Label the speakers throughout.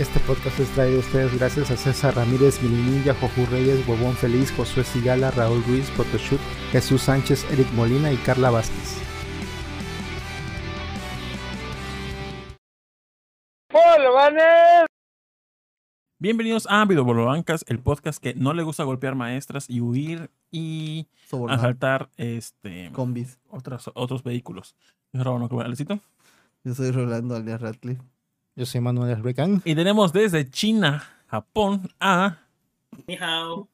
Speaker 1: Este podcast es traído a ustedes gracias a César Ramírez, Milinilla, Jojú Reyes, Huevón Feliz, Josué Sigala, Raúl Ruiz, Photoshoot, Jesús Sánchez, Eric Molina y Carla Vázquez.
Speaker 2: Bienvenidos a Videobolobancas, el podcast que no le gusta golpear maestras y huir y
Speaker 3: Sobornar.
Speaker 2: asaltar este
Speaker 3: Combis.
Speaker 2: otras, otros vehículos. Yo soy Alecito.
Speaker 3: Yo soy Rolando alias Radcliffe.
Speaker 1: Yo soy Manuel Recan.
Speaker 2: Y tenemos desde China, Japón, a
Speaker 4: Ni hao.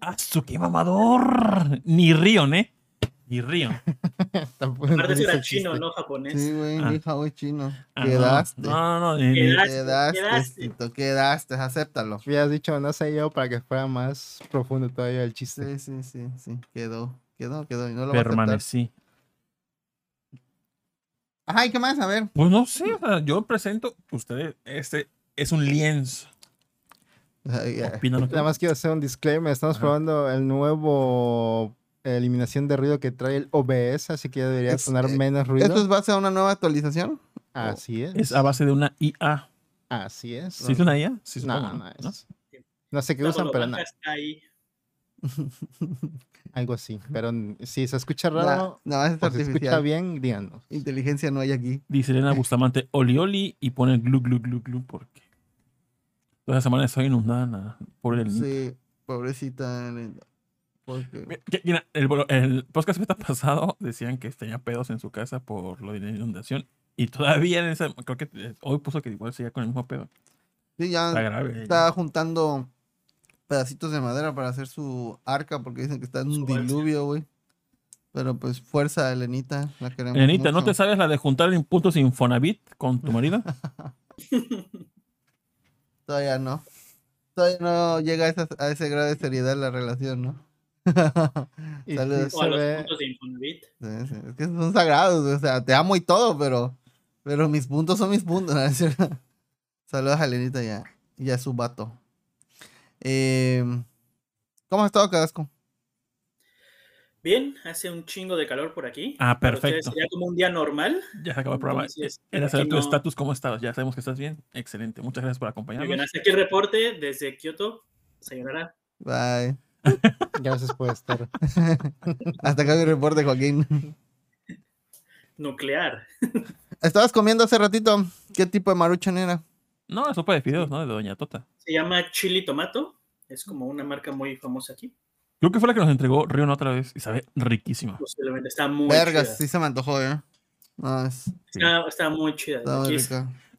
Speaker 2: Azuki Mamador. Ni Rion, ¿eh? Ni Rion.
Speaker 4: Aparte si era chino, no japonés.
Speaker 3: Sí, güey,
Speaker 2: Ah.
Speaker 3: mi hija es chino.
Speaker 2: Ah,
Speaker 3: Quedaste.
Speaker 2: No, no, no. ni- ni-
Speaker 4: Quedaste.
Speaker 3: Quedaste,
Speaker 4: Quedaste.
Speaker 3: Tito, quedaste, acéptalo.
Speaker 1: Habías dicho, no sé yo, para que fuera más profundo todavía el chiste.
Speaker 3: Sí, sí, sí, sí. Quedó, quedó, quedó. Y no lo
Speaker 2: permanecí.
Speaker 3: Ajá, ¿y qué más? A ver.
Speaker 2: Pues no sé, o sea, yo presento, ustedes, este es un lienzo. Opinan
Speaker 1: Nada más quiero hacer un disclaimer. Estamos
Speaker 2: Ajá.
Speaker 1: probando el nuevo eliminación de ruido que trae el OBS, así que ya debería
Speaker 3: Es-
Speaker 1: sonar
Speaker 3: eh,
Speaker 1: menos ruido.
Speaker 3: ¿Esto es base a una nueva actualización?
Speaker 1: Así es.
Speaker 2: Es a base de una IA.
Speaker 1: Así es.
Speaker 2: ¿Sí es una IA? Sí,
Speaker 1: No,
Speaker 2: supongo,
Speaker 1: no,
Speaker 2: ¿no?
Speaker 1: es- No sé qué
Speaker 4: La
Speaker 1: usan, pero no. Algo así. Pero si se escucha raro
Speaker 3: no, es
Speaker 1: o se escucha bien, díganos.
Speaker 3: Inteligencia no hay aquí.
Speaker 2: Dice Elena Bustamante, oli oli, y pone glu glu glu glu, porque toda la semana estoy inundada, nada, por el...
Speaker 3: Sí, pobrecita. Linda. Porque...
Speaker 2: Que- mira, el, el podcast pasado decían que tenía pedos en su casa por lo de la inundación, y todavía en esa, creo que eh, hoy puso que igual seguía con el mismo pedo.
Speaker 3: Sí, ya
Speaker 2: Está grave.
Speaker 3: está juntando pedacitos de madera para hacer su arca porque dicen que está en un
Speaker 4: Su balsa.
Speaker 3: diluvio, güey. Pero pues fuerza, Elenita, la queremos
Speaker 2: Elenita, ¿no
Speaker 3: mucho.
Speaker 2: te sabes la de juntar impuestos Infonavit con tu marido?
Speaker 3: Todavía no. Todavía no llega a, esa- a ese grado de seriedad la relación, ¿no? Saludos.
Speaker 4: O a los puntos de Infonavit.
Speaker 3: Sí, sí, Es que son sagrados, o sea, te amo y todo, pero, pero mis puntos son mis puntos. ¿no? Es cierto. Saludos a Elenita y a, y a su vato. Eh, ¿Cómo has estado, Cadasco?
Speaker 4: Bien, hace un chingo de calor por aquí.
Speaker 2: Ah, perfecto.
Speaker 4: Sería como un día normal.
Speaker 2: Ya se acabó el programa.
Speaker 4: Entonces,
Speaker 2: Era saber tu
Speaker 4: no-
Speaker 2: estatus, ¿cómo estabas? Ya sabemos que estás bien. Excelente. Muchas gracias por
Speaker 4: Muy
Speaker 2: acompañarnos.
Speaker 4: bien, hasta aquí el reporte desde Kioto. Sayonara.
Speaker 3: Bye.
Speaker 1: Gracias por estar.
Speaker 3: Hasta acá mi reporte, Joaquín.
Speaker 4: Nuclear.
Speaker 3: Estabas comiendo hace ratito. ¿Qué tipo de maruchan era?
Speaker 2: No, la sopa de fideos, ¿no? De Doña Tota.
Speaker 4: Se llama Chili Tomato. Es como una marca muy famosa aquí.
Speaker 2: Creo que fue la que nos entregó Rion otra vez y sabe riquísima.
Speaker 4: Posiblemente está muy
Speaker 3: Vergas,
Speaker 4: chida.
Speaker 3: sí se me antojó, ¿eh? No, es,
Speaker 4: Está, está muy chida.
Speaker 3: está
Speaker 4: Aquí, es-.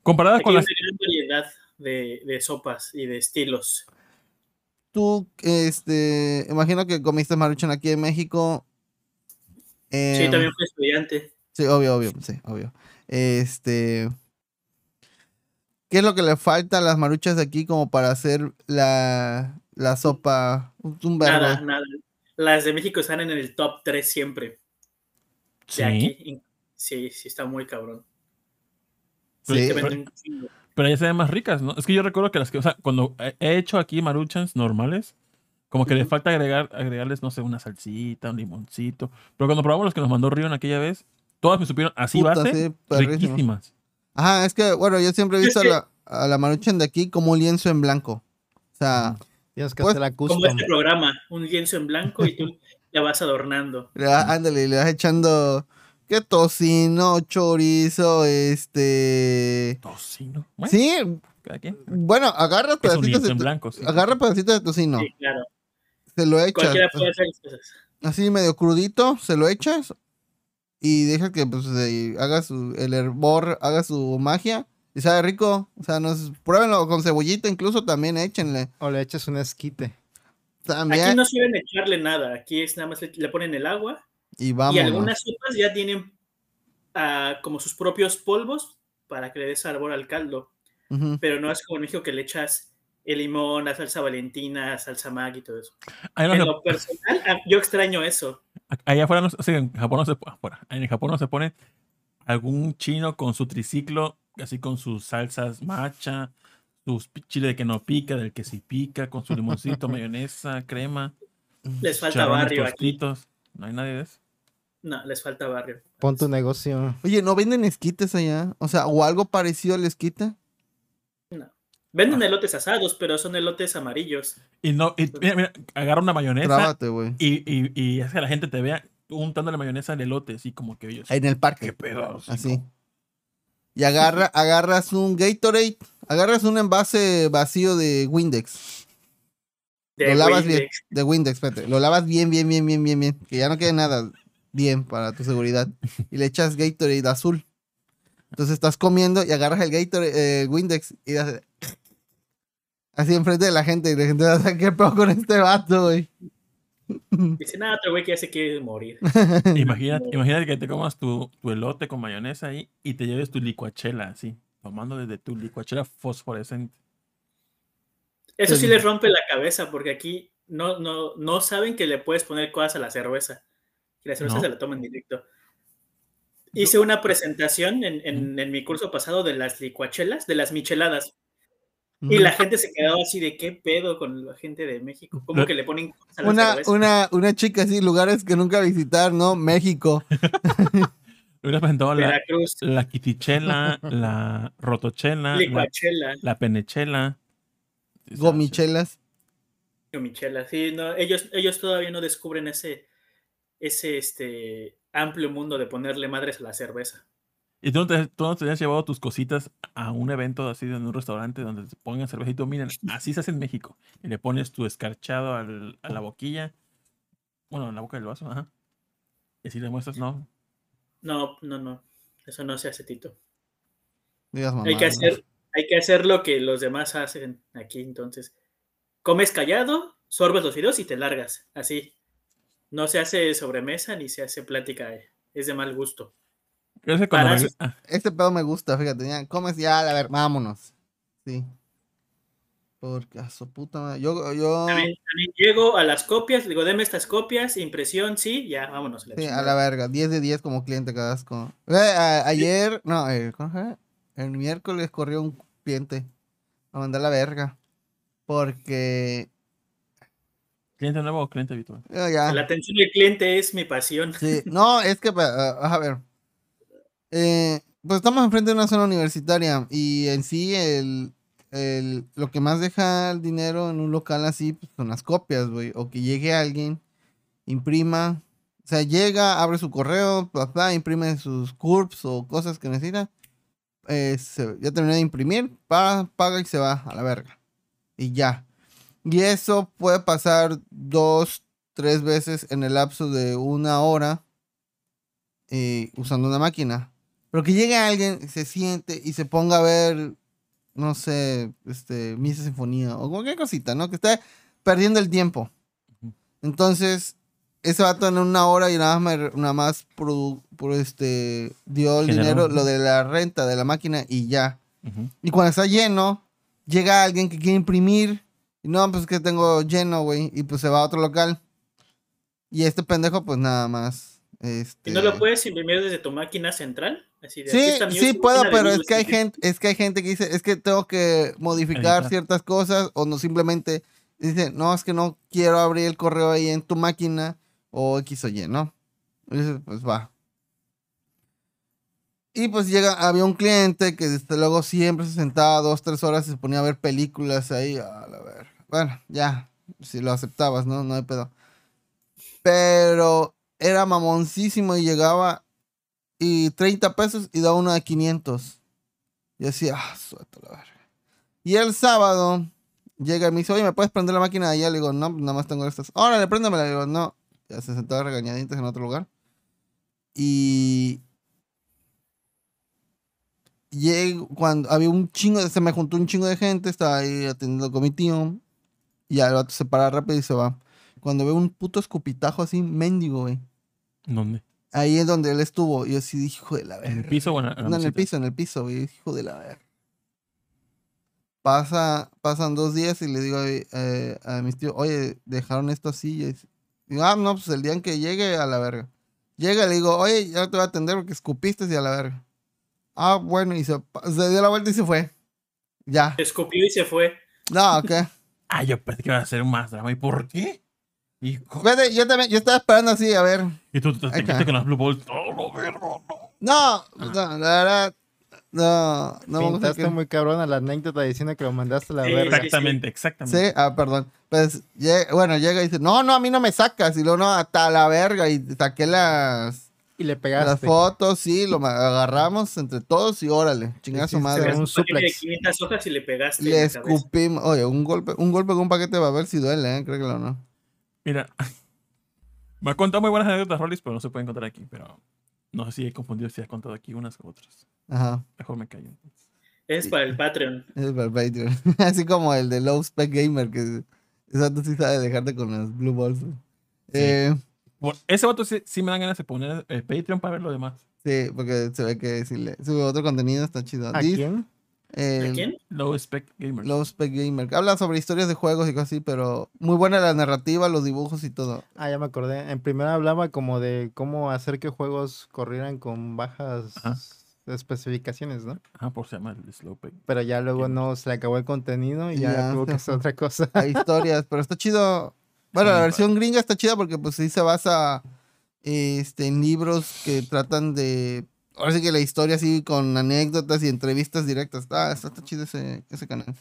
Speaker 2: Comparada
Speaker 4: aquí
Speaker 2: con
Speaker 4: hay
Speaker 2: las...
Speaker 4: una gran variedad de, de sopas y de estilos.
Speaker 3: Tú, este, imagino que comiste maruchan aquí en México.
Speaker 4: Sí,
Speaker 3: Em,
Speaker 4: también fui estudiante.
Speaker 3: Sí, obvio, obvio, sí, obvio. Este. ¿Qué es lo que le falta a las maruchas de aquí como para hacer la, la sopa? Un
Speaker 4: Nada, nada. Las de México están en el top 3 siempre. De
Speaker 2: Sí,
Speaker 4: aquí. Sí, sí, está muy cabrón.
Speaker 3: Sí,
Speaker 4: Te
Speaker 2: pero- ya se ven más ricas, ¿no? Es que yo recuerdo que las que, o sea, cuando he- he hecho aquí maruchans normales, como que le
Speaker 4: Ujú.
Speaker 2: falta agregar, agregarles, no sé, una salsita, un limoncito. Pero cuando probamos los que nos mandó Rion aquella vez, todas me supieron así
Speaker 3: Puta,
Speaker 2: base,
Speaker 3: sí,
Speaker 2: riquísimas.
Speaker 3: Ajá, es que, bueno, yo siempre he visto
Speaker 4: que-
Speaker 3: a, la, a la maruchan de aquí como un lienzo en blanco. O sea,
Speaker 1: Tienes que
Speaker 3: Pues,
Speaker 1: hacer la
Speaker 4: Como este programa, un lienzo en blanco y tú la vas adornando.
Speaker 3: le vas- ándale, le vas echando. ¿Qué tocino, chorizo, este.
Speaker 2: Tocino. Bueno,
Speaker 3: Sí,
Speaker 2: quien.
Speaker 3: bueno, agarra pedacitos de,
Speaker 2: blanco, sí.
Speaker 3: agarra pedacitos de tocino,
Speaker 4: Sí, claro.
Speaker 3: se lo echas.
Speaker 4: Cualquiera puede hacer cosas.
Speaker 3: así medio crudito, se lo echas y deja que pues eh, haga su, el hervor, haga su magia y sabe rico. O sea, nos, pruébenlo con cebollita incluso también, échenle.
Speaker 1: O le echas un esquite.
Speaker 3: También.
Speaker 4: Aquí no suelen echarle nada. Aquí es nada más le, le ponen el agua.
Speaker 3: Y
Speaker 4: Y
Speaker 3: vamos.
Speaker 4: algunas sopas ya tienen ah, como sus propios polvos para que le dé sabor al caldo. Pero no es como en México que le echas el limón, la salsa valentina, salsa mag y todo eso.
Speaker 2: No
Speaker 4: En lo personal, ah, yo extraño eso.
Speaker 2: Allá afuera, no, sí, en Japón no se pone, afuera, en Japón no se pone algún chino con su triciclo, así con sus salsas macha, sus chile de que no pica, del que sí pica, con su limoncito, mayonesa, crema,
Speaker 4: Les falta barrio aquí.
Speaker 2: tostitos. No hay nadie de eso.
Speaker 4: No, les falta barrio.
Speaker 1: Pon tu negocio.
Speaker 3: Oye, ¿no venden esquites allá? O sea, o algo parecido al esquite.
Speaker 4: Venden elotes asados, pero son elotes amarillos.
Speaker 2: Y no, y, mira, mira, agarra una mayonesa
Speaker 3: Trábate, güey.
Speaker 2: y, y, y hace que la gente te vea untando la mayonesa al elote, así como que ellos.
Speaker 3: En el parque.
Speaker 2: ¿Qué pedo?
Speaker 3: Así. Y agarra, agarras un Gatorade, agarras un envase vacío de Windex.
Speaker 4: De
Speaker 3: lo lavas bien. De Windex, espérate. Lo lavas bien, bien, bien, bien, bien, bien. Que ya no quede nada bien para tu seguridad. Y le echas Gatorade azul. Entonces estás comiendo y agarras el Gatorade, eh, Windex y haces así enfrente de la gente. Y la gente va a ¿qué pedo con este vato, güey?
Speaker 4: Dice, nada, otro güey que ya se quiere morir.
Speaker 2: Imagínate, imagínate que te comas tu, tu elote con mayonesa ahí y te lleves tu licuachela así, tomando desde tu licuachela fosforescente.
Speaker 4: Eso sí les rompe la cabeza, porque aquí no, no, no saben que le puedes poner cosas a la cerveza. Que la cerveza
Speaker 2: No.
Speaker 4: se la toman directo. Hice una presentación en, en- en mi curso pasado de las licuachelas, de las micheladas. Y la gente se quedaba así de qué pedo con la gente de México. ¿Cómo que le ponen cosas a la
Speaker 3: Una,
Speaker 4: cerveza?
Speaker 3: una, una chica así, lugares que nunca visitar, ¿no? México.
Speaker 2: Hubieras presentado la,
Speaker 4: Veracruz,
Speaker 2: la quitichela, la rotochela, la, la penechela.
Speaker 3: Gomichelas.
Speaker 4: michela. Sí, no, ellos, ellos todavía no descubren ese, ese este, amplio mundo de ponerle madres a la cerveza.
Speaker 2: ¿Y tú no, te, tú no te habías llevado tus cositas a un evento así en un restaurante donde te pongan cervecito? Miren, así se hace en México. Y le pones tu escarchado al- a la boquilla. Bueno, en la boca del vaso, ajá. Y así le muestras, no.
Speaker 4: No, no, no. Eso no se hace, Tito. Hay que hacer, hay que hacer lo que los demás hacen aquí, entonces. Comes callado, sorbes los videos y te largas, así. No se hace sobremesa ni se hace plática, eh, es de mal gusto.
Speaker 2: Regre-
Speaker 4: eso-
Speaker 2: ah,
Speaker 3: Este pedo me gusta, fíjate. Ya, comes ya, a ver, vámonos. Sí. Porque a su puta madre. Yo, yo.
Speaker 4: También, también llego a las copias, digo, deme estas copias, impresión, sí, ya, vámonos. la
Speaker 3: Sí, a la verga. 10 de 10 como cliente, cada asco. Eh, a- ayer, no, eh. El miércoles corrió un cliente. A mandar la verga. Porque.
Speaker 2: ¿Cliente nuevo o cliente habitual?
Speaker 3: eh, ya.
Speaker 4: La atención del cliente es mi pasión.
Speaker 3: Sí, no, es que, pa- a ver. Eh, pues estamos enfrente de una zona universitaria y en sí el, el- lo que más deja el dinero en un local así pues, son las copias, güey. O que llegue alguien, imprima, o sea, llega, abre su correo, bla, imprime sus CURPS o cosas que necesita. eh, ya terminó de imprimir, pa- paga y se va a la verga. Y ya. Y eso puede pasar dos, tres veces en el lapso de una hora eh, usando una máquina. Pero que llegue alguien, se siente y se ponga a ver, no sé, este, Misa Sinfonía o cualquier cosita, ¿no? Que esté perdiendo el tiempo. Entonces, ese vato en una hora y nada más, nada más produ- este, dio el
Speaker 2: Generó.
Speaker 3: dinero, lo de la renta de la máquina y ya. Y cuando está lleno, llega alguien que quiere imprimir. Y no, pues que tengo lleno, güey. Y pues se va a otro local. Y este pendejo, pues nada más. Este...
Speaker 4: ¿Y no lo puedes imprimir desde tu máquina central? Así de, aquí
Speaker 3: Sí, sí puedo, pero es que hay
Speaker 4: 7.
Speaker 3: gente, es que hay gente que dice, es que tengo que modificar ciertas cosas o no simplemente dice, no, es que no quiero abrir el correo ahí en tu máquina o X o Y, ¿no? Y dice, pues va. Y pues llega, había un cliente que desde luego siempre se sentaba dos, tres horas y se ponía a ver películas ahí, a la ver. Bueno, ya, si lo aceptabas, ¿no? No hay pedo. Pero era mamoncísimo y llegaba y 30 pesos y da uno de 500. Y decía, ah, suelta la verga. Y el sábado llega y me dice, oye, ¿me puedes prender la máquina de allá? Le digo, no, nada más tengo estas. Órale, préndemela. Le digo, no. Ya se sentaba regañadientes en otro lugar. Y llego, cuando había un chingo, se me juntó un chingo de gente, estaba ahí atendiendo con mi tío. Y ya el vato se para rápido y se va. Cuando veo un puto escupitajo así, mendigo, güey.
Speaker 2: ¿Dónde?
Speaker 3: Ahí es donde él estuvo. Y yo así dije, hijo de la verga.
Speaker 2: ¿En el piso o en la, en la
Speaker 3: No, en el piso, en el piso, güey. Hijo de la verga. Pasa, pasan dos días y le digo eh, a mis tíos, oye, dejaron esto así. Y digo, ah, no, pues el día en que llegue a la verga. Llega y le digo, oye, ya te voy a atender porque escupiste y a la verga. Ah, bueno, y se, dio la vuelta y se fue. Ya.
Speaker 4: Escupió y se fue.
Speaker 3: No, ok.
Speaker 2: Ah, yo pensé que iba a ser más drama. ¿Y por qué? ¿Y,
Speaker 3: yo también, yo estaba esperando así, a ver.
Speaker 2: y tú te quedaste con las Blue Balls. No, no.
Speaker 3: No, no, la verdad, no, no. vamos a
Speaker 1: Pintaste
Speaker 3: que-
Speaker 1: muy cabrón a la anécdota diciendo que lo mandaste a la
Speaker 4: Sí,
Speaker 1: verga.
Speaker 2: Exactamente, exactamente.
Speaker 3: Sí, ah, perdón. Pues, bueno, llega y dice, no, no, a mí no me sacas. Y luego, no, hasta la verga. Y saqué las,
Speaker 1: Y le
Speaker 3: las
Speaker 1: pegaste.
Speaker 3: fotos, sí, lo agarramos entre todos y órale, chingada su madre.
Speaker 1: un
Speaker 4: suplex. de
Speaker 1: suplex.
Speaker 4: 500 hojas y le pegaste.
Speaker 3: Le escupimos, oye, un golpe, un golpe con un paquete va a ver si duele, ¿eh? Creo que lo no.
Speaker 2: Mira, me ha contado muy buenas anécdotas, Rollis, pero no se pueden contar aquí. Pero no sé si he confundido si has contado aquí unas u otras.
Speaker 3: Ajá,
Speaker 2: Mejor me callo.
Speaker 4: Es para el Patreon.
Speaker 3: es para el Patreon. Así como el de Low Spec Gamer, que exacto sí sabe dejarte con las Blue Balls. güey. Eh,
Speaker 2: Bueno, ese vato sí, sí me dan ganas de poner el Patreon para ver lo demás.
Speaker 3: sí, porque se ve que si le sube otro contenido está chido.
Speaker 1: ¿A quién?
Speaker 3: Eh,
Speaker 4: ¿A quién?
Speaker 2: Low Spec Gamers.
Speaker 3: Low Spec Gamer. Habla sobre historias de juegos y cosas así, pero muy buena la narrativa, los dibujos y todo.
Speaker 1: Ah, ya me acordé. En primera hablaba como de cómo hacer que juegos corrieran con bajas
Speaker 2: Ajá.
Speaker 1: especificaciones, ¿no?
Speaker 2: Ajá, por se llama el Slow Spec.
Speaker 1: Pero ya luego no se le acabó el contenido y ya,
Speaker 3: Ya,
Speaker 1: tuvo que hacer otra cosa.
Speaker 3: Hay historias, pero está chido. Bueno,
Speaker 2: Sí,
Speaker 3: la
Speaker 2: padre.
Speaker 3: versión gringa está chida porque pues sí se basa este, en libros que tratan de... Ahora sí que la historia así con anécdotas y entrevistas directas. Está, está, está chido ese, ese canal.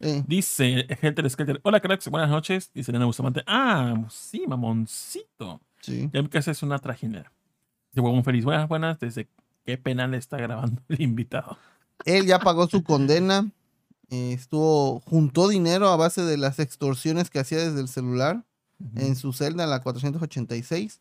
Speaker 3: Eh,
Speaker 2: Dice Helter Skelter. Hola, cracks. Buenas noches. Dice Elena Bustamante. Ah, sí, mamoncito.
Speaker 3: sí.
Speaker 2: Ya mi casa es una trajinera. Dice Huevón Feliz. Buenas, buenas. Desde qué penal está grabando el invitado.
Speaker 3: Él ya pagó su condena. eh, estuvo, juntó dinero a base de las extorsiones que hacía desde el celular en su celda, en la 486.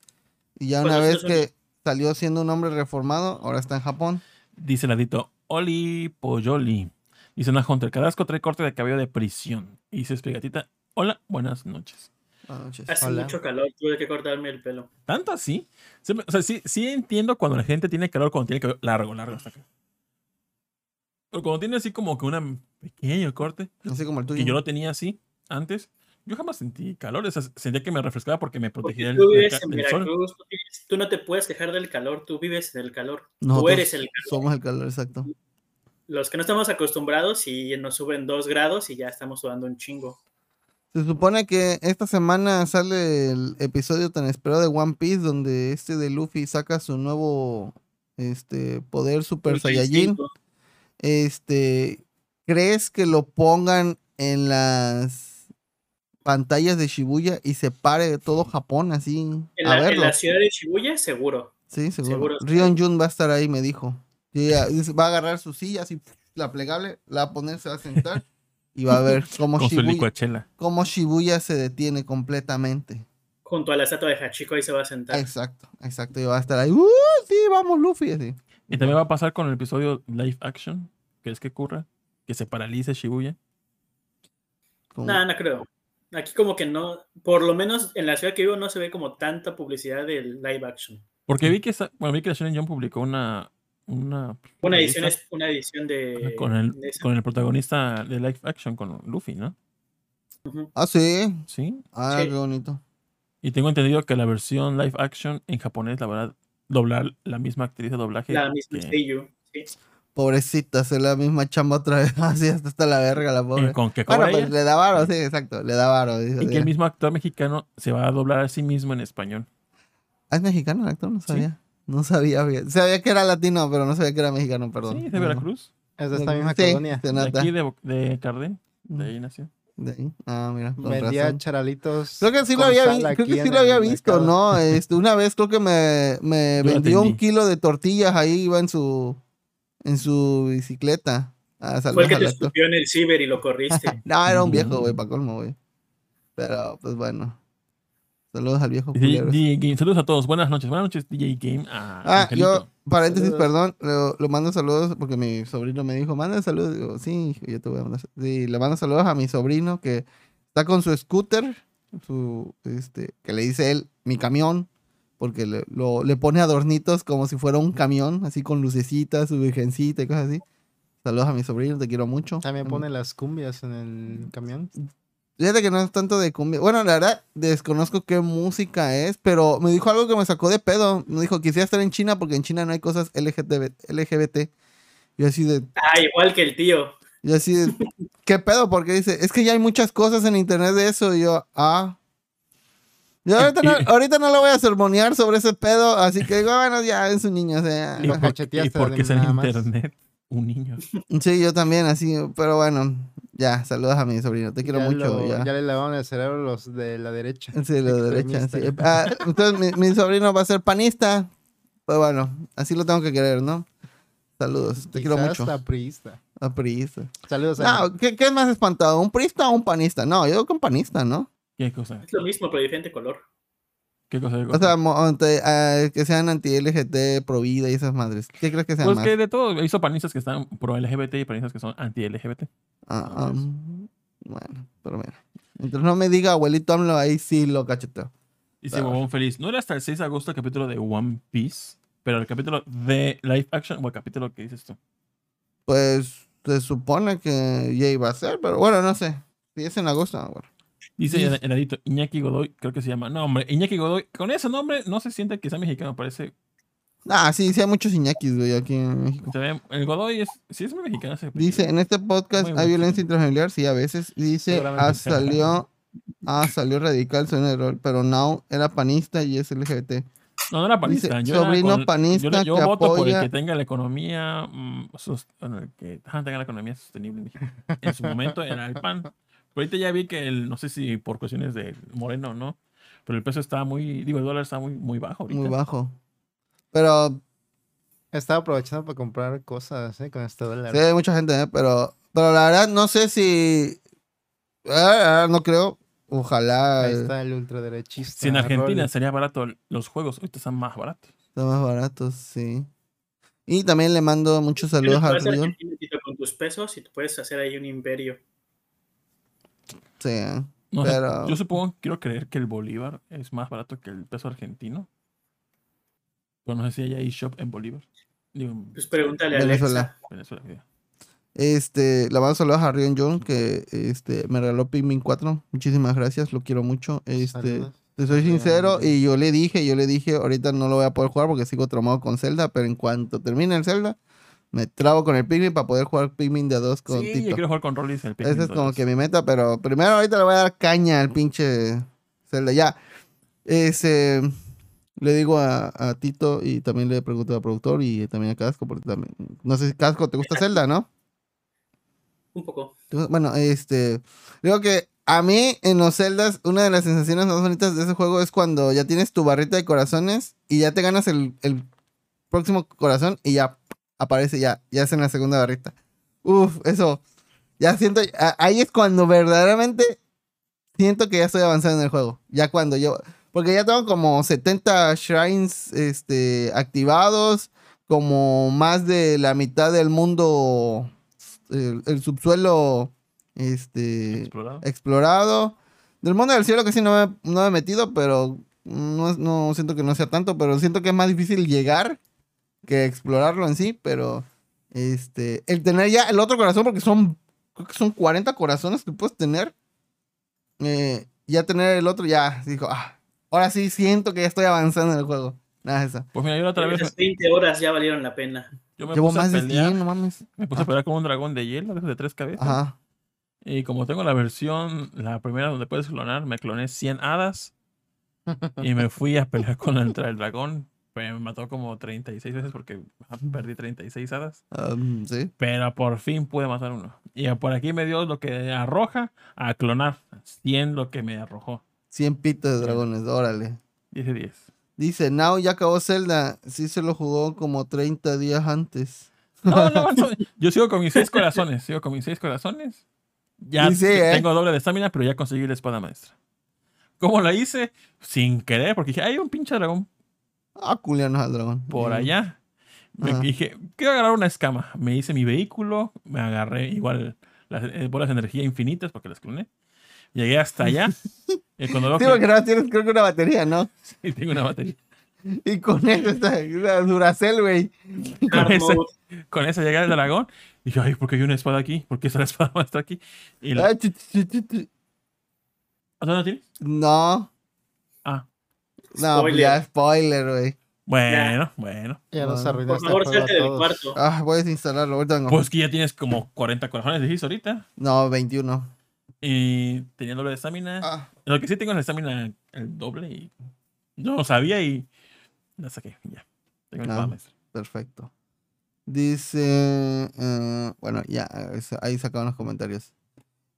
Speaker 3: Y ya una vez
Speaker 4: 480.
Speaker 3: que salió siendo un hombre reformado, ahora está en Japón.
Speaker 2: Dice Ladito. Oli Poyoli. Dice Ana Hunter. Carrasco trae corte de cabello de prisión. Y dice Espigatita. Hola, buenas noches.
Speaker 3: Buenas noches.
Speaker 4: Hace
Speaker 1: Hola.
Speaker 4: mucho calor, tuve que cortarme el pelo.
Speaker 2: ¿Tanto así? Me- O sea, sí, sí entiendo cuando la gente tiene calor, cuando tiene cabello largo, largo hasta acá. Pero cuando tiene así como que un pequeño corte,
Speaker 3: Así como el tuyo.
Speaker 2: que yo lo tenía así antes, yo jamás sentí calor. O sea, sentía que me refrescaba porque me protegía del,
Speaker 4: tú
Speaker 2: del
Speaker 4: vives en
Speaker 2: del sol.
Speaker 4: Veracruz, tú, vives- tú no te puedes quejar del calor, tú vives en el calor. tú
Speaker 3: Nosotros
Speaker 4: eres el calor.
Speaker 3: Somos el calor, exacto.
Speaker 4: Los que no estamos acostumbrados y nos suben dos grados y ya estamos sudando un chingo.
Speaker 3: Se supone que esta semana sale el episodio tan esperado de One Piece donde este de Luffy saca su nuevo este poder Super Saiyajin. Este, ¿crees que lo pongan en las pantallas de Shibuya y se pare todo Japón así
Speaker 4: En
Speaker 3: a
Speaker 4: la, en
Speaker 3: verlo?
Speaker 4: la ciudad de Shibuya, seguro.
Speaker 3: Sí, seguro.
Speaker 4: seguro.
Speaker 3: Rion Jun va a estar ahí, me dijo. Va a agarrar su silla así, la plegable, la va a poner, se va a sentar y va a ver cómo Shibuya, cómo Shibuya se detiene completamente.
Speaker 4: Junto a la estatua de Hachiko ahí se va a sentar.
Speaker 3: Exacto, exacto. Y va a estar ahí. ¡Uh! Sí, vamos, Luffy. Así.
Speaker 2: Y también va a pasar con el episodio live action. ¿Crees que ocurra? Que se paralice Shibuya.
Speaker 4: No, no creo. Aquí como que no, por lo menos en la ciudad que vivo no se ve como tanta publicidad del live action.
Speaker 2: Porque vi que, esa- bueno, vi que la Shonen Jump publicó una. Una,
Speaker 4: Una edición es una edición de,
Speaker 2: con el,
Speaker 4: de
Speaker 2: con el protagonista de live action, con Luffy, ¿no?
Speaker 3: Ah, sí.
Speaker 2: Sí.
Speaker 3: Ah,
Speaker 4: Sí.
Speaker 3: qué bonito.
Speaker 2: Y tengo entendido que la versión live action en japonés, la verdad, doblar la misma actriz de doblaje.
Speaker 4: la misma
Speaker 2: que-
Speaker 4: Seiyu, sí.
Speaker 3: Pobrecita, hace la misma chamba otra vez. Así hasta está la verga, la pobre.
Speaker 2: con que
Speaker 3: Bueno, pues le da varo, sí, exacto. Le da varo. dijo,
Speaker 2: y que el mismo actor mexicano se va a doblar a sí mismo en español.
Speaker 3: Ah, ¿es mexicano el actor? No sabía. No sabía bien. Sabía que era latino, pero no sabía que era mexicano, perdón.
Speaker 2: Sí, es de Veracruz.
Speaker 1: Es de esta misma
Speaker 3: Sí,
Speaker 1: colonia.
Speaker 3: se
Speaker 2: De aquí de, de Cardén. De ahí nació.
Speaker 3: De ahí. Ah, mira,
Speaker 1: Vendía charalitos.
Speaker 3: Creo que sí lo había, creo que sí lo había visto,
Speaker 1: mercado.
Speaker 3: ¿no? Este, una vez creo que me, me vendió un kilo de tortillas ahí, iba en su, en su bicicleta. Ah,
Speaker 4: Fue el que
Speaker 3: al
Speaker 4: te
Speaker 3: actor.
Speaker 4: escupió en el ciber y lo corriste.
Speaker 3: No, era un viejo, güey, para colmo, güey. Pero, pues bueno. Saludos al viejo.
Speaker 2: DJ Game. Saludos a todos. Buenas noches. Buenas noches, DJ Game. Ah,
Speaker 3: Ah, yo, paréntesis,
Speaker 1: Saludos.
Speaker 3: perdón, lo, lo mando saludos porque mi sobrino me dijo, manda saludos. Digo, sí, yo te voy a mandar. Sí, le mando saludos a mi sobrino que está con su scooter, su, este, que le dice él, mi camión, porque le, lo- le pone adornitos como si fuera un camión, así con lucecitas, su virgencita y cosas así. Saludos a mi sobrino, te quiero mucho.
Speaker 1: También pone las cumbias en el camión.
Speaker 3: Fíjate que no es tanto de cumbia. Bueno, la verdad, desconozco qué música es, pero me dijo algo que me sacó de pedo. Me dijo, quisiera estar en China porque en China no hay cosas LGBT. LGBT. Yo así de,
Speaker 4: Ah, igual que el tío.
Speaker 3: yo así de, ¿qué pedo? Porque dice, es que ya hay muchas cosas en internet de eso. Y yo, ah. Yo ahorita no, ahorita no le voy a sermonear sobre ese pedo, así que digo, bueno, ya es un niño. O sea,
Speaker 2: ¿Y
Speaker 1: Lo
Speaker 2: por, qué-
Speaker 1: cacheteaste
Speaker 2: y por qué es en
Speaker 1: nada más.
Speaker 2: internet? un niño.
Speaker 3: Sí, yo también, así, pero bueno, ya, saludos a mi sobrino, te quiero
Speaker 1: Ya
Speaker 3: mucho.
Speaker 1: lo-
Speaker 3: ya.
Speaker 1: ya le lavaron el cerebro los de la derecha.
Speaker 3: Sí, la derecha.
Speaker 1: Extremista.
Speaker 3: sí. Ah, entonces, mi, mi sobrino va a ser panista. Pues bueno, así lo tengo que querer, ¿no? Saludos, te quiero mucho.
Speaker 1: hasta priista.
Speaker 3: A priista.
Speaker 1: Saludos a
Speaker 3: No, ¿qué, qué es más espantado? ¿Un priista o un panista? No, yo digo que un panista, ¿no?
Speaker 2: ¿Qué cosa?
Speaker 4: Es lo mismo, pero diferente color.
Speaker 2: ¿Qué cosa? qué
Speaker 3: O
Speaker 2: cosa?
Speaker 3: sea, ante- ah, que sean anti-LGT, pro vida y esas madres. ¿Qué crees que sean
Speaker 2: pues
Speaker 3: más?
Speaker 2: que de todo. Hizo panistas que están pro LGBT y panistas que son anti-LGBT.
Speaker 3: Ah, ah, bueno, pero mira. Entonces no me diga abuelito AMLO, ahí sí lo cacheteo.
Speaker 2: Dice
Speaker 3: Ah.
Speaker 2: Bobón Feliz. No era hasta el 6 de agosto el capítulo de One Piece, pero el capítulo de live action o el capítulo que dices tú.
Speaker 3: Pues se supone que ya iba a ser, pero bueno, no sé. Si es en agosto, ah, bueno.
Speaker 2: Dice heladito Iñaki Godoy, creo que se llama. No, hombre, Iñaki Godoy. Con ese nombre no se siente que sea mexicano, parece.
Speaker 3: Ah, sí, sí hay muchos iñakis, güey, aquí en México.
Speaker 2: Se ve, el Godoy es. Sí, es muy mexicano ese.
Speaker 3: Dice, en este podcast
Speaker 2: Muy
Speaker 3: hay violencia intrafamiliar, sí, a veces. Dice, ah, salió, ah, salió radical, suena rol, pero now era panista y es LGBT.
Speaker 2: No, no era panista.
Speaker 3: Dice,
Speaker 2: yo era
Speaker 3: sobrino
Speaker 2: con-
Speaker 3: panista
Speaker 2: Yo,
Speaker 3: que
Speaker 2: voto por
Speaker 3: apoya-
Speaker 2: el que tenga la economía. mm, sos- bueno, el que tenga la economía sostenible en México. En su momento era el pan. Pero ahorita ya vi que el. No sé si por cuestiones de Moreno o no. Pero el peso está muy. Digo, el dólar está muy, muy bajo. Ahorita.
Speaker 3: Muy bajo. Pero
Speaker 1: Estaba aprovechando para comprar cosas ¿eh? con este dólar.
Speaker 3: sí, hay mucha gente, ¿eh? pero, pero la verdad no sé si... Ah, no creo. Ojalá
Speaker 1: Ahí
Speaker 3: eh,
Speaker 1: está el ultraderechista.
Speaker 2: Si en Argentina sería barato los juegos, ahorita están más baratos.
Speaker 3: está más barato, sí. Y también le mando muchos saludos a
Speaker 4: Tito, con tus pesos y te puedes hacer ahí un imperio.
Speaker 3: Sí.
Speaker 2: No sé,
Speaker 3: Pero-
Speaker 2: yo supongo, quiero creer que el bolívar es más barato que el peso argentino. Pero no sé si hay eShop en bolívar. Digo,
Speaker 4: Pues pregúntale a
Speaker 3: Venezuela.
Speaker 4: Alexa.
Speaker 2: Venezuela.
Speaker 3: Este, mando saludos a Rion John, que este, me regaló Pikmin 4. Muchísimas gracias, lo quiero mucho. Este,
Speaker 1: Saludos.
Speaker 3: te soy sincero, y yo le dije, yo le dije, ahorita no lo voy a poder jugar porque sigo traumado con Zelda, pero en cuanto termine el Zelda, me trabo con el Pikmin para poder jugar Pikmin de a dos con
Speaker 2: Sí, yo quiero jugar con Rollis el Pikmin
Speaker 3: Esa es como
Speaker 2: 2.
Speaker 3: que mi meta, pero primero ahorita le voy a dar caña al pinche Zelda. Ya. Ese, le digo a, a Tito y también le pregunto al productor y también a Casco, porque también, no sé si Casco te gusta Zelda, ¿no?
Speaker 4: Un poco.
Speaker 3: Bueno, este, creo que a mí en los Zeldas, una de las sensaciones más bonitas de ese juego es cuando ya tienes tu barrita de corazones y ya te ganas el, el próximo corazón y ya aparece, ya, ya es en la segunda barrita. Uf, eso, ya siento, ahí es cuando verdaderamente siento que ya estoy avanzando en el juego. Ya cuando yo, porque ya tengo como 70 shrines este, activados, como más de la mitad del mundo, el, el subsuelo este,
Speaker 2: Explorado.
Speaker 3: explorado. Del mundo del cielo casi no me, no me he metido, pero no, no siento que no sea tanto, pero siento que es más difícil llegar que explorarlo en sí, pero este, el tener ya el otro corazón, porque son, creo que son 40 corazones que puedes tener, eh, ya tener el otro, ya, dijo, ah, ahora sí siento que ya estoy avanzando en el juego. Nada de eso.
Speaker 2: Pues mira, yo la otra vez
Speaker 4: Esas 20 horas ya valieron la pena.
Speaker 2: yo me
Speaker 3: Llevo
Speaker 2: puse a
Speaker 3: más de
Speaker 2: pelear.
Speaker 3: 100, no mames.
Speaker 2: Me puse a pelear con un dragón de hielo, de de tres cabezas.
Speaker 3: Ajá.
Speaker 2: Y como tengo la versión, la primera donde puedes clonar, me cloné 100 hadas. y me fui a pelear con el, el dragón. Me mató como 36 veces porque perdí 36 hadas.
Speaker 3: Um, sí.
Speaker 2: Pero por fin pude matar uno. Y por aquí me dio lo que arroja a clonar. 100 lo que me arrojó.
Speaker 3: 100 pitos de dragones, órale.
Speaker 2: 10 de 10.
Speaker 3: Dice, Now ya acabó Zelda. Sí se lo jugó como 30 días antes.
Speaker 2: No, no, no, Yo sigo con mis 6 corazones. Sigo con mis 6 corazones. Ya
Speaker 3: Sí, sí, ¿eh?
Speaker 2: tengo doble de estamina, pero ya conseguí la espada maestra. ¿Cómo la hice? Sin querer, porque dije, hay un pinche dragón
Speaker 3: Ah, culianos al dragón.
Speaker 2: por allá. Me
Speaker 3: Ajá.
Speaker 2: dije, quiero agarrar una escama. Me hice mi vehículo, me agarré igual las eh, bolas de energía infinitas porque las cloné. Llegué hasta allá. y cuando veo
Speaker 3: Sí,
Speaker 2: que
Speaker 3: porque no tienes creo que una batería, ¿no?
Speaker 2: sí, tengo una batería.
Speaker 3: Y con eso está una Duracell, güey.
Speaker 2: Con esa, con esa llegué al dragón. Dije, ay, ¿por qué hay una espada aquí? ¿Por qué está la espada maestra aquí? Y la,
Speaker 3: chu.
Speaker 2: ¿Dónde la tienes?
Speaker 3: No, no, pues
Speaker 4: Spoiler.
Speaker 3: ya spoiler, güey.
Speaker 2: bueno, bueno.
Speaker 1: Ya nos
Speaker 3: Bueno.
Speaker 1: arruinaste
Speaker 4: Por favor,
Speaker 1: el
Speaker 4: salte del cuarto.
Speaker 3: Ah, voy a desinstalarlo, ahorita vengo.
Speaker 2: Pues que ya tienes como 40 corazones, dijiste ahorita.
Speaker 3: No, 21.
Speaker 2: Y tenía doble de estamina.
Speaker 3: Ah,
Speaker 2: Lo que sí tengo es la estamina el doble y no lo sabía y la saqué. Ya. Tengo mi
Speaker 3: Ah. perfecto. Dice. eh, bueno, ya, ahí sacaban los comentarios.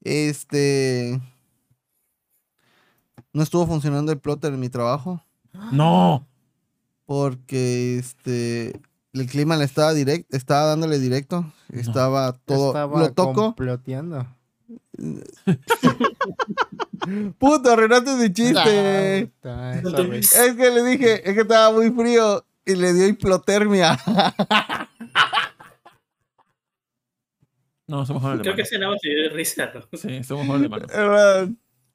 Speaker 3: Este. No estuvo funcionando el plotter en mi trabajo.
Speaker 2: No.
Speaker 3: Porque este. El clima le estaba direct, estaba dándole directo. Estaba todo.
Speaker 1: Estaba
Speaker 3: lo toco.
Speaker 1: comploteando.
Speaker 3: Puto, arruinaste mi chiste.
Speaker 1: Ah,
Speaker 4: No.
Speaker 3: Es que le dije, es que estaba muy frío y le dio hiplotermia.
Speaker 2: No, somos jóvenes de
Speaker 4: Creo que te dio risa. ¿no?
Speaker 2: Sí, somos jóvenes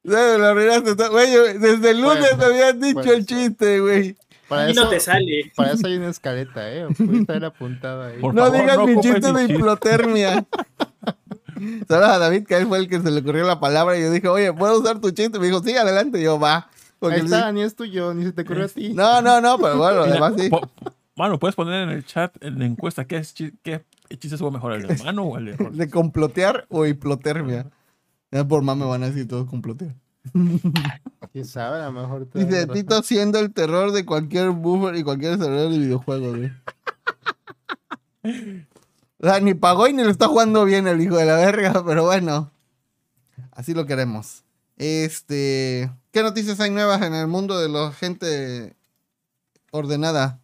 Speaker 3: Hermano, lo arruinaste. todo. Güey, desde el lunes
Speaker 1: Bueno,
Speaker 3: te habían dicho el chiste, güey.
Speaker 1: Para
Speaker 4: Y no te sale.
Speaker 1: para eso hay una escaleta, ¿eh? Puede estar apuntada ahí.
Speaker 2: Por
Speaker 3: No
Speaker 2: favor,
Speaker 3: digas
Speaker 2: no
Speaker 3: mi chiste de hiplotermia. Saludos a David, que él fue el que se le ocurrió la palabra. Y yo dije, oye, ¿puedo usar tu chiste? Me dijo, sí, adelante. Y yo, va. Porque
Speaker 1: Ahí
Speaker 3: sí-
Speaker 1: está, ni es tuyo, ni se te ocurrió a ti.
Speaker 3: No, no, no, pero bueno, además sí.
Speaker 2: Mano, puedes poner en el chat, en la encuesta, ¿qué, es chi- qué chiste estuvo mejor, el de mano o el de rol?
Speaker 3: De complotear o hiplotermia. Por más me van a decir todo complotear.
Speaker 1: ¿Quién sabe? A lo mejor te
Speaker 3: Dice. Tito siendo el terror de cualquier buffer y cualquier servidor de videojuegos, güey. O sea, ni pagó y ni lo está jugando bien el hijo de la verga, pero bueno. Así lo queremos. Este. ¿Qué noticias hay nuevas en el mundo de la gente ordenada?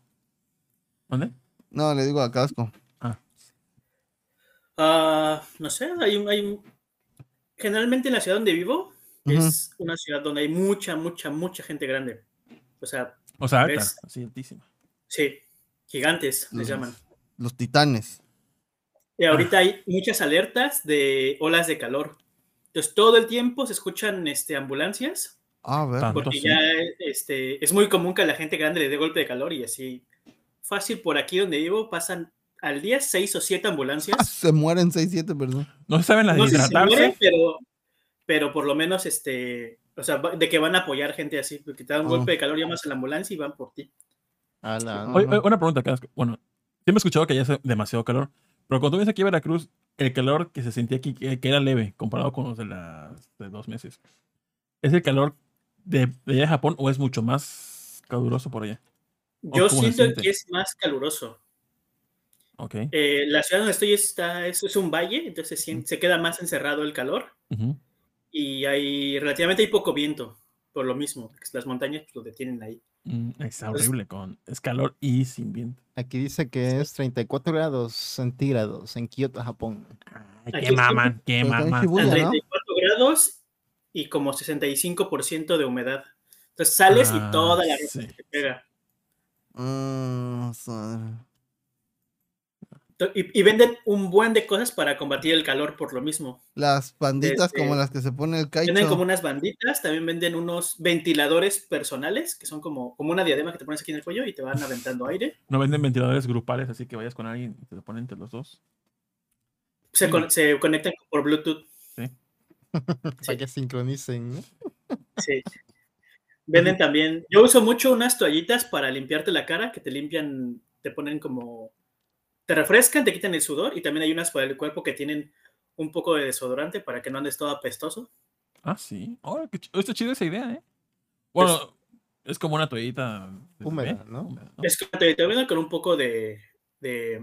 Speaker 2: ¿Dónde?
Speaker 3: No, le digo a Casco.
Speaker 4: Ah, no sé, hay un, hay un- Generalmente en la ciudad donde vivo
Speaker 3: Ujú.
Speaker 4: es una ciudad donde hay mucha, mucha, mucha gente grande. O sea,
Speaker 2: O sea, alta,
Speaker 4: ¿Ves?
Speaker 2: así altísima.
Speaker 4: sí, gigantes les
Speaker 3: Los-
Speaker 4: llaman.
Speaker 3: Los titanes.
Speaker 4: Y ahorita hay muchas alertas de olas de calor. Entonces todo el tiempo se escuchan este, ambulancias
Speaker 3: Ah, a ver.
Speaker 2: Tanto
Speaker 4: porque
Speaker 2: sí.
Speaker 4: ya este, es muy común que a la gente grande le dé golpe de calor y así. Fácil, por aquí donde vivo pasan al día seis o siete ambulancias.
Speaker 3: Se mueren 6, 7 personas.
Speaker 2: No se saben la de
Speaker 4: No sé si mueren, pero, pero por lo menos, este, o sea, de que van a apoyar gente así, porque te dan un
Speaker 3: Oh.
Speaker 4: golpe de calor, llamas a la ambulancia y van por ti.
Speaker 1: Ala, ¿no?
Speaker 2: Oye, oye, una pregunta. Bueno, siempre he escuchado que ya hace demasiado calor, pero cuando vienes aquí a Veracruz, el calor que se sentía aquí, que que era leve, comparado con los de, las de dos meses, ¿es el calor de, de allá de Japón o es mucho más caluroso por allá?
Speaker 4: Yo
Speaker 2: ¿cómo se
Speaker 4: siento que es más caluroso.
Speaker 2: Ok.
Speaker 4: Eh, la ciudad donde estoy está, es, es un valle, entonces se, se queda más encerrado el calor
Speaker 2: Ujú.
Speaker 4: y hay relativamente hay poco viento, por lo mismo, las montañas pues, lo detienen ahí.
Speaker 2: Mm, es horrible, con, es calor y sin viento.
Speaker 1: Aquí dice que es 34 grados centígrados en Kioto, Japón.
Speaker 2: Ay, qué
Speaker 4: sí.
Speaker 2: maman, qué maman.
Speaker 3: Shibuya,
Speaker 4: A
Speaker 3: ¿no?
Speaker 4: 34 grados y como 65% de humedad. Entonces sales
Speaker 2: Ah,
Speaker 4: y toda la ropa
Speaker 2: sí.
Speaker 4: se te pega.
Speaker 3: Ah,
Speaker 4: To- Y, y venden un buen de cosas para combatir el calor por lo mismo.
Speaker 3: Las banditas
Speaker 4: Desde-
Speaker 3: como las que se pone el
Speaker 4: Venden
Speaker 3: caicho.
Speaker 4: como unas banditas, también venden unos ventiladores personales, que son como, como una diadema que te pones aquí en el cuello y te van aventando aire.
Speaker 2: No venden ventiladores grupales, así que vayas con alguien y te lo ponen entre los dos.
Speaker 4: Se, con- se conectan por Bluetooth.
Speaker 1: Para que sincronicen, ¿no?
Speaker 4: Sí. Venden también. Yo uso mucho unas toallitas para limpiarte la cara, que te limpian, te ponen como. Te refrescan, te quitan el sudor y también hay unas para el cuerpo que tienen un poco de desodorante para que no andes todo apestoso.
Speaker 2: Ah, sí. Oh, qué ch- está chida esa idea, ¿eh? Bueno, es como una toallita de
Speaker 1: Húmeda, ¿no?
Speaker 2: húmeda, ¿no?
Speaker 4: Es que te, te vienen con un poco de, de,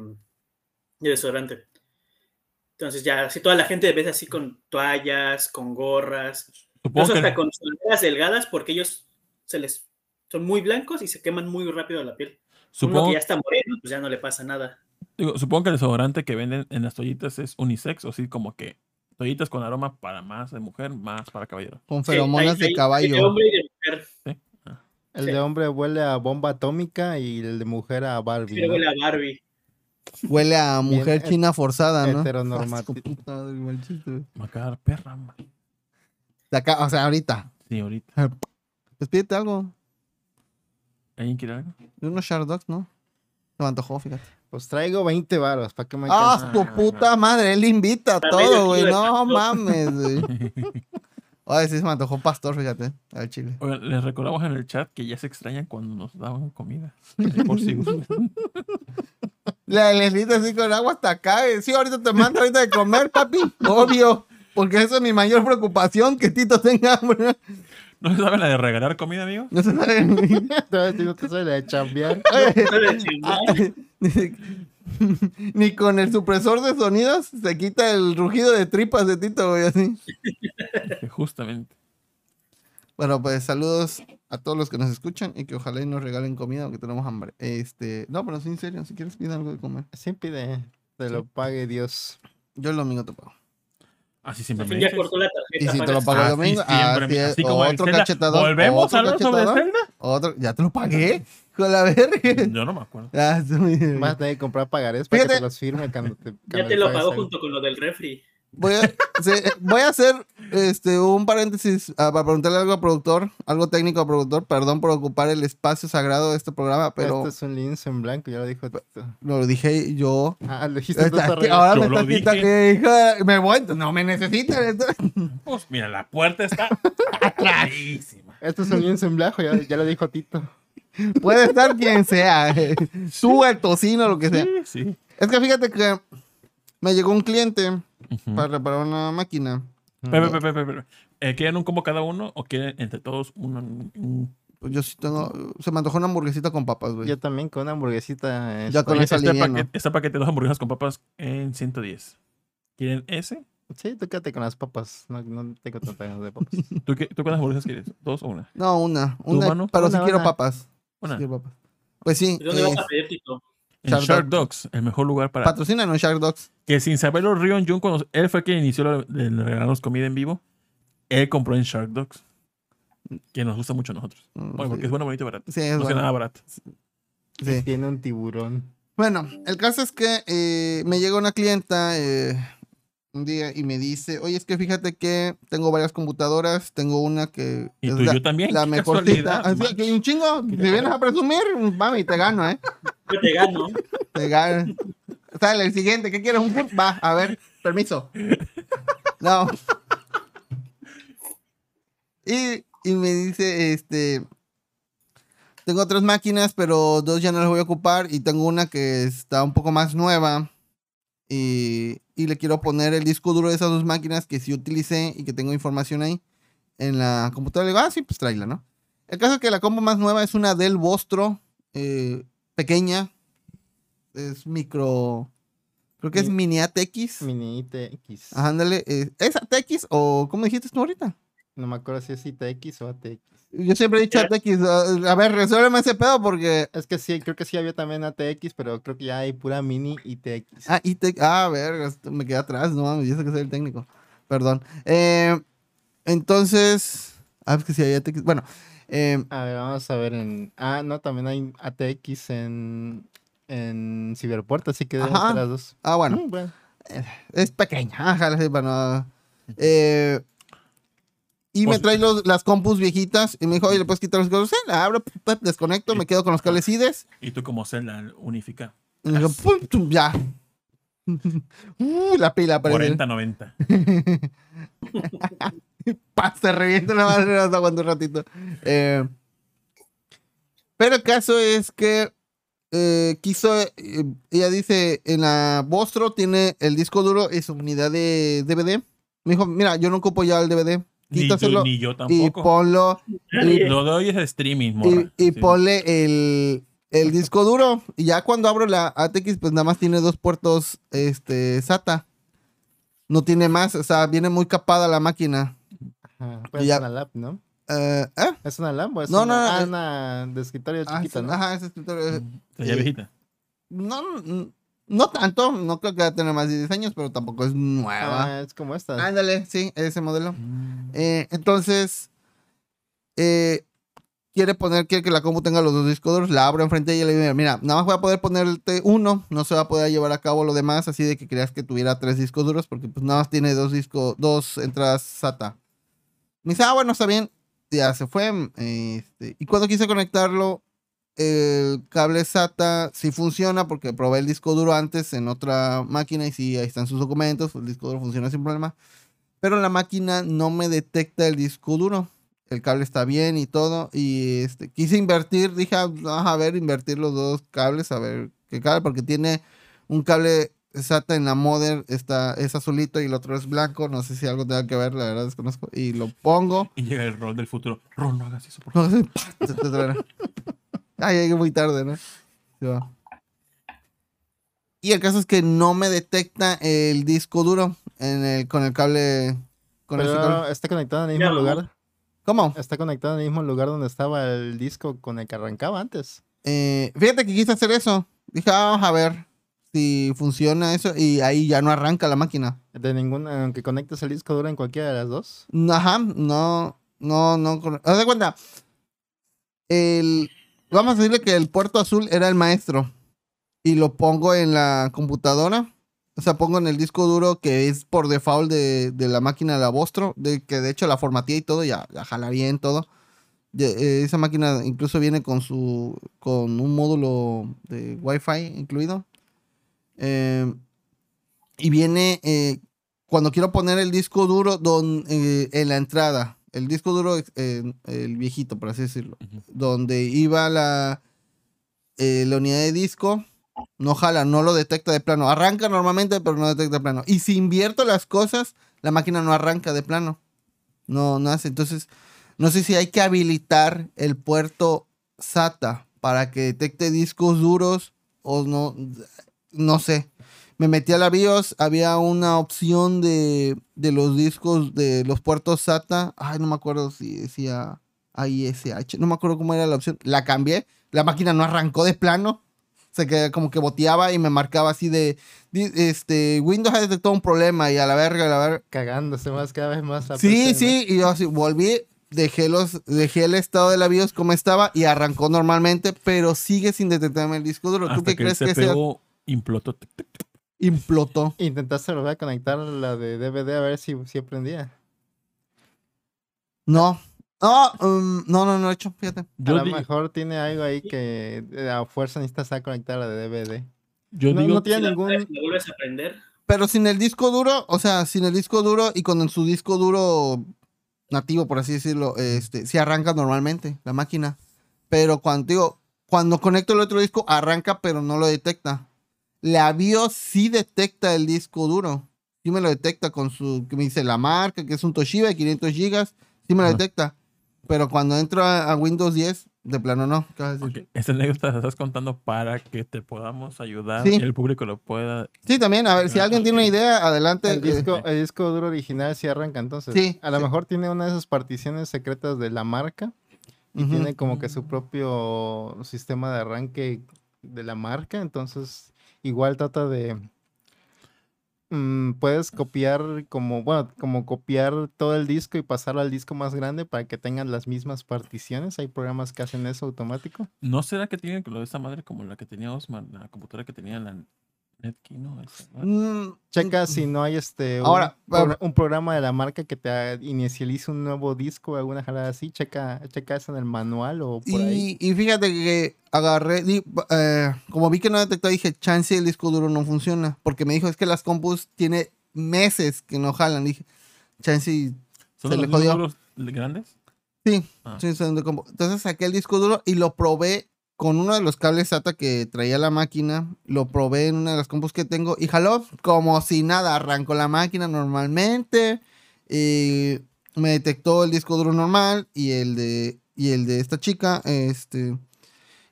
Speaker 4: de desodorante. Entonces ya, si toda la gente ves así con toallas, con gorras,
Speaker 2: Supongo
Speaker 4: incluso hasta
Speaker 2: que,
Speaker 4: con sudaderas delgadas, porque ellos se les son muy blancos y se queman muy rápido la piel. Uno
Speaker 2: supongo,
Speaker 4: que ya está moreno, pues ya no le pasa nada.
Speaker 2: Digo, supongo que el desodorante que venden en las toallitas es unisex, o sí, como que toallitas con aroma para más de mujer, más para caballero.
Speaker 3: Con
Speaker 4: Sí,
Speaker 3: feromonas
Speaker 4: hay-
Speaker 3: de caballo.
Speaker 4: de hombre y de mujer.
Speaker 1: El
Speaker 4: Sí.
Speaker 1: de hombre huele a bomba atómica y el de mujer a Barbie.
Speaker 4: Pero
Speaker 1: ¿no?
Speaker 4: huele a Barbie.
Speaker 3: Huele a mujer china forzada, ¿no? Ah.
Speaker 2: Me va a quedar perra, man.
Speaker 3: De acá, o sea, ahorita.
Speaker 2: Sí, ahorita.
Speaker 3: Pues pídete algo.
Speaker 2: ¿Alguien quiere algo?
Speaker 3: De unos Shark Dogs, ¿no? Se me antojó, fíjate.
Speaker 1: Pues traigo 20 varos, ¿para qué me
Speaker 3: ¡Ah, su puta madre! Él invita a todo, güey. No mames, güey. Oye, sí se me antojó pastor, fíjate. Al chile.
Speaker 2: Les recordamos en el chat que ya se extrañan cuando nos daban comida. Por si.
Speaker 3: La Leslita así con agua hasta acá. eh. Sí, ahorita te mando ahorita de comer, papi. Obvio. Porque eso es mi mayor preocupación, que Tito tenga hambre.
Speaker 2: ¿No se saben la de regalar comida, amigo?
Speaker 3: No se sabe.
Speaker 1: No te sale la de chambear.
Speaker 3: Ni con el supresor de sonidos se quita el rugido de tripas de Tito, güey, así.
Speaker 2: Justamente.
Speaker 3: Bueno, pues saludos a todos los que nos escuchan y que ojalá y nos regalen comida porque tenemos hambre. Este, no, pero sí, en serio, si quieres pide algo de comer.
Speaker 1: Sí, pide, te lo pague Dios.
Speaker 3: Yo el domingo te pago.
Speaker 2: Así siempre me
Speaker 4: fin ya
Speaker 2: dices.
Speaker 4: cortó la
Speaker 3: Y
Speaker 4: tarjeta.
Speaker 3: si te lo pago el
Speaker 2: Así
Speaker 3: domingo,
Speaker 2: siempre
Speaker 3: así
Speaker 2: así como
Speaker 3: otro cachetadón.
Speaker 2: ¿Volvemos a hablar sobre Zelda?
Speaker 3: Otro, ya te lo pagué. Con la verga.
Speaker 2: Yo no me acuerdo.
Speaker 3: Ah,
Speaker 1: tener que comprar pagarés para que te los firme cuando te.
Speaker 4: Ya te lo
Speaker 1: algo.
Speaker 4: junto con lo del refri.
Speaker 3: Voy a, se- voy a hacer este, un paréntesis ah, para preguntarle algo al productor, algo técnico al productor. Perdón por ocupar el espacio sagrado de este programa, pero
Speaker 1: Este es un lienzo en blanco, ya lo dijo. Tito.
Speaker 3: lo dije yo.
Speaker 1: Ah, lo dijiste tú,
Speaker 3: Está-
Speaker 1: Torre.
Speaker 3: ahora
Speaker 2: Yo
Speaker 3: me
Speaker 2: lo
Speaker 3: estás que hija, me voy, no me necesitan. entonces-
Speaker 2: Pues mira, la puerta está clarísima.
Speaker 1: Este es un lienzo en blanco, ya, ya lo dijo Tito.
Speaker 3: Puede estar quien sea, tú, el tocino, lo que sea.
Speaker 2: Sí, sí.
Speaker 3: Es que fíjate que me llegó un cliente para reparar una máquina.
Speaker 2: Eh, ¿Quieren un combo cada uno o quieren entre todos uno? un-
Speaker 3: Pues yo sí tengo, se me antojó una hamburguesita con papas, güey.
Speaker 1: Yo también con una hamburguesita.
Speaker 3: Ya con
Speaker 2: Oye,
Speaker 3: esa
Speaker 2: este, paquete, este paquete de dos hamburguesas con papas en 110. ¿Quieren ese?
Speaker 1: Sí, tú quédate con las papas. No, no tengo tanta ganas de papas.
Speaker 2: ¿Tú, qué, ¿Tú cuántas hamburguesas quieres? ¿Dos o una?
Speaker 3: No, una, una, pero
Speaker 1: Una,
Speaker 3: sí quiero
Speaker 1: una.
Speaker 3: papas. Sí
Speaker 2: Una.
Speaker 3: quiero papas. Pues sí,
Speaker 4: ¿De dónde
Speaker 3: eh,
Speaker 4: vas a pedir, Tito?
Speaker 2: En
Speaker 3: Shark
Speaker 2: Shark, Dogs, el mejor lugar para...
Speaker 3: patrocínanos Shark Dogs.
Speaker 2: Que sin saberlo, Rion Jun, cuando él fue quien inició de regalarnos comida en vivo, él compró en Shark Dogs. Que nos gusta mucho a nosotros.
Speaker 3: Mm,
Speaker 2: Bueno, porque es bueno, bonito y barato.
Speaker 3: Sí, es
Speaker 2: no es
Speaker 3: bueno.
Speaker 2: nada barato.
Speaker 3: Sí.
Speaker 1: Tiene un tiburón.
Speaker 3: Bueno, el caso es que eh, me llega una clienta eh, un día y me dice, oye, es que fíjate que tengo varias computadoras, tengo una que
Speaker 2: Y
Speaker 3: es
Speaker 2: tú
Speaker 3: la,
Speaker 2: yo también.
Speaker 3: la mejorcita. Así que hay un chingo, si vienes a presumir, mami, te gano, ¿eh?
Speaker 4: Yo te gano.
Speaker 3: Te gano. Sale el siguiente, ¿qué quieres? ¿Un? Va, a ver, permiso. No. Y, y me dice, este, tengo otras máquinas, pero dos ya no las voy a ocupar y tengo una que está un poco más nueva y, y le quiero poner el disco duro de esas dos máquinas que sí utilicé y que tengo información ahí en la computadora. Le digo, ah, sí, pues tráela, ¿no? El caso es que la combo más nueva es una Dell Vostro, eh, pequeña, es micro, creo que es
Speaker 1: Mi-
Speaker 3: mini ATX.
Speaker 1: Mini ITX.
Speaker 3: Ándale, eh, ¿es ATX o cómo dijiste tú ahorita?
Speaker 1: No me acuerdo si es ITX o ATX.
Speaker 3: Yo siempre he dicho
Speaker 4: Eh.
Speaker 3: ATX. A, a ver, resuélveme ese pedo porque.
Speaker 1: Es que sí, creo que sí había también ATX, pero creo que ya hay pura mini ITX.
Speaker 3: Ah, ITX. Ah, ver, me quedé atrás, no mames, yo sé que soy el técnico. Perdón. Eh, entonces. Ah, es que sí hay ATX. Bueno, eh,
Speaker 1: A ver, vamos a ver en... Ah, no, también hay ATX en, en Ciberpuerto, así que las dos.
Speaker 3: ah, bueno,
Speaker 1: Mm, bueno.
Speaker 3: es pequeña. Ajá, bueno. Eh, y me
Speaker 2: Pues-
Speaker 3: trae los- las compus viejitas y me dijo, oye, ¿le puedes quitar los cables? La abro, pum, pum, desconecto, me quedo con los cables IDES.
Speaker 2: Y tú como Zelda unifica.
Speaker 3: Y me dijo, pum, tum, ya. Uh, la pila aparece.
Speaker 2: 40-90.
Speaker 3: Pa, se revienta la madre, nos aguanta un ratito. Eh, pero el caso es que eh, quiso, eh, ella dice, en la Vostro tiene el disco duro y su unidad de DVD. Me dijo, mira, yo no ocupo ya el DVD.
Speaker 2: Ni,
Speaker 3: Quítaselo
Speaker 2: yo, ni yo
Speaker 3: y
Speaker 2: tampoco.
Speaker 3: ponlo
Speaker 4: Nadie.
Speaker 2: Lo de hoy es streaming,
Speaker 3: y,
Speaker 2: morra.
Speaker 3: y
Speaker 2: Sí.
Speaker 3: ponle el, el disco duro. Y ya cuando abro la ATX, pues nada más tiene dos puertos este, SATA. No tiene más, o sea, viene muy capada la máquina.
Speaker 1: Ajá, pues es una lab, ¿no?
Speaker 3: Eh, ¿eh?
Speaker 1: ¿Es una lab o es
Speaker 3: No,
Speaker 1: una,
Speaker 3: no, no,
Speaker 1: ah,
Speaker 3: es-
Speaker 1: una de escritorio
Speaker 3: Ah,
Speaker 1: chiquita,
Speaker 3: sí,
Speaker 1: ¿no?
Speaker 3: Ajá, ese escritorio.
Speaker 2: Ya viejita.
Speaker 3: No, no, tanto, no creo que va a tener más de 10 años, pero tampoco es nueva.
Speaker 1: Ah, es como esta.
Speaker 3: Ándale, sí, ese modelo. Eh, entonces, eh, quiere poner, quiere que la compu tenga los dos discos duros, la abro enfrente de ella y le digo, mira, nada más voy a poder ponerte uno, no se va a poder llevar a cabo lo demás, así de que creas que tuviera tres discos duros, porque pues nada más tiene dos discos, dos entradas SATA. Me dice, ah, bueno, está bien, ya se fue. este, y cuando quise conectarlo, el cable SATA sí funciona porque probé el disco duro antes en otra máquina y sí, ahí están sus documentos, el disco duro funciona sin problema. Pero la máquina no me detecta el disco duro. El cable está bien y todo. Y este, quise invertir, dije, ah, vamos a ver, invertir los dos cables, a ver qué cable, porque tiene un cable SATA en la modem, está, es azulito y el otro es blanco. No sé si algo tenga que ver, la verdad desconozco. Y lo pongo.
Speaker 2: Y llega el rol del futuro. Ron, no hagas eso, por favor.
Speaker 3: No, Ay, llegué muy tarde, ¿no? Sí, va. Y el caso es que no me detecta el disco duro en el, con el cable. Con el
Speaker 1: Pero
Speaker 3: cable.
Speaker 1: está conectado en el mismo lugar.
Speaker 3: ¿Cómo?
Speaker 1: Está conectado en el mismo lugar donde estaba el disco con el que arrancaba antes.
Speaker 3: Eh, fíjate que quise hacer eso. Dije, ah, vamos a ver si funciona eso. Y ahí ya no arranca la máquina.
Speaker 1: De ninguna, aunque conectes el disco duro en cualquiera de las dos.
Speaker 3: Ajá, no, no, no. Haz de cuenta. El, vamos a decirle que el puerto azul era el maestro. Y lo pongo en la computadora. O sea, pongo en el disco duro que es por default de, de la máquina de la Vostro. De, que de hecho la formateé y todo, ya, ya jala bien todo. Eh, esa máquina incluso viene con su. con un módulo de Wi-Fi incluido. Eh, y viene. eh, cuando quiero poner el disco duro don- en la entrada, el disco duro, eh, el viejito, por así decirlo, donde iba la, eh, la unidad de disco, no jala, no lo detecta de plano. Arranca normalmente, pero no detecta de plano. Y si invierto las cosas, la máquina no arranca de plano. No, no hace. Entonces, no sé si hay que habilitar el puerto SATA para que detecte discos duros o no. No sé me metí a la BIOS, había una opción de, de los discos de los puertos SATA. Ay, no me acuerdo si decía AISH, no me acuerdo cómo era la opción. La cambié, la máquina no arrancó de plano. Se que como que boteaba y me marcaba así de, este, Windows ha detectado un problema y a la verga, a la verga.
Speaker 1: Cagándose más cada vez más.
Speaker 3: Sí, sí, y yo así volví, dejé los, dejé el estado de la BIOS como estaba y arrancó normalmente, pero sigue sin detectarme el disco duro. ¿Tú
Speaker 2: Hasta
Speaker 3: qué
Speaker 2: que
Speaker 3: crees
Speaker 2: el
Speaker 3: que sea?
Speaker 2: CPU implotó.
Speaker 3: Implotó.
Speaker 1: Intentaste volver a conectar la de DVD a ver si, si aprendía.
Speaker 3: No. No, um, no, no, no he hecho, fíjate.
Speaker 1: A lo mejor tiene algo ahí que eh, a fuerza necesitas a conectar la de DVD.
Speaker 2: yo
Speaker 1: no,
Speaker 2: digo,
Speaker 1: no tiene
Speaker 4: Si la-
Speaker 1: ningún.
Speaker 4: si la vuelves a aprender.
Speaker 3: Pero sin el disco duro, o sea, sin el disco duro y con su disco duro nativo, por así decirlo, este, sí arranca normalmente la máquina. Pero cuando digo, cuando conecto el otro disco, arranca, pero no lo detecta. La BIOS sí detecta el disco duro. Sí me lo detecta con su, que me dice la marca, que es un Toshiba de 500 gigas. Sí me lo
Speaker 2: Ajá.
Speaker 3: detecta. Pero cuando entro a, a Windows 10, de plano no. ¿Qué vas a decir?
Speaker 2: ok, esta anécdota la estás contando para que te podamos ayudar
Speaker 3: Sí.
Speaker 2: y el público lo pueda.
Speaker 3: Sí, también, a ver, si
Speaker 2: Ah,
Speaker 3: alguien tiene una idea, adelante.
Speaker 1: El disco,
Speaker 3: eh,
Speaker 1: el disco duro original sí arranca entonces.
Speaker 3: Sí,
Speaker 1: A lo
Speaker 3: sí.
Speaker 1: mejor tiene una de esas particiones secretas de la marca y tiene como que su propio sistema de arranque de la marca. Entonces, igual trata de. mm, puedes copiar como, bueno, como copiar todo el disco y pasarlo al disco más grande para que tengan las mismas particiones. Hay programas que hacen eso automático.
Speaker 2: ¿No será que tienen lo de esta madre como la que tenía Osman, la computadora que tenía la Netkey, no?
Speaker 3: Mm,
Speaker 1: Checa si no hay este un,
Speaker 3: Ahora,
Speaker 1: progr- un programa de la marca que te inicialice un nuevo disco o alguna jalada así. Checa, checa eso en el manual o por ahí.
Speaker 3: Y, y fíjate que agarré, di- eh, como vi que no detectó, dije, chance el disco duro no funciona. Porque me dijo, es que las compus tiene meses que no jalan. Dije, chance,
Speaker 2: ¿Son
Speaker 3: se
Speaker 2: los
Speaker 3: le jodió.
Speaker 2: números grandes?
Speaker 3: sí,
Speaker 2: Ah.
Speaker 3: sí, son de compu. Entonces saqué el disco duro y lo probé con uno de los cables SATA que traía la máquina. Lo probé en una de las compus que tengo y jaló como si nada. Arrancó la máquina normalmente. Y me detectó el disco duro normal y el de, y el de esta chica. Este,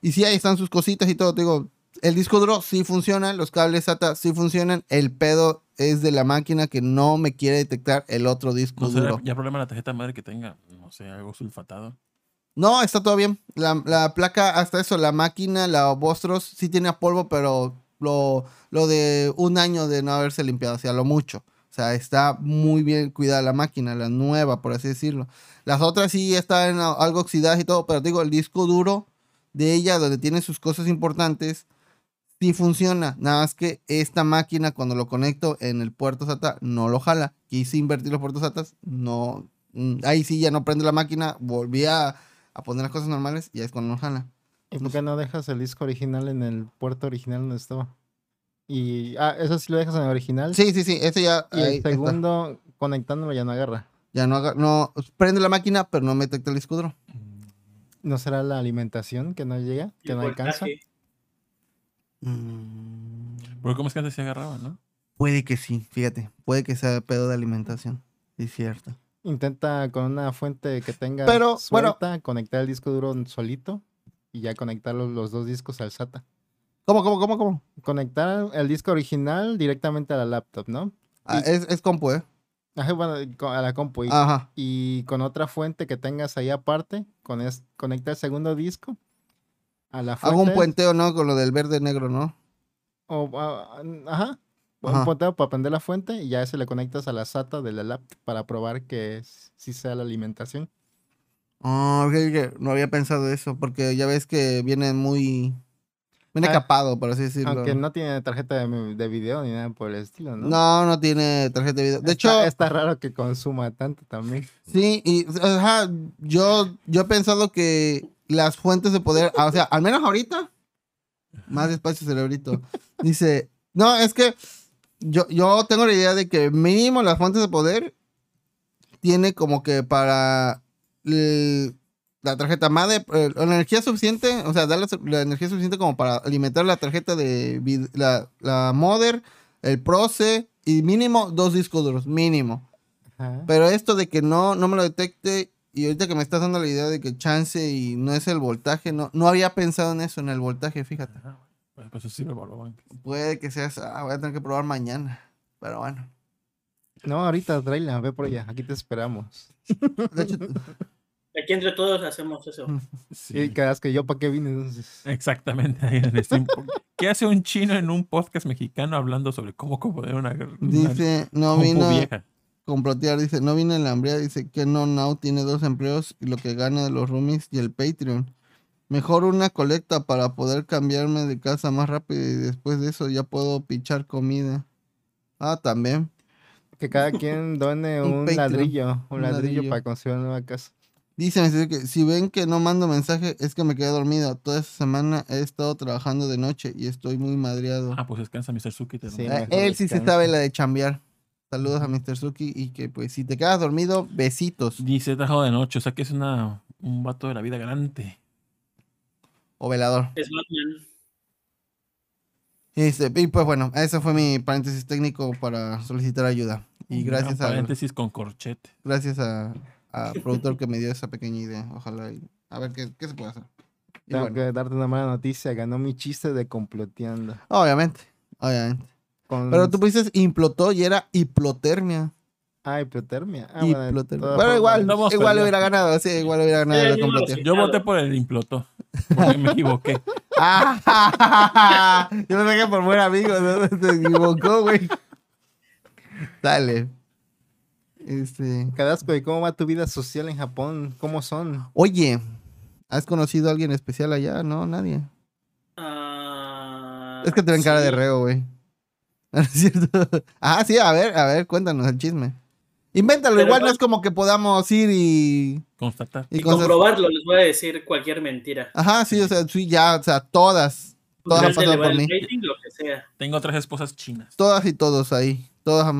Speaker 3: y sí, ahí están sus cositas y todo. Te digo, el disco duro sí funciona, los cables SATA sí funcionan. El pedo es de la máquina que no me quiere detectar el otro disco
Speaker 2: ¿No será
Speaker 3: duro.
Speaker 2: ya problema la tarjeta madre que tenga, no sé, algo sulfatado?
Speaker 3: No, está todo bien. La, la placa, hasta eso, la máquina, la Vostros, sí tiene polvo, pero lo, lo de un año de no haberse limpiado, o sea, lo mucho. O sea, está muy bien cuidada la máquina, la nueva, por así decirlo. Las otras sí están algo oxidadas y todo, pero digo, el disco duro de ella, donde tiene sus cosas importantes, sí funciona. Nada más que esta máquina, cuando lo conecto en el puerto SATA, no lo jala. Quise invertir los puertos SATA, no. mm, Ahí sí ya no prende la máquina, volví a, a poner las cosas normales y es cuando no jala.
Speaker 1: ¿Y por qué no dejas el disco original en el puerto original donde estaba? Y, ah, eso sí lo dejas en el original.
Speaker 3: Sí, sí, sí, ese ya.
Speaker 1: Y
Speaker 3: ahí
Speaker 1: el
Speaker 3: está.
Speaker 1: segundo, conectándolo ya no agarra.
Speaker 3: Ya no, haga- no prende la máquina, pero no me detecta el disco duro.
Speaker 1: ¿No será la alimentación que no llega, que no alcanza?
Speaker 3: Mm,
Speaker 2: Porque como es que antes se agarraba, ¿no?
Speaker 3: puede que sí, fíjate. Puede que sea pedo de alimentación. Es cierto.
Speaker 1: Intenta con una fuente que tenga
Speaker 3: Pero, bueno.
Speaker 1: suelta, conectar el disco duro solito y ya conectar los, los dos discos al SATA.
Speaker 3: ¿Cómo, cómo, cómo, cómo?
Speaker 1: Conectar el disco original directamente a la laptop, ¿no?
Speaker 3: Ah, es, es compu, ¿eh?
Speaker 1: Ajá, bueno, a la compu. Y,
Speaker 3: Ajá.
Speaker 1: y con otra fuente que tengas ahí aparte, con es, conecta el segundo disco a la fuente.
Speaker 3: Hago un puenteo, ¿no? Con lo del verde negro, ¿no?
Speaker 1: O, ah, ajá.
Speaker 3: Ajá.
Speaker 1: Un puenteo para prender la fuente y ya ese le conectas a la SATA de la laptop para probar que sí sea la alimentación.
Speaker 3: Ah, ok. No había pensado eso, porque ya ves que viene muy... Viene
Speaker 1: Ah,
Speaker 3: capado, por así decirlo.
Speaker 1: Aunque no tiene tarjeta de, de video ni nada por el estilo, ¿no?
Speaker 3: No, no tiene tarjeta de video. De hecho,
Speaker 1: Está, raro que consuma tanto también.
Speaker 3: sí, y ajá, yo, yo he pensado que las fuentes de poder, o sea, al menos ahorita, más despacio cerebrito, dice, no, es que yo, yo tengo la idea de que mínimo las fuentes de poder tiene como que para el- la tarjeta madre, eh, la energía suficiente, o sea, darle la energía suficiente como para alimentar la tarjeta de la, la mother, el proce y mínimo dos discos duros, mínimo.
Speaker 1: Ajá.
Speaker 3: Pero esto de que no, no me lo detecte y ahorita que me estás dando la idea de que chance y no es el voltaje, no, no había pensado en eso, en el voltaje, fíjate.
Speaker 2: Ajá, Pues, eso sirve para los bancos.
Speaker 3: Puede que sea, ah, voy a tener que probar mañana, pero bueno.
Speaker 1: No, ahorita, Trailer, ve por allá. Aquí te esperamos.
Speaker 3: De hecho,
Speaker 4: Aquí entre todos hacemos eso.
Speaker 2: Sí.
Speaker 1: Y quedas que yo, ¿para qué vine entonces?
Speaker 2: Exactamente. ahí en el stream. ¿Qué hace un chino en un podcast mexicano hablando sobre cómo componer una, una
Speaker 3: dice, no
Speaker 2: compu
Speaker 3: vino
Speaker 2: vieja?
Speaker 3: complotear, dice, no vino en la hambre, dice que no now tiene dos empleos y lo que gana de los roomies y el Patreon. Mejor una colecta para poder cambiarme de casa más rápido y después de eso ya puedo pichar comida. Ah, también.
Speaker 1: Que cada quien done
Speaker 3: Un
Speaker 1: ladrillo, un
Speaker 3: un
Speaker 1: ladrillo,
Speaker 3: ladrillo.
Speaker 1: para construir una nueva casa.
Speaker 3: Dice Mr. que si ven que no mando mensaje es que me quedé dormido. Toda esta semana he estado trabajando de noche y estoy muy madreado.
Speaker 2: Ah, pues descansa, Mr. Suki. te lo
Speaker 1: Sí,
Speaker 3: él sí se sabe la de chambear. Saludos a Mr. Suki y que pues si te quedas dormido, besitos.
Speaker 2: Dice, trabajado de noche, o sea que es una, un vato de la vida galante.
Speaker 3: O velador.
Speaker 4: Es Batman.
Speaker 3: Y, este, y pues bueno, ese fue mi paréntesis técnico para solicitar ayuda. Y gracias a,
Speaker 2: paréntesis con corchete.
Speaker 3: gracias a, a productor que me dio esa pequeña idea. Ojalá. y- a ver qué, qué se puede hacer. Y
Speaker 1: Tengo
Speaker 3: bueno,
Speaker 1: que darte una mala noticia. Ganó mi chiste de comploteando.
Speaker 3: obviamente, obviamente.
Speaker 1: Con...
Speaker 3: Pero tú dices implotó y era hiplotermia.
Speaker 1: Ah, hipotermia. Ah, bueno,
Speaker 3: Hiplotermia. Bueno, igual, igual
Speaker 2: perdiendo.
Speaker 3: hubiera ganado, sí, igual hubiera ganado
Speaker 4: Sí,
Speaker 3: la
Speaker 4: yo no sé.
Speaker 2: Yo voté por el implotó. Porque me equivoqué.
Speaker 3: Ah, yo pensé que por buen amigo, ¿no? Se equivocó, güey. Dale. Este.
Speaker 1: Cadasco, ¿y cómo va tu vida social en Japón? ¿Cómo son?
Speaker 3: Oye, ¿has conocido a alguien especial allá? No, nadie.
Speaker 4: Ah,
Speaker 3: Es que te ven cara de
Speaker 4: sí.
Speaker 3: reo, güey. ¿No es cierto? Ah, sí, a ver, a ver, cuéntanos el chisme. Invéntalo,
Speaker 4: Pero
Speaker 3: igual no
Speaker 4: no-
Speaker 3: es como que podamos ir y.
Speaker 2: Constatar.
Speaker 3: y
Speaker 4: comprobarlo, les voy a decir cualquier mentira.
Speaker 3: Ajá, sí, o sea, sí, ya, o sea, todas. Todas han pasado por mí.
Speaker 4: rating, lo que sea.
Speaker 2: Tengo tres esposas chinas.
Speaker 3: Todas y todos ahí. Todas.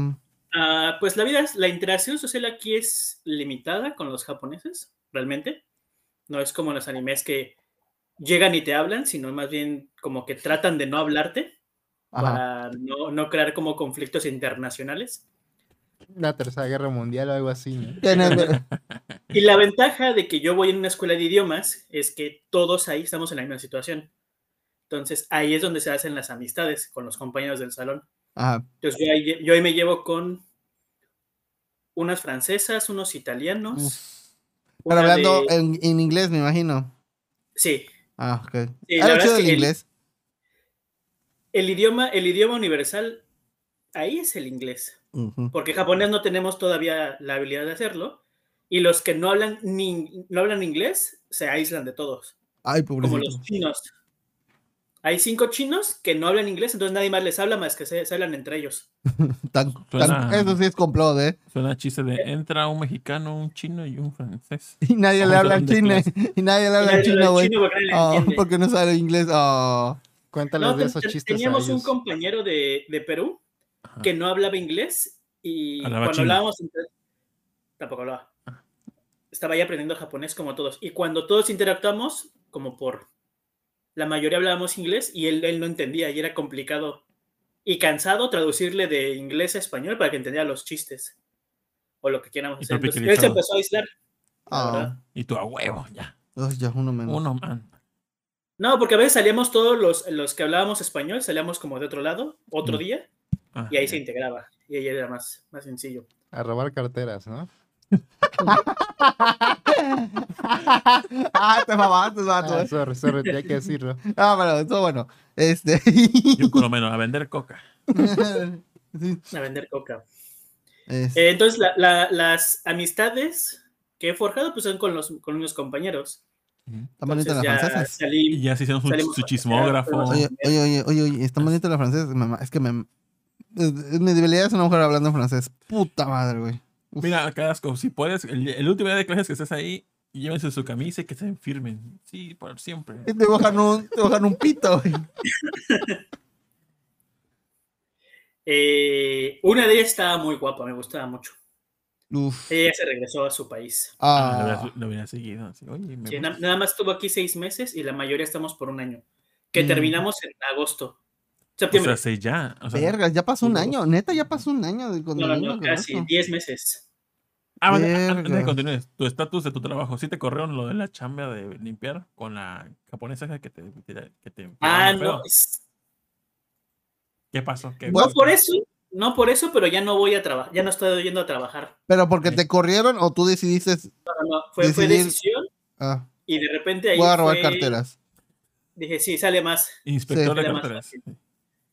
Speaker 4: Ah, pues la vida, es- la interacción social aquí es limitada con los japoneses, realmente. No es como en los animes que llegan y te hablan, sino más bien como que tratan de no hablarte
Speaker 3: Ajá.
Speaker 4: para no, no crear como conflictos internacionales.
Speaker 1: La Tercera Guerra Mundial o algo así,
Speaker 4: Y la ventaja de que yo voy en una escuela de idiomas es que todos ahí estamos en la misma situación. Entonces ahí es donde se hacen las amistades con los compañeros del salón.
Speaker 3: Ajá.
Speaker 4: Entonces yo ahí, yo ahí me llevo con unas francesas, unos italianos.
Speaker 3: Uf. Pero hablando
Speaker 4: de-
Speaker 3: en, en inglés, me imagino.
Speaker 4: Sí,
Speaker 3: Ah, ok.
Speaker 4: Sí,
Speaker 3: Ah,
Speaker 4: verdad
Speaker 3: chido
Speaker 4: es que el-
Speaker 3: inglés.
Speaker 4: el idioma, el idioma universal, ahí es el inglés. Porque japonés no tenemos todavía la habilidad de hacerlo. Y los que no hablan, ni, no hablan inglés se aíslan de todos.
Speaker 3: Ay,
Speaker 4: Como los chinos. Hay cinco chinos que no hablan inglés, entonces nadie más les habla más que se, se hablan entre ellos.
Speaker 3: Tan-
Speaker 2: Suena-
Speaker 3: tan- eso sí es complot, ¿eh?
Speaker 2: Suena chiste de entra un mexicano, un chino y un francés.
Speaker 3: Y nadie le
Speaker 2: a
Speaker 3: habla chino. Y nadie le habla chino, güey.
Speaker 4: chino porque
Speaker 3: Ah, no sabe inglés. Ah.
Speaker 1: Cuéntales
Speaker 4: No,
Speaker 1: de esos chistes a
Speaker 4: teníamos un
Speaker 1: ellos.
Speaker 4: compañero de, de Perú
Speaker 2: Ajá.
Speaker 4: que no hablaba inglés y
Speaker 2: Hablaba
Speaker 4: cuando
Speaker 2: chino.
Speaker 4: hablábamos entre- tampoco hablaba. Estaba ahí aprendiendo japonés como todos. Y cuando todos interactuamos, como por la mayoría hablábamos inglés y él, él no entendía y era complicado y cansado traducirle de inglés a español para que entendiera los chistes o lo que quieramos
Speaker 2: Y
Speaker 4: hacer. Entonces, él se empezó a aislar. la
Speaker 3: Ah.
Speaker 4: verdad.
Speaker 2: Y tú a huevo, ya.
Speaker 3: Ay, ya, uno menos.
Speaker 2: Uno man.
Speaker 4: No, porque a veces salíamos todos los, los que hablábamos español, salíamos como de otro lado, otro
Speaker 2: Mm.
Speaker 4: día,
Speaker 2: Ah,
Speaker 4: y ahí se integraba. Y ahí era más, más sencillo.
Speaker 1: A robar carteras, ¿no?
Speaker 3: ah, te mamaste, vato.
Speaker 1: Ah, sorry, sorry, tenía que decirlo.
Speaker 3: Ah, pero eso bueno. Este.
Speaker 2: Yo por lo menos a vender coca.
Speaker 3: Sí,
Speaker 4: A vender coca.
Speaker 3: es-
Speaker 4: Eh, entonces, la- la- las amistades que he forjado pues son con los, con unos compañeros.
Speaker 3: Está bonita la francesa.
Speaker 2: Y
Speaker 4: salí,
Speaker 2: ya se hicieron su, su chismógrafo.
Speaker 3: Oye, oye, oye, oye, oye, está bonita la francesa. Es que me. Debilidad es una mujer hablando en francés. Puta madre, güey. Uf.
Speaker 2: Mira, Casco, si puedes, el, el último día de clases que estés ahí, llévense su camisa y que se firmen. Sí, por siempre.
Speaker 3: Te bajan un, te bajan un pito, güey.
Speaker 4: eh, una de ellas estaba muy guapa, me gustaba mucho.
Speaker 3: Uf.
Speaker 4: Ella se regresó a su país.
Speaker 2: Ah, lo,
Speaker 3: Ah,
Speaker 2: hubiera, lo hubiera seguido. así, Oye, me
Speaker 4: Sí, nada más estuvo aquí seis meses y la mayoría estamos por un año. Que
Speaker 3: Mm.
Speaker 4: terminamos en agosto.
Speaker 2: O
Speaker 4: Septiembre.
Speaker 2: sea, sí, ya. O sea,
Speaker 3: verga, ya pasó un año. Neta, ya pasó un año. de
Speaker 4: no, no,
Speaker 3: vino
Speaker 4: no,
Speaker 3: con
Speaker 4: casi,
Speaker 3: eso.
Speaker 4: diez meses.
Speaker 2: ah, bueno, antes de continúes, tu estatus de tu trabajo, ¿sí te corrieron lo de la chamba de limpiar con la japonesa esa que te... Que te
Speaker 4: Ah, no, es-
Speaker 2: ¿Qué pasó? ¿Qué
Speaker 4: no por eso, no por eso, pero ya no voy a trabajar, ya no estoy yendo a trabajar.
Speaker 3: Pero porque
Speaker 2: Sí.
Speaker 3: te corrieron o tú decidiste.
Speaker 4: No, no, no, fue, fue decisión
Speaker 3: Ah,
Speaker 4: y de repente ahí
Speaker 3: voy a robar
Speaker 4: fue-
Speaker 3: carteras.
Speaker 4: Dije, sí, sale más.
Speaker 2: Inspector
Speaker 3: Sí.
Speaker 2: de
Speaker 4: Era más
Speaker 2: carteras.
Speaker 4: fácil.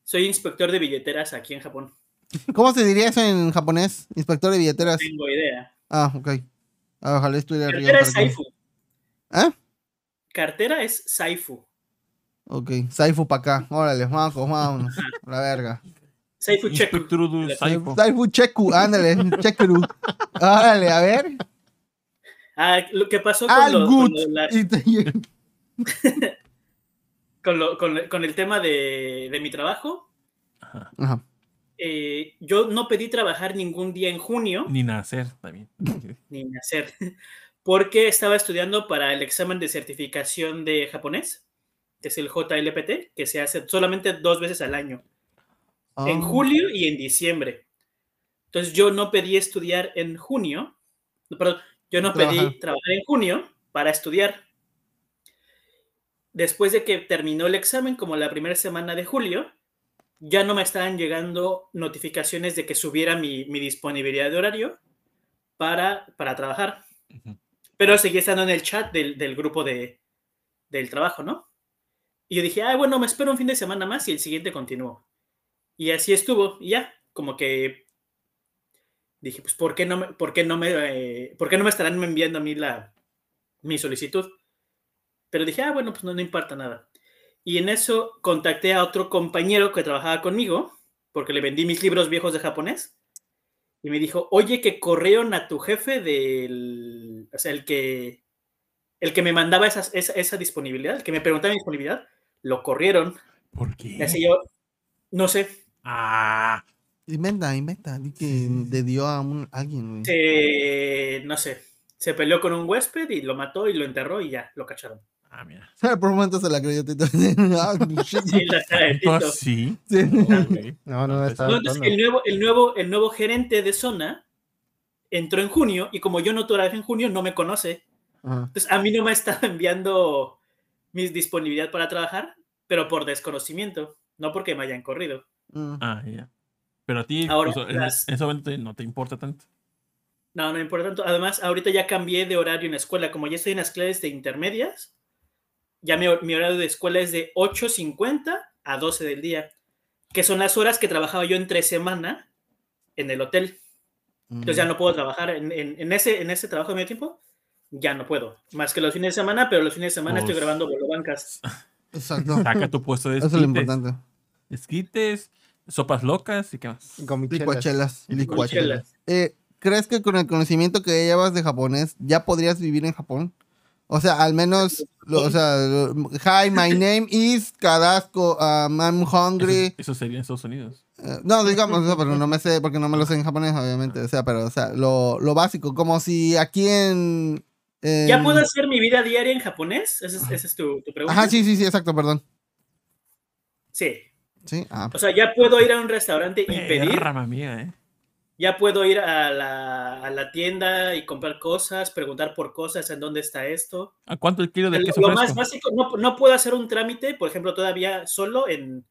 Speaker 4: Soy inspector de billeteras aquí en Japón.
Speaker 3: ¿Cómo se diría eso en japonés? Inspector de billeteras.
Speaker 4: No tengo idea.
Speaker 3: Ah, ok. Ah, ojalá estuviera arriba.
Speaker 4: Cartera es Saifu.
Speaker 3: ¿Eh?
Speaker 4: Cartera es Saifu.
Speaker 3: Ok, Saifu para acá. Órale, vamos, vámonos. A La verga.
Speaker 4: Saifu Cheku.
Speaker 2: Saifu.
Speaker 3: Saifu Cheku, ándale, Chekuru. Órale, a ver.
Speaker 4: Ah, lo que pasó con,
Speaker 3: Al
Speaker 4: lo- con con, lo- con- con el tema de, de mi trabajo.
Speaker 2: Ajá.
Speaker 3: Ajá.
Speaker 4: eh, yo no pedí trabajar ningún día en junio,
Speaker 2: Ni nacer también.
Speaker 4: ni nacer, porque estaba estudiando para el examen de certificación de japonés, que es el JLPT, que se hace solamente dos veces al año, en
Speaker 3: Ah.
Speaker 4: julio y en diciembre. Entonces yo no pedí estudiar en junio, no, perdón, yo no
Speaker 3: Trabajar.
Speaker 4: pedí trabajar en junio para estudiar. Después de que terminó el examen, como la primera semana de julio, ya no me estaban llegando notificaciones de que subiera mi, mi disponibilidad de horario para, para trabajar. Pero seguía estando en el chat del, del grupo de, del trabajo, ¿no? Y yo dije, ah, bueno, me espero un fin de semana más y el siguiente continúo. Y así estuvo, y ya, como que dije, pues, ¿por qué no me, por qué no me, eh, por qué no me estarán enviando a mí la, mi solicitud? Pero dije, ah, bueno, pues no, no importa nada. Y en eso contacté a otro compañero que trabajaba conmigo, porque le vendí mis libros viejos de japonés, y me dijo, oye, que corrieron a tu jefe del, o sea, el que, el que me mandaba esas- esa, esa disponibilidad, el que me preguntaba mi disponibilidad, lo corrieron.
Speaker 2: ¿Por
Speaker 4: Y
Speaker 2: qué?
Speaker 4: así yo, no sé,
Speaker 2: Ah,
Speaker 3: Inventa, inventa. Di que le dio a un, alguien, güey.
Speaker 4: se, no sé, se peleó con un huésped y lo mató y lo enterró y ya, lo cacharon.
Speaker 2: Ah, mira.
Speaker 3: Por un momento se la creyó Tito. Ah.
Speaker 4: Sí, la cara de
Speaker 2: ¿Tanto
Speaker 4: Tito.
Speaker 2: así?
Speaker 3: Sí.
Speaker 2: Ok.
Speaker 1: No, no,
Speaker 2: Pues,
Speaker 1: estaba
Speaker 4: No, entonces, el nuevo, el, nuevo, el nuevo gerente de zona entró en junio y como yo no trabajé en junio, no me conoce.
Speaker 3: Ajá.
Speaker 4: Entonces, a mí no me está enviando mi disponibilidad para trabajar, pero por desconocimiento, no porque me hayan corrido.
Speaker 3: Mm.
Speaker 2: Ah, ya. Pero a ti,
Speaker 4: Ahora, las-
Speaker 2: en ese momento no te importa tanto.
Speaker 4: No, no importa tanto. Además, ahorita ya cambié de horario en la escuela. Como ya estoy en las clases de intermedias, ya mi, mi horario de escuela es de 8.50 a 12 del día, que son las horas que trabajaba yo entre semana en el hotel. Entonces ya no puedo trabajar en, en- en ese, en ese trabajo de medio tiempo. Ya no puedo. Más que los fines de semana, pero los fines de semana estoy
Speaker 2: Pues-
Speaker 4: grabando bolobancas.
Speaker 3: Exacto.
Speaker 2: Saca tu puesto de
Speaker 3: Eso es lo
Speaker 2: esquites.
Speaker 3: importante.
Speaker 2: Esquites, sopas locas y qué más.
Speaker 3: Licuachelas.
Speaker 2: Y
Speaker 3: Licuachelas. Eh, ¿Crees que con el conocimiento que llevas de japonés ya podrías vivir en Japón? O sea, al menos, lo- o sea, lo- hi, my name is Kadasco, um, I'm hungry.
Speaker 2: Eso, eso sería en Estados Unidos.
Speaker 3: Eh, no, digamos, o sea, pero no me sé, porque no me lo sé en japonés, obviamente. O sea, pero, o sea, lo, lo básico, como si aquí en. en-
Speaker 4: ¿Ya puedo hacer mi vida diaria en japonés? Esa es, esa es tu, tu pregunta.
Speaker 3: Ajá, sí, sí, sí, exacto, perdón.
Speaker 4: Sí.
Speaker 3: Sí, ah,
Speaker 4: O sea, ya puedo ir a un restaurante y pedir.
Speaker 2: Perra mía, ¿eh?
Speaker 4: Ya puedo ir a la, a la tienda y comprar cosas, preguntar por cosas, en dónde está esto.
Speaker 2: ¿A cuánto el kilo de queso
Speaker 4: lo
Speaker 2: fresco?
Speaker 4: más básico, no, no puedo hacer un trámite, por ejemplo, todavía solo en,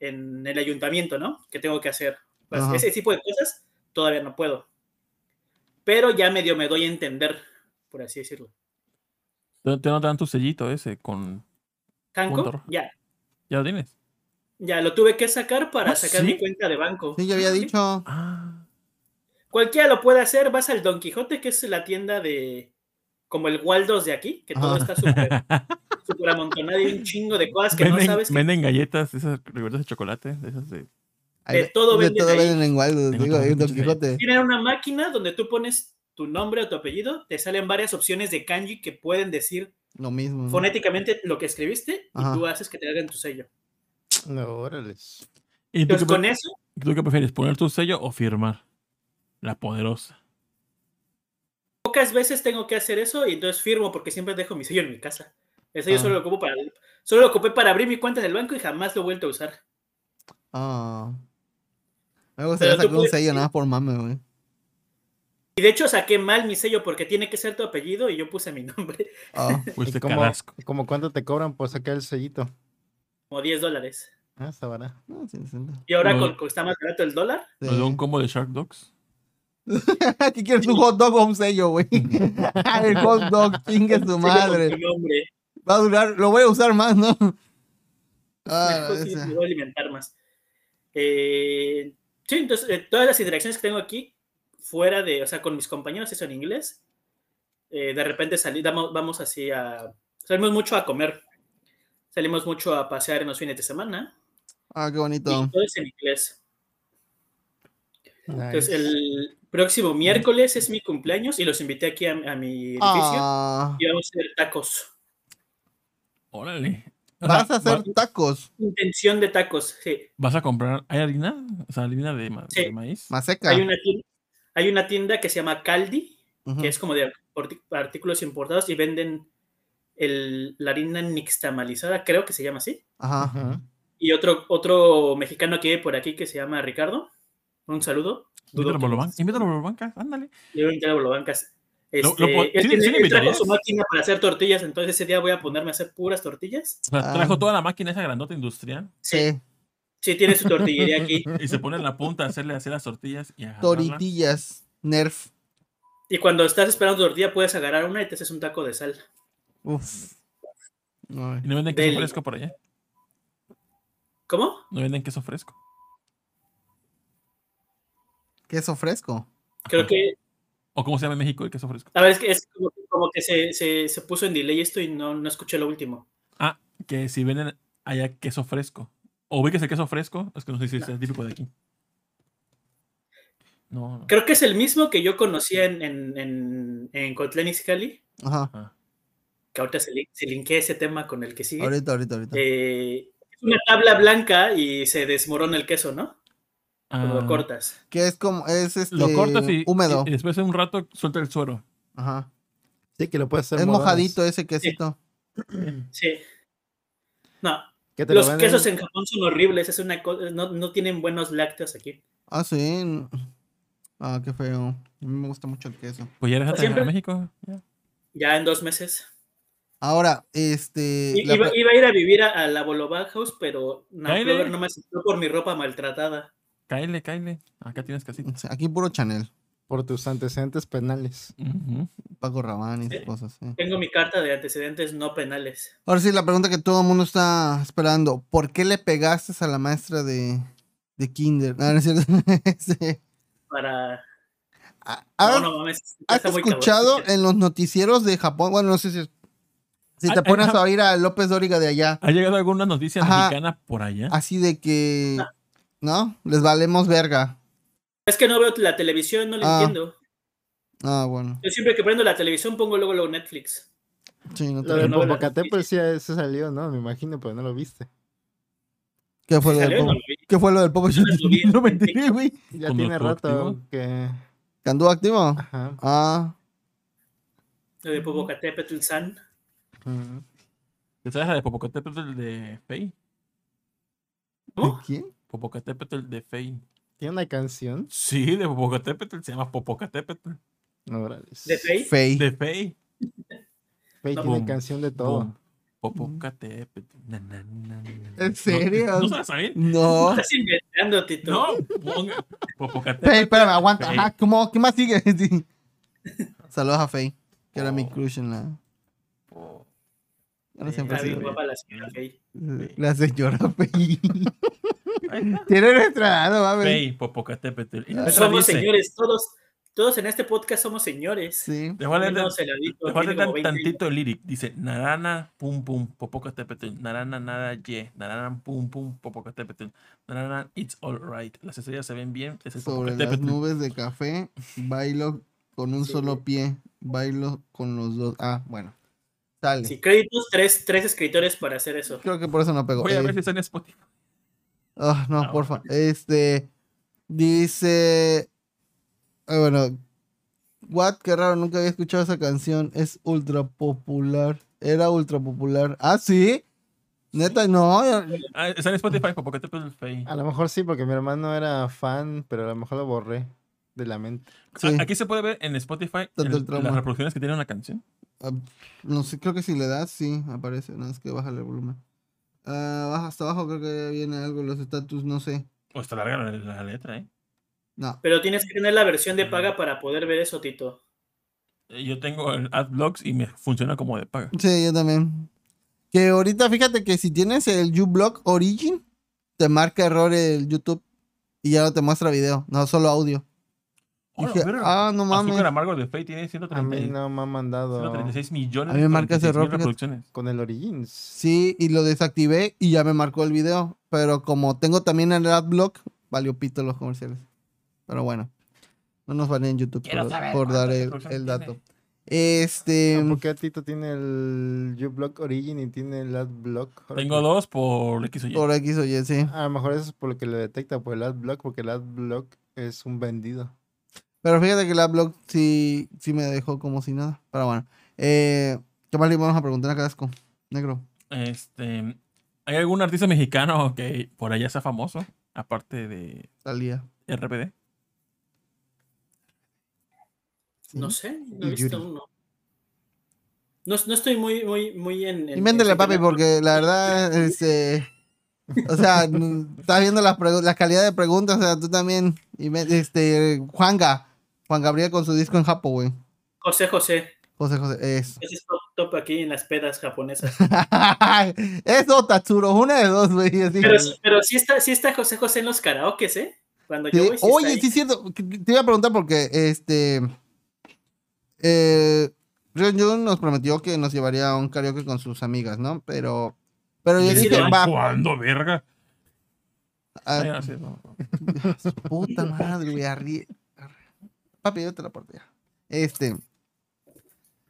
Speaker 4: en el ayuntamiento, ¿no? Que tengo que hacer. Pues, ese tipo de cosas todavía no puedo. Pero ya medio me doy a entender, por así decirlo.
Speaker 2: Te te no te dan tu sellito ese con... Rojo.
Speaker 4: ya.
Speaker 2: ¿Ya lo tienes?
Speaker 4: Ya lo tuve que sacar para
Speaker 2: ¿Ah,
Speaker 4: sacar
Speaker 2: sí?
Speaker 4: mi cuenta de banco.
Speaker 3: Sí, ya había
Speaker 4: Sí.
Speaker 3: dicho.
Speaker 2: Ah.
Speaker 4: Cualquiera lo puede hacer. Vas al Don Quijote, que es la tienda de. como el Waldos de aquí, que todo
Speaker 3: Ajá.
Speaker 4: está súper súper amontonado y un chingo de cosas que no
Speaker 2: venden,
Speaker 4: sabes que
Speaker 2: venden galletas, esas galletas de chocolate, de esas de...
Speaker 3: Ahí-
Speaker 4: De todo
Speaker 3: de
Speaker 4: venden
Speaker 3: todo venden en Waldo,
Speaker 2: Tengo
Speaker 3: digo,
Speaker 2: todas
Speaker 3: en Don Quijote.
Speaker 4: tienen una máquina donde tú pones tu nombre o tu apellido, te salen varias opciones de kanji que pueden decir
Speaker 3: Lo mismo. ¿no?
Speaker 4: fonéticamente lo que escribiste y tú haces que te hagan tu sello.
Speaker 1: No, órale.
Speaker 2: ¿Y tú
Speaker 4: Entonces,
Speaker 2: qué,
Speaker 4: con
Speaker 2: pre-
Speaker 4: eso,
Speaker 2: tú qué prefieres, poner tu sello o firmar? La poderosa.
Speaker 4: pocas veces tengo que hacer eso y entonces firmo porque siempre dejo mi sello en mi casa. El sello
Speaker 3: Ah.
Speaker 4: solo lo ocupo para solo lo ocupé para abrir mi cuenta en el banco y jamás lo he vuelto a usar.
Speaker 3: Ah. Me gustaría sacar un sello nada por mame, güey.
Speaker 4: Y de hecho saqué mal mi sello porque tiene que ser tu apellido y yo puse mi nombre,
Speaker 3: Ah.
Speaker 2: Pues
Speaker 1: ¿Y
Speaker 2: Carrasco.
Speaker 1: cómo cuánto te cobran por sacar el sellito?
Speaker 4: como 10 dólares.
Speaker 1: Ah, está barato.
Speaker 3: No, sí, sí, sí.
Speaker 4: Y ahora con, con- está más barato el dólar,
Speaker 2: ¿Nos da un combo de Shark Dogs?
Speaker 3: ¿Qué quieres un hot dog o un sello, güey? el hot dog, chingue su madre. Va a durar, lo voy a usar más, ¿no? Ah,
Speaker 4: sí, me voy a alimentar más. Eh, sí, entonces eh, todas las interacciones que tengo aquí, fuera de, o sea, con mis compañeros, eso en inglés, eh, de repente salí, damos- vamos así a, salimos mucho a comer, salimos mucho a pasear en los fines de semana,
Speaker 3: Ah, qué
Speaker 4: y
Speaker 3: bonito.
Speaker 4: todo es en inglés. Entonces el próximo miércoles es mi cumpleaños y los invité aquí a, a mi edificio
Speaker 3: Ah,
Speaker 4: y vamos a hacer tacos.
Speaker 2: Órale.
Speaker 3: Vas a hacer tacos.
Speaker 4: Intención de tacos, sí.
Speaker 2: ¿Vas a comprar? ¿Hay harina? O sea, harina de, ma-
Speaker 4: Sí.
Speaker 2: de maíz.
Speaker 3: Más seca.
Speaker 4: Hay una, tienda, hay una tienda que se llama Caldi, que es como de artículos importados y venden el, la harina nixtamalizada, creo que se llama así.
Speaker 3: Ajá.
Speaker 1: Ajá.
Speaker 4: Y otro, otro mexicano que vive por aquí que se llama Ricardo. Un saludo.
Speaker 2: Invítalo invítalo a Bolobancas, ándale.
Speaker 4: Le voy a invitar a Bolobancas.
Speaker 2: Lo-
Speaker 4: Este,
Speaker 2: lo po-
Speaker 4: él,
Speaker 2: ¿sí-
Speaker 4: tiene-
Speaker 2: sí le
Speaker 4: él trajo
Speaker 2: invitarías?
Speaker 4: su máquina para hacer tortillas, entonces ese día voy a ponerme a hacer puras tortillas.
Speaker 2: O sea,
Speaker 3: Ah.
Speaker 2: trajo toda la máquina esa grandota industrial
Speaker 3: Sí.
Speaker 4: Sí, tiene su tortillería aquí.
Speaker 2: y se pone en la punta a hacerle hacer las tortillas y.
Speaker 3: Toritillas. Nerf.
Speaker 4: Y cuando estás esperando tortilla, puedes agarrar una y te haces un taco de sal.
Speaker 3: Uf. Ay.
Speaker 2: ¿Y no venden queso
Speaker 4: Deli.
Speaker 2: fresco por allá?
Speaker 4: ¿Cómo?
Speaker 2: ¿No venden queso fresco?
Speaker 3: Queso fresco.
Speaker 4: Creo que
Speaker 2: ¿O cómo se llama en México el queso fresco?
Speaker 4: A ver, es que es como, como que se, se, se puso en delay esto y no, no escuché lo último.
Speaker 2: Ah, que si venden allá queso fresco. O ubicas el queso fresco, es que no sé si es típico de aquí. No, no.
Speaker 4: Creo que es el mismo que yo conocía en, en, en, en Kotlin Izcalli,
Speaker 3: Ajá.
Speaker 2: Ah,
Speaker 4: que ahorita se, se linkea ese tema con el que sigue.
Speaker 3: Ahorita, ahorita, ahorita.
Speaker 4: Eh, es una tabla blanca y se desmorona el queso, ¿no?
Speaker 2: Ah,
Speaker 4: lo cortas.
Speaker 3: Que es como, es este.
Speaker 2: Lo cortas y,
Speaker 3: húmedo.
Speaker 2: y después de un rato suelta el suero.
Speaker 3: Ajá.
Speaker 1: Sí, que lo puedes hacer
Speaker 3: Es
Speaker 1: modadas.
Speaker 3: mojadito ese quesito.
Speaker 4: Sí. No,
Speaker 1: te
Speaker 4: los quesos en Japón son horribles, es una cosa, no, no tienen buenos lácteos aquí.
Speaker 3: Ah, sí. Ah, qué feo. A mí me gusta mucho el queso.
Speaker 2: Pues ya eres
Speaker 4: Siempre-
Speaker 2: a México. ya.
Speaker 4: Ya en dos meses.
Speaker 3: Ahora, este.
Speaker 4: I-
Speaker 3: la
Speaker 4: Iba, a ir a vivir a, a la Bolobac House, pero no, no me aceptó por mi ropa maltratada.
Speaker 2: Cáele, cáele. Acá tienes casita.
Speaker 3: Aquí puro Chanel.
Speaker 1: Por tus antecedentes penales.
Speaker 2: Ujú.
Speaker 3: Paco Rabanne y
Speaker 4: Sí.
Speaker 3: cosas. sí.
Speaker 4: Tengo mi carta de antecedentes no penales.
Speaker 3: Ahora sí, la pregunta que todo el mundo está esperando. ¿Por qué le pegaste a la maestra de, de Kinder? Ah, no es cierto. Sí.
Speaker 4: Para.
Speaker 3: Ah,
Speaker 4: No,
Speaker 3: ¿Has,
Speaker 4: no mames.
Speaker 3: has
Speaker 4: cabrón.
Speaker 3: escuchado en los noticieros de Japón? Bueno, no sé si, si
Speaker 2: Ay,
Speaker 3: te pones a oír a López Dóriga de allá.
Speaker 2: ¿Ha llegado alguna noticia
Speaker 3: Ajá.
Speaker 2: mexicana por allá?
Speaker 3: Así de que.
Speaker 4: No.
Speaker 3: Les valemos verga.
Speaker 4: Es que no veo la televisión, no le
Speaker 3: Ah.
Speaker 4: entiendo.
Speaker 3: Ah, bueno.
Speaker 4: Yo siempre que prendo la televisión pongo luego luego Netflix.
Speaker 3: Sí, no
Speaker 1: Lo
Speaker 3: te-
Speaker 1: de
Speaker 4: veo las
Speaker 1: Popocatépetl sí se salió, ¿no? Me imagino, pero no lo viste.
Speaker 3: ¿Qué fue lo del.
Speaker 4: No lo.
Speaker 3: ¿Qué fue lo del Popo?
Speaker 4: Yo lo
Speaker 3: No me enteré, güey.
Speaker 1: Ya
Speaker 2: ¿Cuándo
Speaker 1: tiene rato
Speaker 2: activo?
Speaker 1: que...
Speaker 3: ¿Que anduvo activo?
Speaker 1: Ajá.
Speaker 3: Ah.
Speaker 4: Lo de Popocatépetl San.
Speaker 1: ujú.
Speaker 2: ¿Te sabes la de Popocatépetl de Fey?
Speaker 4: ¿Cómo?
Speaker 3: ¿Quién?
Speaker 2: Popocatépetl de Fey.
Speaker 1: ¿Tiene una canción?
Speaker 2: Sí, de Popocatépetl, se llama Popocatépetl.
Speaker 1: Órale.
Speaker 4: ¿De Faye?
Speaker 3: Fey.
Speaker 2: De Faye.
Speaker 1: Faye
Speaker 4: No.
Speaker 1: tiene
Speaker 2: Boom,
Speaker 1: canción de todo.
Speaker 2: Boom. Popocatépetl. Na, na, na, na.
Speaker 3: ¿En serio?
Speaker 2: ¿No, ¿no saben?
Speaker 3: No.
Speaker 4: Estás inventando, Tito.
Speaker 2: No, ponga Popocatépetl.
Speaker 3: Fey, espérame, aguanta.
Speaker 2: Fey.
Speaker 3: Ajá, ¿cómo? ¿Qué más sigue? Saludos a Fey, que era mi crush en la. Siempre sido
Speaker 4: guapa la señora Faye.
Speaker 3: La señora Fey. Tiene nuestra edad, no mames.
Speaker 2: Faye, Popocatépetl. Y
Speaker 4: Somos
Speaker 2: dice-
Speaker 4: señores, todos, todos en este podcast somos señores.
Speaker 3: Sí.
Speaker 2: Le voy a leer
Speaker 4: Menos el adicto,
Speaker 2: le voy a
Speaker 4: tiene
Speaker 2: leer
Speaker 4: como 20 años.
Speaker 2: tantito el lyric. Dice, narana, pum, pum, Popocatépetl. Narana, nada, ye. Narana, pum, pum, Popocatépetl. Narana, it's all right. Las estrellas se ven bien. Es
Speaker 3: Sobre las nubes de café, bailo con un
Speaker 4: Sí.
Speaker 3: solo pie, bailo con los dos. Ah, bueno. Sale.
Speaker 4: Sí, créditos, tres, tres escritores para hacer eso.
Speaker 3: Creo que por eso no pegó.
Speaker 2: Voy a
Speaker 3: Eh,
Speaker 2: ver si está en Spotify.
Speaker 3: ah, no,
Speaker 2: Ah,
Speaker 3: porfa. Este. Dice. ah, bueno. What, qué raro, nunca había escuchado esa canción. Es ultra popular. Era ultra popular. Ah, sí. Neta, no.
Speaker 2: Ah, está en Spotify, Popocatépetl Faye.
Speaker 1: A lo mejor sí, porque mi hermano era fan, pero a lo mejor lo borré de la mente.
Speaker 3: Sí.
Speaker 2: Aquí se puede ver en Spotify el-
Speaker 3: el trauma.
Speaker 2: las reproducciones que tiene una canción.
Speaker 3: Ah, no sé, creo que si le das, sí, aparece. No es que baja el volumen. Ah, baja hasta abajo, creo que viene algo, los estatus, no sé.
Speaker 2: O está larga la, la letra, ¿eh?
Speaker 3: No.
Speaker 4: Pero tienes que tener la versión de paga para poder ver eso, Tito.
Speaker 2: Eh, Yo tengo el AdBlocks y me funciona como de paga.
Speaker 3: Sí, yo también. Que ahorita fíjate que si tienes el uBlock Origin, te marca error el YouTube y ya no te muestra video, no solo audio.
Speaker 2: Hola,
Speaker 3: Dije,
Speaker 2: verga.
Speaker 3: ah, no mames.
Speaker 2: Azúcar amargo de tiene
Speaker 1: A
Speaker 2: 130
Speaker 1: mí no me ha mandado
Speaker 2: 136 millones
Speaker 3: A mí me marca ese
Speaker 2: 46
Speaker 3: error,
Speaker 1: con el Origins.
Speaker 3: Sí, y lo desactivé y ya me marcó el video. Pero como tengo también el AdBlock, valió pito los comerciales. Pero bueno, no nos van en YouTube
Speaker 2: Quiero
Speaker 3: por, dar el, dato. Este.
Speaker 1: ¿Por qué Tito tiene el uBlock Origin y tiene el AdBlock?
Speaker 2: Tengo dos por X o Y.
Speaker 3: Por X o Y, sí.
Speaker 1: A lo mejor eso es por lo que lo detecta, por el AdBlock, porque el AdBlock es un vendido.
Speaker 3: Pero fíjate que el AdBlock sí, sí me dejó como si nada. Pero bueno. Eh, ¿Qué más le vamos a preguntar a Casco? Negro.
Speaker 2: Este, ¿Hay algún artista mexicano que por allá sea famoso? Aparte de
Speaker 3: Talía.
Speaker 2: RPD.
Speaker 4: No sé, no he visto
Speaker 1: Yuri.
Speaker 4: uno. No, no estoy muy, muy, muy en. en-
Speaker 3: papi, porque la verdad, este. O sea, estás viendo las la calidad de preguntas, o sea, tú también. Este, Juanga. Juan Gabriel con su disco en Japo, güey.
Speaker 4: José José.
Speaker 3: José José.
Speaker 4: Ese es top, top aquí en las pedas japonesas.
Speaker 3: eso, Tatsuro, una de dos, güey.
Speaker 4: Pero, pero sí, está, sí está José José en los karaokes, ¿eh? Cuando
Speaker 3: Sí,
Speaker 4: yo voy, sí
Speaker 3: Oye, sí es cierto. Te iba a preguntar porque este. Eh, Ryun Jun nos prometió que nos llevaría a un karaoke con sus amigas, ¿no? Pero. Pero yo
Speaker 4: Sí,
Speaker 3: dije, va.
Speaker 2: ¿Cuándo, verga?
Speaker 3: ah,
Speaker 2: Ay, no, sí, no.
Speaker 3: su puta madre, güey. Papi, yo te la porté. Este.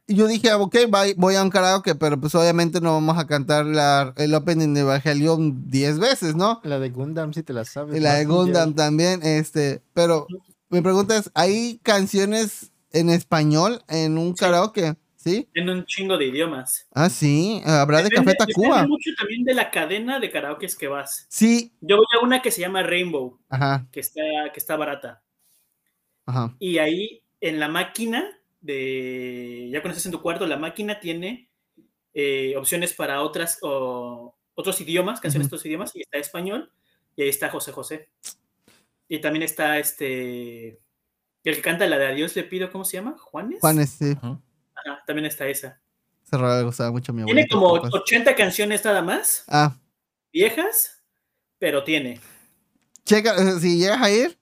Speaker 3: Y yo dije, ok, bye, voy a un karaoke, pero pues obviamente no vamos a cantar la, el opening de Evangelion 10 veces, ¿no?
Speaker 1: La de Gundam, si te la sabes.
Speaker 3: Y la de. Gundam también, este, pero mi pregunta es, ¿hay canciones en español en un karaoke? ¿Sí?
Speaker 4: En un chingo de idiomas.
Speaker 3: Ah, sí, habrá de Café
Speaker 4: Depende-
Speaker 3: Tacuba.
Speaker 4: depende mucho también de la cadena de karaokes que vas.
Speaker 3: Sí,
Speaker 4: Yo voy a una que se llama Rainbow,
Speaker 3: ajá,
Speaker 4: que está, que está barata.
Speaker 3: Ajá.
Speaker 4: Y ahí en la máquina de. Ya cuando estás en tu cuarto, la máquina tiene eh, opciones para otras o otros idiomas, canciones de otros idiomas, y está español, y ahí está José José. Y también está este. El que canta la de Adiós le pido, ¿cómo se llama? ¿Juanes?
Speaker 3: Juanes, sí,
Speaker 2: Ajá.
Speaker 4: También está esa.
Speaker 3: se gustaba mucho mi
Speaker 4: Tiene como
Speaker 3: capaz.
Speaker 4: 80 canciones nada más,
Speaker 3: Ah,
Speaker 4: viejas, pero tiene.
Speaker 3: checa, eh, si llegas a ir,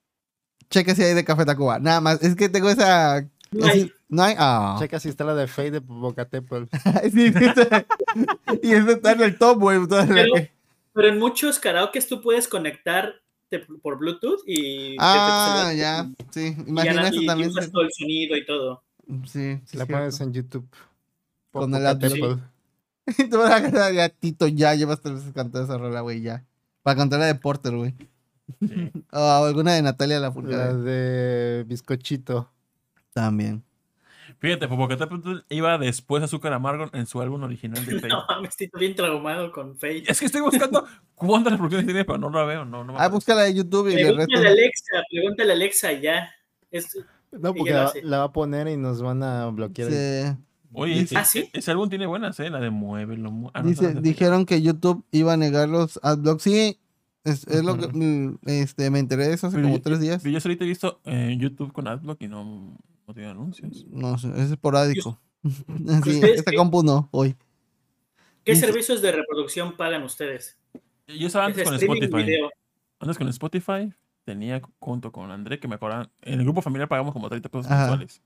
Speaker 3: checa si hay de Café Tacuba. Nada más, es que tengo esa...
Speaker 4: No hay.
Speaker 3: No hay. Ah.
Speaker 1: Checa si está la de Fade de Popocatépetl.
Speaker 3: Sí, sí, y eso está en el top, güey.
Speaker 4: Pero- en muchos karaokes tú puedes conectar por Bluetooth y.
Speaker 3: Ah, ya. Sí,
Speaker 4: y ya
Speaker 3: imagina eso
Speaker 4: y
Speaker 3: también.
Speaker 4: usas todo el sonido y todo.
Speaker 3: Sí, sí,
Speaker 1: La pones en YouTube.
Speaker 3: Con el
Speaker 1: Popocatépetl.
Speaker 3: Y tú vas a cantar ya, Tito, ya llevas tres veces cantando esa rola, güey, ya. Para cantar la de Porter, güey.
Speaker 2: Sí.
Speaker 3: O alguna de Natalia la
Speaker 1: La
Speaker 3: Furcada.
Speaker 1: de Bizcochito.
Speaker 3: También.
Speaker 2: Fíjate, Popocatépetl iba después de Azúcar Amargo en su álbum original de Fate.
Speaker 4: No, me estoy bien traumado con Fate.
Speaker 2: Es que estoy buscando cuántas reproducciones tiene, pero no la veo. No, no
Speaker 3: Ah, búscala de YouTube y le resto.
Speaker 4: Pregúntale a Alexa, pregúntale a Alexa y ya. Es-
Speaker 1: No, porque la, va a poner y nos van a bloquear.
Speaker 3: Sí.
Speaker 2: Oye,
Speaker 3: Dice-
Speaker 4: ¿Ah, sí?
Speaker 2: ese álbum tiene buenas, ¿eh? La de Muévelo. mu- ah, no,
Speaker 3: Dice, dijeron que YouTube iba a negar los adblocks. Sí, es, es lo que mm, este, me enteré de eso hace
Speaker 2: Pero
Speaker 3: como
Speaker 2: yo-
Speaker 3: tres días.
Speaker 2: Pero yo ahorita he visto eh, YouTube con Adblock y no, no tiene anuncios.
Speaker 3: No sé, es esporádico. sí,
Speaker 4: ¿Ustedes
Speaker 3: esta
Speaker 4: qué?
Speaker 3: compu no, hoy.
Speaker 4: ¿Qué servicios de reproducción pagan ustedes?
Speaker 2: Yo estaba antes
Speaker 4: ¿Es
Speaker 2: con Spotify.
Speaker 4: video?
Speaker 2: Antes con Spotify tenía junto con André que me acordaban. En el grupo familiar pagamos como 30 pesos mensuales.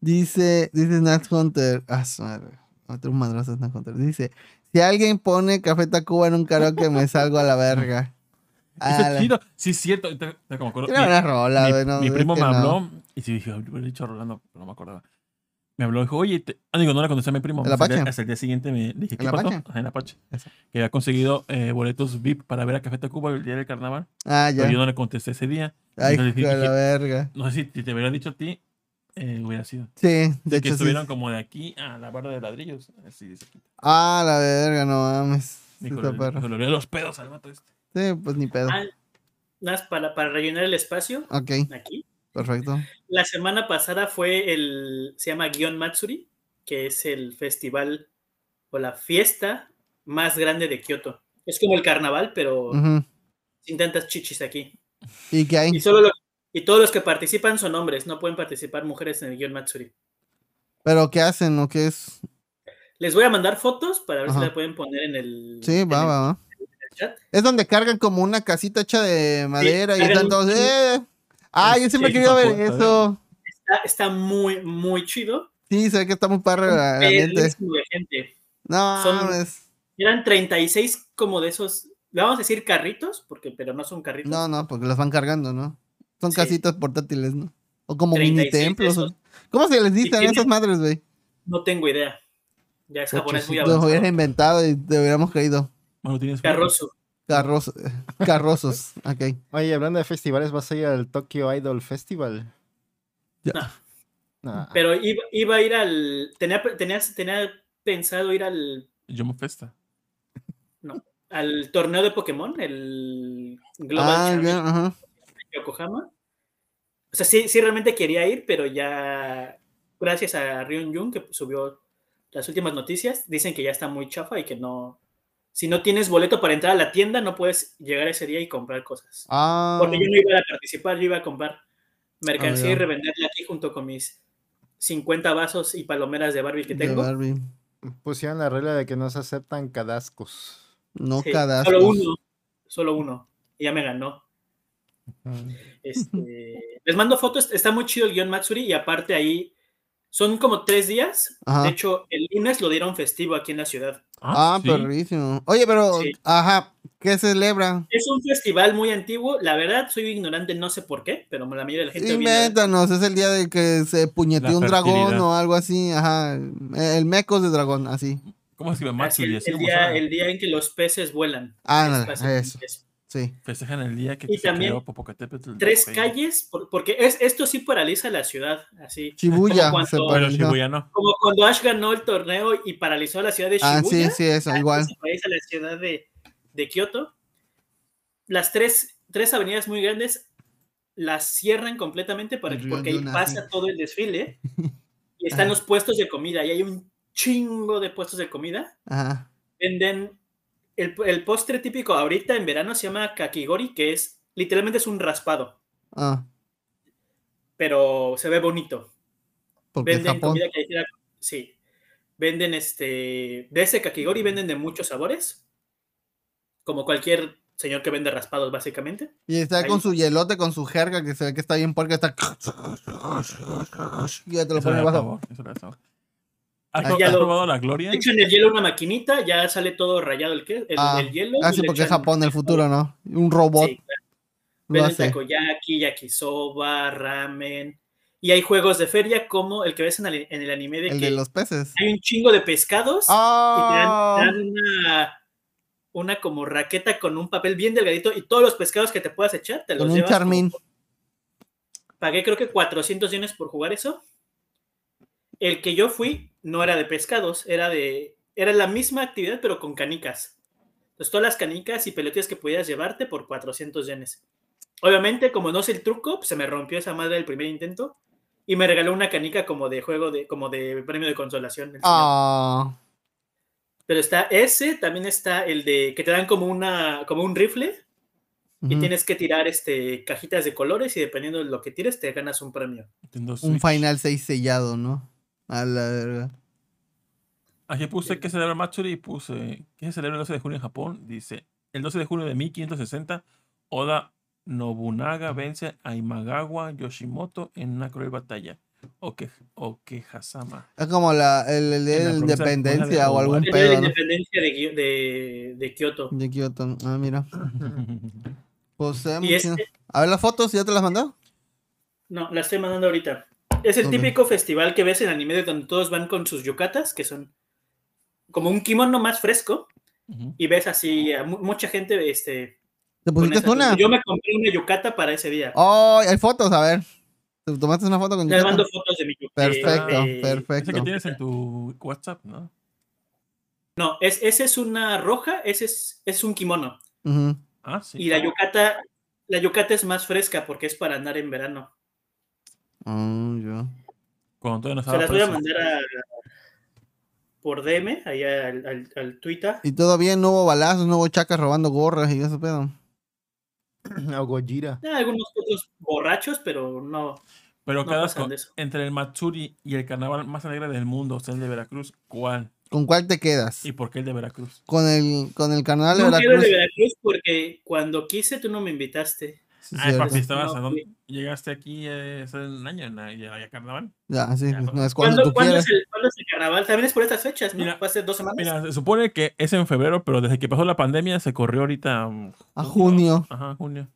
Speaker 3: Dice, dice Nat Hunter. Ah, su madre. Otro madrazo Nat Hunter. Dice, si alguien pone Café Tacuba en un karaoke, me salgo a la verga.
Speaker 2: Eso
Speaker 3: la-
Speaker 2: es chido. Sí, es cierto. Te- te- como acuerdo-
Speaker 3: Tiene
Speaker 2: mi-
Speaker 3: buena rola,
Speaker 2: mi,
Speaker 3: no,
Speaker 2: mi primo me
Speaker 3: no.
Speaker 2: habló y sí dije, hubiera dicho Rolando, pero no me acordaba. Me habló y dijo, oye, te... ah, digo, no le contesté a mi primo.
Speaker 3: ¿El
Speaker 2: hasta,
Speaker 3: Apache?
Speaker 2: hasta el día siguiente me dije, ¿qué
Speaker 3: ¿El
Speaker 2: pasó?
Speaker 3: Apache?
Speaker 2: En Apache.
Speaker 3: Eso.
Speaker 2: Que había conseguido eh, boletos VIP para ver a Café Tacuba el día del carnaval.
Speaker 3: Ah, ya.
Speaker 2: Pero yo no le contesté ese día.
Speaker 3: Ay,
Speaker 2: dije,
Speaker 3: la verga.
Speaker 2: no sé si te hubiera dicho a ti, eh, hubiera sido.
Speaker 3: Sí, de
Speaker 2: que
Speaker 3: hecho sí.
Speaker 2: estuvieron como de aquí a la barra de ladrillos. Así de cerquita.
Speaker 3: Ah, la verga, no mames. Sí,
Speaker 2: le olía los pedos al vato este.
Speaker 3: Sí, pues ni pedo.
Speaker 4: Ah, nada más para, para rellenar el espacio
Speaker 3: Ok,
Speaker 4: aquí.
Speaker 3: perfecto.
Speaker 4: La semana pasada fue el, se llama Gion Matsuri, que es el festival o la fiesta más grande de Kioto. Es como el carnaval, pero
Speaker 3: Ujú.
Speaker 4: sin tantas chichis aquí.
Speaker 3: ¿Y qué hay?
Speaker 4: Y, solo lo- y todos los que participan son hombres, no pueden participar mujeres en el Gion Matsuri.
Speaker 3: ¿Pero qué hacen o qué es?
Speaker 4: Les voy a mandar fotos para ver
Speaker 3: Ajá.
Speaker 4: si la pueden poner en el,
Speaker 3: Sí,
Speaker 4: en
Speaker 3: va,
Speaker 4: el-
Speaker 3: va, va.
Speaker 4: chat.
Speaker 3: Es donde cargan como una casita hecha de madera y están todos. ¡Eh! Ah, yo siempre he
Speaker 2: Sí,
Speaker 3: querido ver
Speaker 2: está
Speaker 3: eso.
Speaker 4: Está, está muy, muy chido.
Speaker 3: Sí, se ve que está muy padre la, la
Speaker 4: de gente.
Speaker 3: No,
Speaker 4: Son-
Speaker 3: mames.
Speaker 4: Eran 36 como de esos, le vamos a decir carritos, porque, pero no son carritos.
Speaker 3: no, no, porque las van cargando, ¿no? Son
Speaker 4: Sí.
Speaker 3: casitas portátiles, ¿no? O como mini
Speaker 4: 36
Speaker 3: templos. ¿Cómo se les dicen a esas madres, güey?
Speaker 4: No tengo idea. Ya es japonés muy
Speaker 3: Lo
Speaker 4: avanzado.
Speaker 3: hubiera inventado y te hubiéramos creído.
Speaker 2: Bueno, tienes
Speaker 4: Carrozo.
Speaker 3: Carros, carrosos. Ok.
Speaker 1: Oye, hablando de festivales, ¿vas a ir al Tokyo Idol Festival?
Speaker 3: Ya.
Speaker 4: No.
Speaker 1: Nah.
Speaker 4: Pero iba, iba a ir al. Tenía, tenía, tenía pensado ir al,
Speaker 2: Yomo Festa.
Speaker 4: al torneo de Pokémon, el Global
Speaker 3: Ah, bien, ajá.
Speaker 4: De Yokohama. O sea, sí, sí realmente quería ir, pero ya. Gracias a Ryun Jun, que subió las últimas noticias, dicen que ya está muy chafa y que no. Si no tienes boleto para entrar a la tienda, no puedes llegar ese día y comprar cosas.
Speaker 3: Ah,
Speaker 4: Porque yo no iba a participar, yo iba a comprar mercancía
Speaker 3: Ah,
Speaker 4: y revenderla aquí junto con mis 50 vasos y palomeras de Barbie que
Speaker 3: de
Speaker 4: tengo.
Speaker 3: Barbie.
Speaker 1: Pusieron la regla de que no se aceptan cadascos.
Speaker 3: No
Speaker 4: Sí,
Speaker 3: cada
Speaker 4: solo uno, solo uno. Y ya me ganó. Este, les mando fotos, está muy chido el guion Matsuri y aparte ahí son como tres días.
Speaker 3: Ajá.
Speaker 4: De hecho, el lunes lo dieron festivo aquí en la ciudad.
Speaker 3: Ah,
Speaker 2: sí.
Speaker 3: perrísimo. Oye, pero,
Speaker 4: Sí.
Speaker 3: ajá, ¿qué celebra?
Speaker 4: Es un festival muy antiguo, la verdad soy ignorante, no sé por qué, pero la mayoría de la gente...
Speaker 3: Invéntanos, es el día de que se puñeteó un dragón o algo así, ajá. El mecos de dragón, así.
Speaker 2: ¿Cómo escribe
Speaker 4: Así,
Speaker 2: Matsuri?
Speaker 4: el,
Speaker 2: Así
Speaker 4: el día, el día en que los peces vuelan.
Speaker 3: Ah,
Speaker 4: Es
Speaker 3: nada, eso. Sí.
Speaker 2: Festejan el día que
Speaker 4: Y
Speaker 2: se
Speaker 4: también
Speaker 2: creó Popocatépetl.
Speaker 4: Tres calles, por- porque es, esto sí paraliza la ciudad, así.
Speaker 3: Shibuya
Speaker 4: Como cuando-
Speaker 2: Pero. Shibuya no.
Speaker 4: Como cuando Ash ganó el torneo y paralizó la ciudad de Shibuya.
Speaker 3: Ah, sí, sí, eso, igual.
Speaker 4: se paraliza la ciudad de, de Kioto. Las tres, tres avenidas muy grandes las cierran completamente para,
Speaker 3: El
Speaker 4: porque ahí pasa todo el desfile y están
Speaker 3: Ajá.
Speaker 4: los puestos de comida y hay un chingo de puestos de comida.
Speaker 3: Ajá.
Speaker 4: Venden el, el postre típico ahorita en verano se llama kakigori, que es literalmente es un raspado,
Speaker 3: Ah,
Speaker 4: pero se ve bonito.
Speaker 3: porque
Speaker 4: Venden
Speaker 3: Japón.
Speaker 4: comida callejera, sí. Venden este, de ese kakigori venden de muchos sabores, como cualquier señor que vende raspados básicamente.
Speaker 3: Y está
Speaker 4: Ahí.
Speaker 3: con su hielote, con su jerga, que se ve que está bien porque está. Y ya te lo pone.
Speaker 2: sabor, eso le da sabor. ¿Has,
Speaker 3: Ah,
Speaker 2: has
Speaker 4: lo-
Speaker 2: probado la Gloria?
Speaker 4: Echan el hielo una maquinita, ya sale todo rayado el, que, el,
Speaker 3: Ah,
Speaker 4: el hielo.
Speaker 3: Ah,
Speaker 4: y
Speaker 3: sí, porque es Japón, el futuro, ¿no? Un robot
Speaker 4: Sí, claro.
Speaker 3: lo
Speaker 4: Venden takoyaki, yakisoba, ramen. Y hay juegos de feria como el que ves en el, en el anime de
Speaker 3: El
Speaker 4: que
Speaker 3: de los peces.
Speaker 4: hay un chingo de pescados y te dan,
Speaker 3: ¡Ah!
Speaker 4: te dan una, una como raqueta con un papel bien delgadito y todos los pescados que te puedas echar te los
Speaker 3: Con un
Speaker 4: llevas
Speaker 3: charmín.
Speaker 4: Pagué creo que 400 yenes por jugar eso. el que yo fui no era de pescados, era de. Era la misma actividad, pero con canicas. Entonces, todas las canicas y pelotillas que pudieras llevarte por 400 yenes. Obviamente, como no sé el truco, pues, se me rompió esa madre el primer intento y me regaló una canica como de juego, de, como de premio de consolación.
Speaker 3: Ah.
Speaker 4: Pero está ese, también está el de que te dan como una, como un rifle y tienes que tirar este cajitas de colores y dependiendo de lo que tires te ganas un premio.
Speaker 3: Un Final 6 sellado, ¿no? A la verga.
Speaker 2: Aquí puse que celebra Matsuri y puse que se celebra el 12 de junio en Japón. Dice, el 12 de junio de 1560, Oda Nobunaga vence a Imagawa Yoshimoto en una cruel batalla. O que, o que Hasama.
Speaker 3: Es como la, el, el de la independencia o algún
Speaker 4: pedo. El de la independencia de, de, de, Kioto.
Speaker 3: De Kioto. Ah, mira. pues, este A ver las fotos, ¿ya te las mandó?
Speaker 4: No, las estoy mandando ahorita. Es el típico festival que ves en anime donde todos van con sus yucatas, que son como un kimono más fresco. Y ves así a mucha gente este,
Speaker 3: ¿Te pusiste una?
Speaker 4: Yo me compré una yucata para ese día.
Speaker 3: Oh, hay fotos, a ver. ¿Te tomaste una foto con
Speaker 4: yucata? Te mando fotos de mi yucata.
Speaker 3: Perfecto, perfecto.
Speaker 2: Ese que tienes en tu WhatsApp, ¿no?
Speaker 4: No, es, ese es una roja, ese es, es un kimono.
Speaker 2: Ah, sí.
Speaker 4: Y la yucata, la yucata es más fresca porque es para andar en verano.
Speaker 3: Oh, yo.
Speaker 2: Cuando no
Speaker 4: Se las voy a mandar a, por DM, ahí al, al, Twitter.
Speaker 3: Y todavía no hubo balazos, no hubo chacas robando gorras y eso pedo.
Speaker 1: O Gojira.
Speaker 4: Ah, algunos otros borrachos, pero no.
Speaker 2: Pero cada entre el Matsuri y el carnaval más alegre del mundo, o sea, el de Veracruz, ¿cuál?
Speaker 3: ¿Con cuál te quedas?
Speaker 2: ¿Y por qué el de Veracruz?
Speaker 3: Con el, con el carnaval de
Speaker 4: no
Speaker 3: Veracruz.
Speaker 4: No el de Veracruz porque cuando quise tú no me invitaste.
Speaker 2: Ay, papi, estabas no, llegaste aquí eh, hace un año, ya, carnaval.
Speaker 3: Ya, sí,
Speaker 2: Ya,
Speaker 3: no es cuando tú
Speaker 4: ¿cuándo es, el, cuándo es el carnaval? También es por estas fechas, ¿no?
Speaker 2: Mira,
Speaker 4: Fue hace dos semanas.
Speaker 2: Mira, se supone que es en febrero, pero desde que pasó la pandemia se corrió ahorita. um,
Speaker 3: A junio.
Speaker 2: Ajá, junio.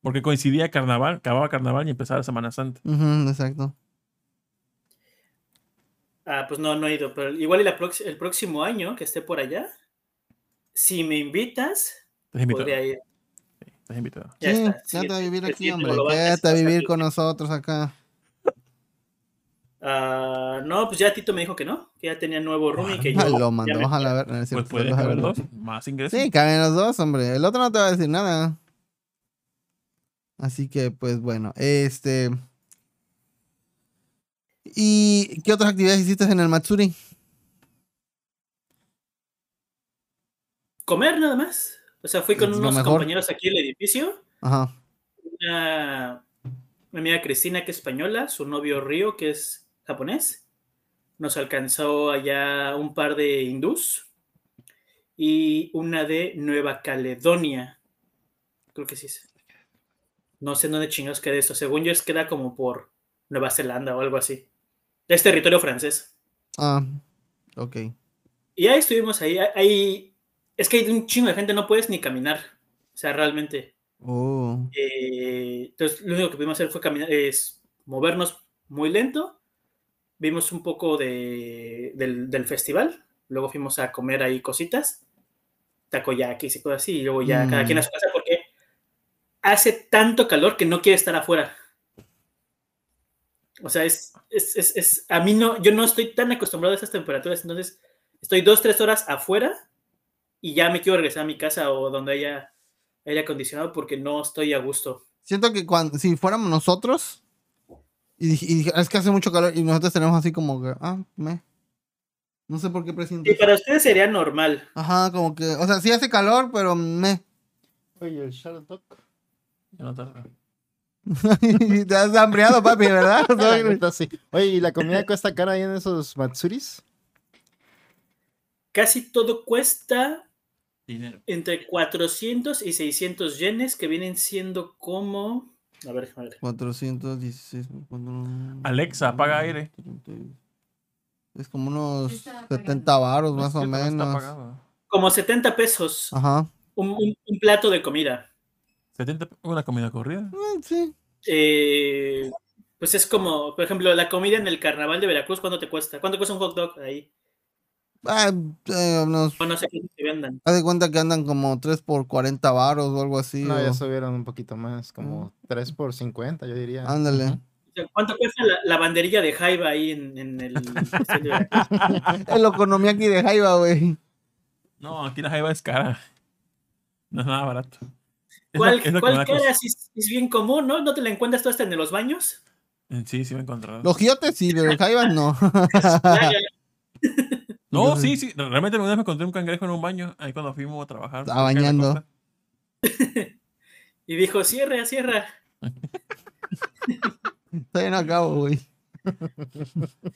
Speaker 2: Porque coincidía carnaval, acababa carnaval y empezaba Semana Santa.
Speaker 3: Ujú, exacto.
Speaker 4: Ah, pues no, no he ido, pero igual y la el próximo año que esté por allá, si me invitas, podría ir.
Speaker 2: Estás invitado.
Speaker 4: Ya
Speaker 3: sí,
Speaker 4: está.
Speaker 3: quédate a vivir aquí,
Speaker 4: siguiente
Speaker 3: hombre. Quédate a vivir con nosotros acá.
Speaker 4: Ah, no, pues ya Tito me dijo que no, que ya tenía nuevo roomie que yo.
Speaker 3: Lo
Speaker 4: ya
Speaker 3: mandó,
Speaker 4: me-
Speaker 3: ojalá ver. no
Speaker 2: Pues puede
Speaker 3: agarró.
Speaker 2: dos, más ingresos.
Speaker 3: Sí, caben los dos, hombre. El otro no te va a decir nada. Así que, pues bueno, este. ¿Y qué otras actividades hiciste en el Matsuri?
Speaker 4: Comer nada más. O sea, fui con
Speaker 3: Es
Speaker 4: unos compañeros aquí en el edificio.
Speaker 3: Ajá.
Speaker 4: Una, mi amiga Cristina, que es española, su novio Río, que es japonés. Nos alcanzó allá un par de hindús y una de Nueva Caledonia. Creo que sí. No sé dónde chingados queda eso. Según yo, es queda como por Nueva Zelanda o algo así. Es territorio francés.
Speaker 3: Ah, ok.
Speaker 4: Y ahí estuvimos ahí. ahí es que hay un chingo de gente, no puedes ni caminar. O sea, realmente.
Speaker 3: Oh.
Speaker 4: Eh, entonces, lo único que pudimos hacer fue caminar, es movernos muy lento. Vimos un poco de, del, del festival. Luego fuimos a comer ahí cositas. Takoyakis y cosas así. Y luego ya cada
Speaker 3: Mm.
Speaker 4: quien a su casa porque hace tanto calor que no quiere estar afuera. O sea, es, es, es, es- a mí no, yo no estoy tan acostumbrado a esas temperaturas, entonces estoy dos, tres horas afuera y ya me quiero regresar a mi casa o donde haya aire acondicionado porque no estoy a gusto.
Speaker 3: Siento que cuando, si fuéramos nosotros y, y dij- es que hace mucho calor y nosotros tenemos así como que, ah, me. No sé por qué presiento.
Speaker 4: Y
Speaker 3: eso.
Speaker 4: para ustedes sería normal.
Speaker 3: Ajá, como que, o sea, sí hace calor, pero me.
Speaker 1: Oye, el Shardock.
Speaker 2: Ya no tarda.
Speaker 3: Te has hambriado, papi, ¿verdad?
Speaker 1: Sí. Oye, ¿y la comida cuesta cara ahí en esos Matsuris?
Speaker 4: Casi todo cuesta
Speaker 2: Dinero.
Speaker 4: entre 400 y 600 yenes, que vienen siendo como... A ver, déjame ver.
Speaker 3: 416. cuatro-
Speaker 2: Alexa, apaga aire.
Speaker 3: Es como unos 70 varos más o
Speaker 2: no
Speaker 3: menos.
Speaker 4: Como 70 pesos
Speaker 3: Ajá.
Speaker 4: un, un- un plato de comida.
Speaker 2: 70 una comida corrida.
Speaker 3: Eh, sí.
Speaker 4: Eh, pues es como, por ejemplo, la comida en el carnaval de Veracruz, ¿cuánto te cuesta? ¿Cuánto cuesta un hot dog ahí?
Speaker 3: Ah, eh, unos-
Speaker 4: no sé qué vendan.
Speaker 3: haz de cuenta que andan como 3 por 40 varos o algo así.
Speaker 1: No,
Speaker 3: o-
Speaker 1: ya subieron un poquito más, como 3 por 50, yo diría.
Speaker 3: Ándale.
Speaker 4: ¿Cuánto cuesta la, la banderilla de Jaiba ahí en, en el...
Speaker 3: el Okonomiyaki de Jaiba, güey.
Speaker 2: No, aquí la Jaiba es cara. No es nada barato. Es
Speaker 4: ¿Cuál,
Speaker 2: es
Speaker 4: cuál cara? es, es bien común, ¿no? ¿No te la encuentras tú hasta en los baños?
Speaker 2: Sí, sí me he encontrado.
Speaker 3: Los giotes sí, pero el Jaiba no.
Speaker 4: Ya, ya.
Speaker 2: No, sí, sí. Realmente una vez me encontré un cangrejo en un baño ahí cuando fuimos a trabajar.
Speaker 3: Estaba bañando.
Speaker 4: Y dijo, cierra, cierra.
Speaker 3: Todavía no acabo, güey.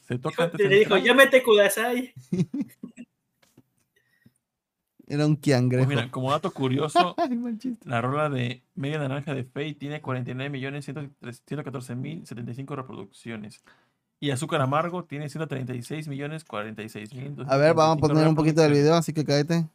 Speaker 2: Se toca
Speaker 4: le dijo,
Speaker 2: entrar.
Speaker 4: llámete Kudasai.
Speaker 3: Era un
Speaker 2: Pues
Speaker 3: kiangrejo.
Speaker 2: mira, como dato curioso, la rola de Media Naranja de Faye tiene 49 millones 114 mil 75 reproducciones. Y Azúcar Amargo tiene 136 millones 46 mil.
Speaker 3: A ver, vamos a poner un poquito del video, así que cállate.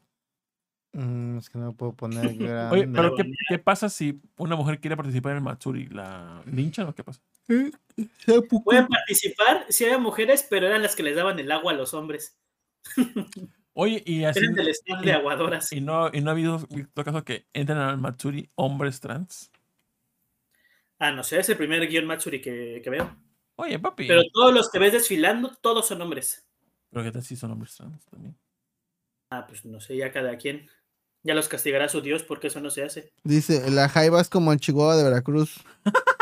Speaker 1: Mm, es que no lo puedo poner grande.
Speaker 2: Oye, pero ¿qué, qué pasa si una mujer quiere participar en el Matsuri? ¿La linchan o qué pasa?
Speaker 4: Pueden participar si había mujeres, pero eran las que les daban el agua a los hombres.
Speaker 2: Oye, y así.
Speaker 4: Eran del staff de aguadoras.
Speaker 2: Y no, y no ha habido visto caso que entren al Matsuri hombres trans.
Speaker 4: Ah, no sé, es el primer guion Matsuri que, que veo.
Speaker 2: Oye, papi.
Speaker 4: Pero todos los que ves desfilando, todos son hombres.
Speaker 2: Pero qué tal si son hombres trans también.
Speaker 4: Ah, pues no sé, ya cada quien. Ya los castigará su Dios porque eso no se hace.
Speaker 3: Dice, la Jaiba es como el Chihuahua de Veracruz.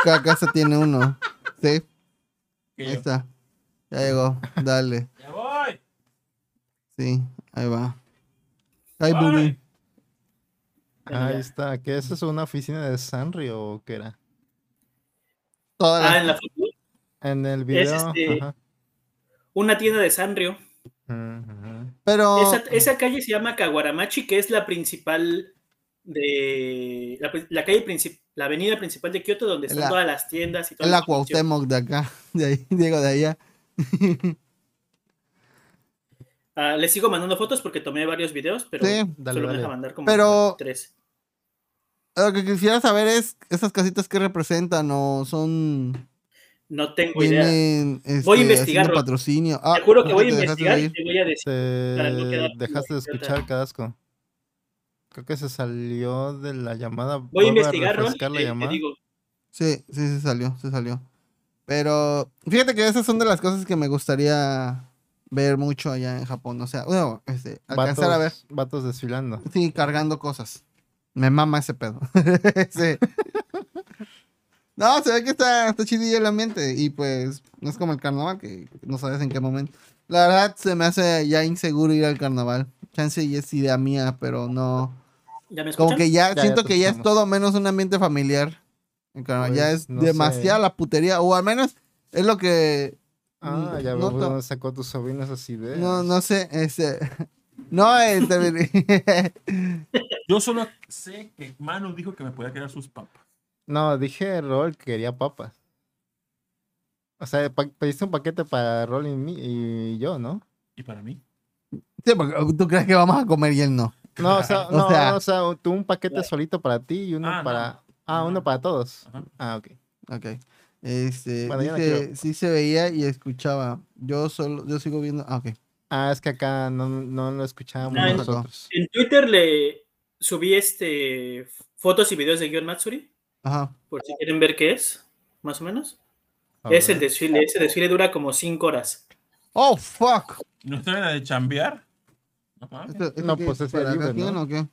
Speaker 3: Cada casa tiene uno. Sí,
Speaker 2: Que
Speaker 3: ahí
Speaker 2: yo,
Speaker 3: está. Ya llegó. Dale.
Speaker 2: ¡Ya voy!
Speaker 3: Sí, ahí va. Ay. Bubi.
Speaker 1: Ahí está. ¿Qué es eso? ¿Una oficina de Sanrio o qué era?
Speaker 3: Todas
Speaker 4: Ah,
Speaker 3: las-
Speaker 4: en la foto,
Speaker 1: En el video.
Speaker 4: este-
Speaker 1: ajá.
Speaker 4: una tienda de Sanrio.
Speaker 3: Pero
Speaker 4: Esa, esa calle se llama Kawaramachi, que es la principal de. La, calle principal, la avenida principal de Kioto, donde están
Speaker 3: La-
Speaker 4: todas las tiendas y todo.
Speaker 3: es la Cuauhtémoc de acá. De ahí, digo, de allá.
Speaker 4: Ah, les sigo mandando fotos porque tomé varios videos, pero
Speaker 3: Sí,
Speaker 1: dale,
Speaker 4: solo me
Speaker 1: dale.
Speaker 4: deja mandar como
Speaker 3: Pero-
Speaker 4: tres.
Speaker 3: Lo que quisiera saber es esas casitas que representan o son
Speaker 4: No tengo idea.
Speaker 3: este,
Speaker 4: Voy a investigar,
Speaker 3: haciendo
Speaker 4: Ro-
Speaker 3: patrocinio. Ah,
Speaker 4: Te juro que voy a investigar y te voy a decir.
Speaker 1: Te dejaste de escuchar, Cadasco. Creo que se salió de la llamada.
Speaker 4: Voy a investigar, Ron,
Speaker 1: la
Speaker 4: te- te
Speaker 1: llamada.
Speaker 4: digo.
Speaker 3: Sí, sí, se salió, se salió. Pero fíjate que esas son de las cosas que me gustaría ver mucho allá en Japón. O sea, bueno, este, alcanzar a ver.
Speaker 1: Vatos desfilando.
Speaker 3: Sí, cargando cosas. Me mama ese pedo. Sí. No, se ve que está, está chidillo el ambiente. Y pues, no es como el carnaval, que no sabes en qué momento. La verdad, se me hace ya inseguro ir al carnaval. Chance y es idea mía, pero no.
Speaker 4: ¿Ya me escuchan?
Speaker 3: Como que ya,
Speaker 1: Ya, ya
Speaker 3: siento que ya es todo menos un ambiente familiar. El carnaval ya
Speaker 1: Pues,
Speaker 3: es
Speaker 1: no
Speaker 3: demasiada
Speaker 1: sé.
Speaker 3: la putería. O al menos es lo que.
Speaker 1: Ah, ya veo dónde sacó tu sobrino esas ideas.
Speaker 3: No, no sé. Este, no, este,
Speaker 2: Yo solo sé que Manu dijo que me podía quedar sus papas.
Speaker 1: No, dije Rol que quería papas. O sea, pa- pediste un paquete para Rol y, mí- y yo, ¿no?
Speaker 2: Y para mí.
Speaker 3: Sí, porque tú crees que vamos a comer y él no.
Speaker 1: No, o sea,
Speaker 3: O
Speaker 1: no,
Speaker 3: sea-
Speaker 1: no, o sea, tú un paquete solito para ti y uno
Speaker 2: Ah, no.
Speaker 1: para. Ah,
Speaker 2: No.
Speaker 1: uno para todos.
Speaker 2: Ajá.
Speaker 1: Ah, ok.
Speaker 3: Ok. Este,
Speaker 1: Bueno, no
Speaker 3: sí se veía y escuchaba. Yo solo, yo sigo viendo. Ah, ok.
Speaker 1: Ah, es que acá no, no lo escuchábamos
Speaker 4: Ah, en-
Speaker 1: nosotros.
Speaker 4: En Twitter le subí este fotos y videos de Guion Matsuri,
Speaker 3: Ajá.
Speaker 4: por si quieren ver qué es, más o menos.
Speaker 1: A
Speaker 4: Es el
Speaker 1: ver.
Speaker 4: desfile, ese desfile dura como cinco horas.
Speaker 3: Oh, fuck.
Speaker 2: ¿No está en la de chambear? No mames.
Speaker 3: ¿Esto- esto
Speaker 1: No,
Speaker 3: qué
Speaker 1: pues es
Speaker 3: ¿Para
Speaker 1: libre,
Speaker 3: cada quien
Speaker 1: ¿no?
Speaker 3: o qué?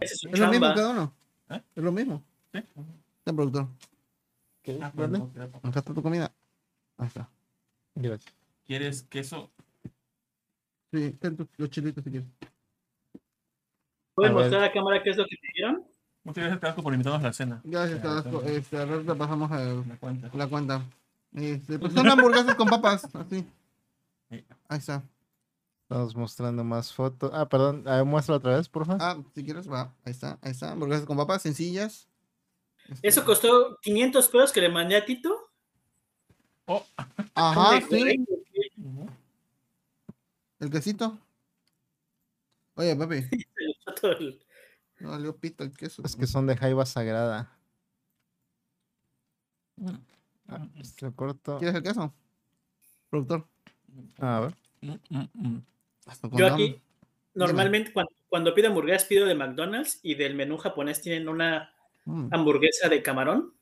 Speaker 4: Ese es
Speaker 3: Es lo mismo cada uno.
Speaker 2: ¿Eh?
Speaker 3: Es lo mismo.
Speaker 2: Sí.
Speaker 3: Ten, productor.
Speaker 1: ¿Qué?
Speaker 2: Ah, queda poco.
Speaker 3: Acá está tu comida. Ahí está.
Speaker 1: Gracias.
Speaker 2: ¿Quieres queso?
Speaker 3: Sí, ten los chilitos si quieres.
Speaker 4: ¿Pueden
Speaker 1: A ver.
Speaker 4: mostrar a cámara qué es lo que pidieron?
Speaker 2: Muchas gracias, Carlos, por invitarnos a la cena.
Speaker 3: Gracias,
Speaker 2: ya.
Speaker 3: Este, a te pasamos el-
Speaker 2: La cuenta.
Speaker 3: la cuenta. Este, pues son hamburguesas con papas. Así.
Speaker 2: Sí.
Speaker 3: Ahí está.
Speaker 1: Estamos mostrando más fotos. Ah, perdón. A ver, muestra otra vez, por favor.
Speaker 3: Ah, si quieres, va. Ahí está. Ahí está. Hamburguesas con papas sencillas. Este,
Speaker 4: Eso costó 500 pesos que le mandé a Tito.
Speaker 2: Oh,
Speaker 3: Ajá. El quesito. Oye, papi. No valió pito el queso.
Speaker 1: Es que son de jaiba sagrada. Ah, este corto.
Speaker 3: ¿Quieres el queso? Productor.
Speaker 1: A ver.
Speaker 2: mm, mm, mm.
Speaker 4: Yo aquí, normalmente cuando, cuando pido hamburguesas, pido de McDonald's y del menú japonés tienen una hamburguesa de camarón.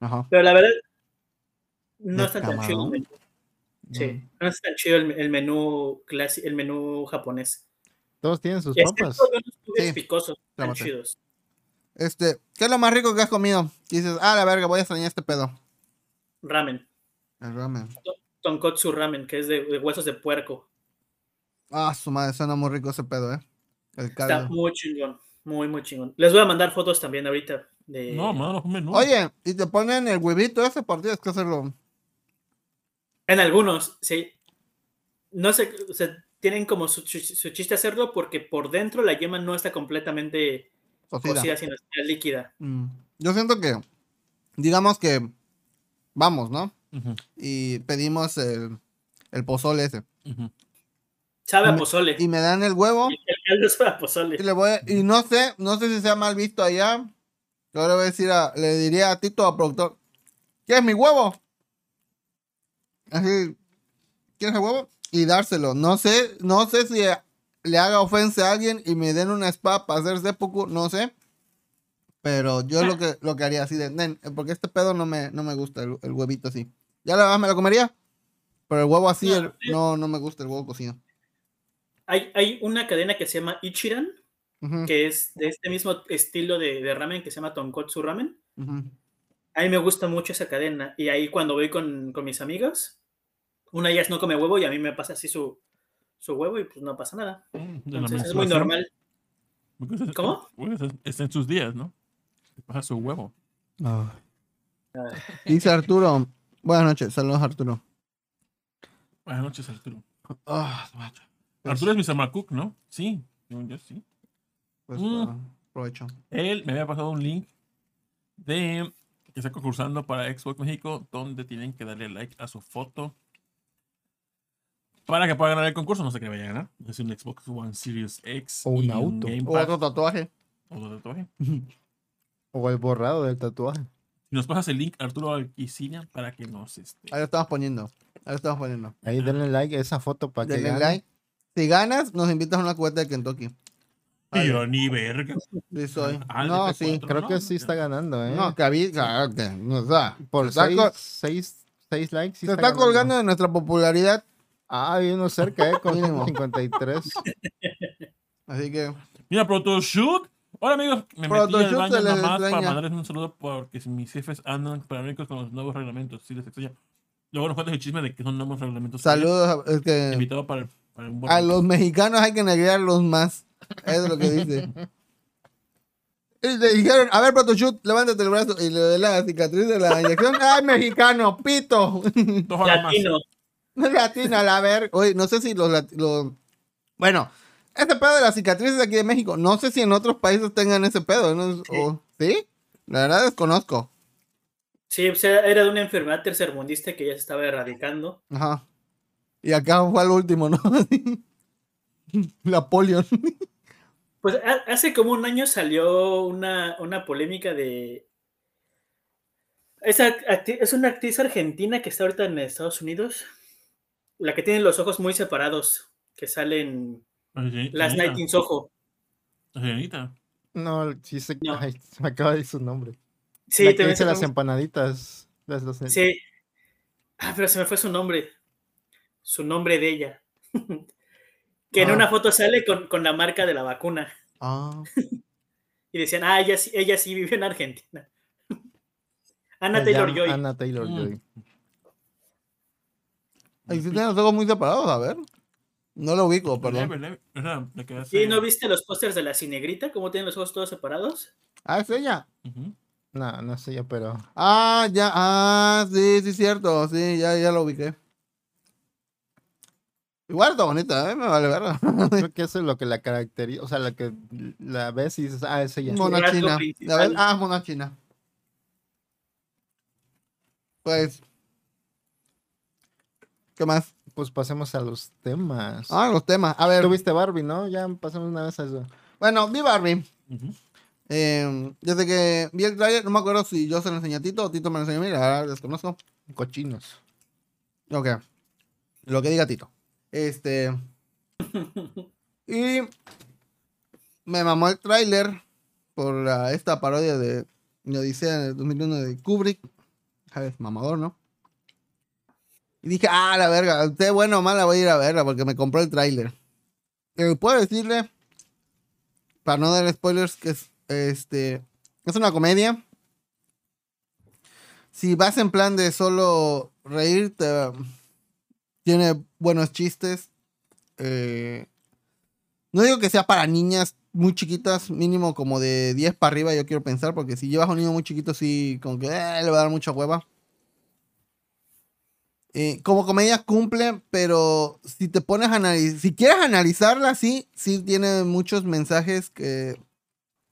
Speaker 3: Ajá.
Speaker 4: Pero la verdad, No
Speaker 3: ¿De
Speaker 4: está tan chido el menú. Sí, no está tan chido el, el menú clasi- el menú japonés.
Speaker 1: Todos tienen sus papas.
Speaker 3: Sí,
Speaker 4: picosos, tan
Speaker 3: clámate.
Speaker 4: chidos.
Speaker 3: Este, ¿qué es lo más rico que has comido? Y dices, ah, la verga, voy a extrañar este pedo.
Speaker 4: Ramen.
Speaker 3: El ramen.
Speaker 4: Tonkotsu ramen, que es de, de huesos de puerco.
Speaker 3: Ah, su madre, suena muy rico ese pedo, eh. El
Speaker 4: Está muy chingón. Muy, muy chingón. Les voy a mandar fotos también ahorita. De...
Speaker 2: No, mano, menú.
Speaker 3: Oye, y te ponen el huevito ese por tienes que hacerlo.
Speaker 4: En algunos, sí. No sé, o sea, tienen como su, su chiste hacerlo porque por dentro la yema no está completamente
Speaker 3: Cocida.
Speaker 4: cocida, sino está líquida.
Speaker 3: Mm. Yo siento que, digamos que vamos, ¿no? Y pedimos el, el pozole ese.
Speaker 4: Sabe
Speaker 3: Y
Speaker 4: a
Speaker 3: me-
Speaker 4: pozole.
Speaker 3: Y me dan el huevo.
Speaker 4: El caldo sabe a pozole.
Speaker 3: Y le voy a- y no sé, no sé si sea mal visto allá. Yo le voy a decir a, le diría a Tito, a productor, ¿quieres mi huevo? Así, ¿quieres el huevo? Y dárselo. No sé, no sé si le haga ofensa a alguien y me den una espada para hacer seppuku, no sé. Pero yo lo que, lo que haría así de, "Nen, porque este pedo no me, no me gusta, el, el huevito así. Ya la verdad me lo comería. Pero el huevo así,
Speaker 4: No,
Speaker 3: el- no, no me gusta el huevo cocido.
Speaker 4: Hay, hay una cadena que se llama Ichiran,
Speaker 3: Ujú,
Speaker 4: que es de este mismo estilo de, de ramen que se llama Tonkotsu Ramen.
Speaker 3: ujú.
Speaker 4: A mí me gusta mucho esa cadena. Y ahí cuando voy con, con mis amigas, una de ellas no come huevo y a mí me pasa así su, su huevo y pues no pasa nada.
Speaker 2: Mm,
Speaker 4: Entonces es muy normal. ¿Cómo?
Speaker 2: está en sus días, ¿no? Pasa su huevo.
Speaker 3: Dice Arturo, buenas noches, saludos Arturo.
Speaker 2: Buenas noches, Arturo.
Speaker 3: Ah. Pues-
Speaker 2: Arturo es mi Samacook, ¿no? Sí, yo, yo sí.
Speaker 3: Pues,
Speaker 2: Mm.
Speaker 3: ah, provecho.
Speaker 2: Él me había pasado un link de que está concursando para Xbox México, donde tienen que darle like a su foto para que pueda ganar el concurso. No sé qué vaya a ganar. Es un Xbox One Series X
Speaker 1: O un auto.
Speaker 3: O otro tatuaje.
Speaker 2: otro tatuaje.
Speaker 1: O el borrado del tatuaje.
Speaker 2: Si nos pasas el link, Arturo Alquicina, para que nos este,
Speaker 3: Ahí lo estamos poniendo. Ahí lo estamos poniendo.
Speaker 1: Ahí denle like a esa foto para que
Speaker 3: Denle like. Si ganas, nos invitas a una cubeta de Kentucky.
Speaker 2: Yo ni verga.
Speaker 3: Sí, soy.
Speaker 2: Ah, el
Speaker 3: no,
Speaker 2: F4.
Speaker 3: sí.
Speaker 1: Creo
Speaker 2: No,
Speaker 1: que sí
Speaker 2: no,
Speaker 1: está ganando, ¿eh?
Speaker 3: No, que habí- claro que, o sea,
Speaker 1: Por
Speaker 3: se está,
Speaker 1: seis, seis, seis likes. sí
Speaker 3: se
Speaker 1: está
Speaker 3: colgando de nuestra popularidad.
Speaker 1: Ah, hay uno cerca, ¿eh? Con
Speaker 3: Mínimo.
Speaker 1: 53.
Speaker 3: Así que,
Speaker 2: Mira, Protoshoot. Hola amigos, me metí
Speaker 3: Protoshoot
Speaker 2: al baño
Speaker 3: les
Speaker 2: nomás para mandarles un saludo porque mis jefes andan paranoicos con los nuevos reglamentos. Sí, les extraña. Luego nos cuentas el chisme de que son nuevos reglamentos.
Speaker 3: saludos. Es que
Speaker 2: Invitado para, el- para un
Speaker 3: a los mexicanos hay que negrearlos más. Es lo que dice. Y le dijeron, a ver, Protoshoot, levántate el brazo. Y le ve la cicatriz de la inyección. ¡Ay, mexicano! ¡Pito!
Speaker 2: Dos horas más.
Speaker 4: Latino.
Speaker 3: Latina, la ver. Oye, no sé si los, los- Bueno, ese pedo de las cicatrices aquí de México, no sé si en otros países tengan ese pedo. ¿no? O- ¿Sí? La verdad desconozco.
Speaker 4: Sí, o sea, era de una enfermedad tercermundista que ya se estaba erradicando.
Speaker 3: Ajá. Y acá fue al último, ¿no? la polio.
Speaker 4: Pues ha- hace como un año salió una, una polémica de... Es una actriz argentina que está ahorita en Estados Unidos, la que tiene los ojos muy separados, que sale en
Speaker 2: La sireni-
Speaker 4: Last
Speaker 2: sirenita.
Speaker 4: Night in Soho.
Speaker 2: La.
Speaker 1: No, sí se,
Speaker 4: No.
Speaker 1: ay, se me acaba de ir su nombre.
Speaker 4: Sí,
Speaker 1: la que dice las empanaditas. Las, las-
Speaker 4: Sí. Ah, pero se me fue su nombre. Su nombre de ella. que en
Speaker 3: Ah.
Speaker 4: una foto sale con, con la marca de la vacuna.
Speaker 3: Ah.
Speaker 4: Y decían, ah, ella, sí- ella sí vive en Argentina. Ana Taylor Joy.
Speaker 1: Anna Taylor
Speaker 2: Mm.
Speaker 3: Ahí sí tienen los ojos muy separados, a ver. No lo ubico, perdón.
Speaker 2: Es.
Speaker 4: ¿Sí? ¿No viste los pósters de la cinegrita? ¿Cómo tienen los ojos todos separados?
Speaker 3: Ah, es ella.
Speaker 1: No, no sé yo, pero.
Speaker 3: Ah, ya, ah, sí, sí, cierto. Sí, ya, ya lo ubiqué. Igual está bonita, ¿eh? Me vale verga.
Speaker 1: Creo que eso es lo que la caracteriza. O sea, la que la ves y dices, ah, es ella.
Speaker 3: Mona china. ¿La ves? Ah, mona china. Pues. ¿Qué más?
Speaker 1: Pues pasemos a los temas.
Speaker 3: Ah, los temas. A ver.
Speaker 1: Tuviste Barbie, ¿no? Ya pasamos una vez a eso.
Speaker 3: Bueno, vi Barbie. Eh, desde que vi el trailer, no me acuerdo si yo se lo enseñé a Tito o Tito me lo enseñó a mí, la desconozco.
Speaker 1: Cochinos.
Speaker 3: Ok. Lo que diga Tito. Este. Y me mamó el tráiler por la- esta parodia de Odisea en el 2001 de Kubrick. ¿Sabes? Mamador, ¿no? Y dije, ah, la verga, usted bueno o mala voy a ir a verla porque me compró el tráiler. Puedo decirle, para no dar spoilers, que es, este, es una comedia. Si vas en plan de solo reírte, tiene buenos chistes. Eh, no digo que sea para niñas muy chiquitas, mínimo como de 10 para arriba, yo quiero pensar, porque si llevas a un niño muy chiquito, sí, como que eh, le va a dar mucha hueva. Eh, como comedia cumple, pero si te pones a analizar, si quieres analizarla, sí, sí tiene muchos mensajes que,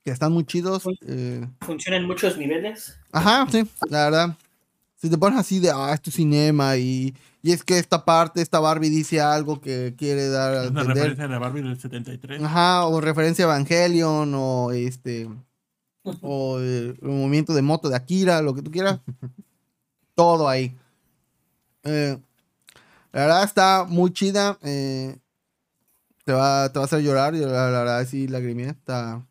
Speaker 3: que están muy chidos.
Speaker 4: Eh. Funciona en muchos niveles.
Speaker 3: Ajá, sí, la verdad. Si te pones así de, ah, esto es cinema y, y es que esta parte, esta Barbie dice algo que quiere dar
Speaker 2: a Es una referencia a la Barbie del 73.
Speaker 3: Ajá, o referencia a Evangelion o este, o el movimiento de moto de Akira, lo que tú quieras. Todo ahí. Eh, la verdad está muy chida. Eh, te, va, te va a hacer llorar. La, verdad sí lagrimé. Está,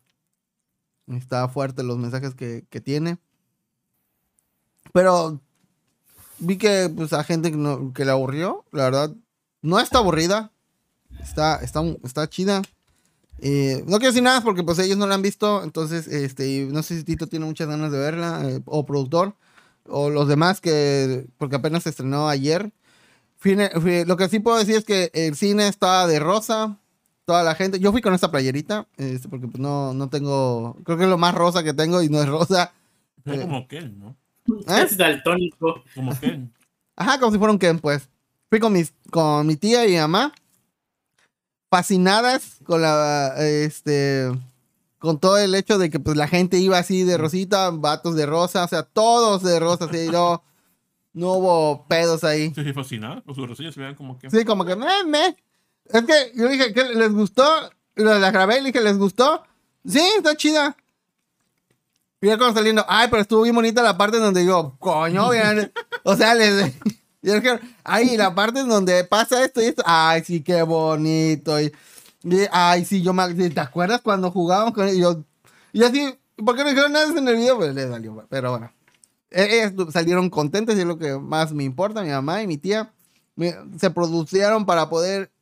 Speaker 3: está fuerte los mensajes que, tiene. Pero vi que pues a gente que, no, que le aburrió. La verdad, no está aburrida. Está, está, está chida. Eh, no quiero decir nada porque pues ellos no la han visto. Entonces, este, no sé si Tito tiene muchas ganas de verla. o productor o los demás que, porque apenas se estrenó ayer. Lo que sí puedo decir es que el cine está de rosa, toda la gente. Yo fui con esta playerita, este, porque pues no, no tengo, creo que es lo más rosa que tengo y no es rosa.
Speaker 2: Es como Ken, ¿no?
Speaker 4: ¿Eh? Es daltónico.
Speaker 2: Como Ken.
Speaker 3: Ajá, como si fuera un Ken, pues. Fui con, mis, con mi tía y mi mamá, fascinadas con la, este, con todo el hecho de que pues la gente iba así de rosita, vatos de rosa, o sea, todos de rosa, así, no, no hubo pedos ahí.
Speaker 2: Sí, fascinado, los rosillos se vean como que...
Speaker 3: Sí, como que, me, me. Es que yo dije, que les gustó? La grabé y dije, ¿les gustó? Sí, está chida. Y ya cuando saliendo, ay, pero estuvo bien bonita la parte donde digo, coño, vean. o sea, les... Y dije, ay, la parte donde pasa esto y esto, ay, sí, qué bonito. Y, ay, sí, yo me. ¿Te acuerdas cuando jugábamos con él? Y así, ¿por qué no dijeron nada en el video? Pues le salió, pero bueno. Ellas salieron contentas y es lo que más me importa. Mi mamá y mi tía se producieron para poder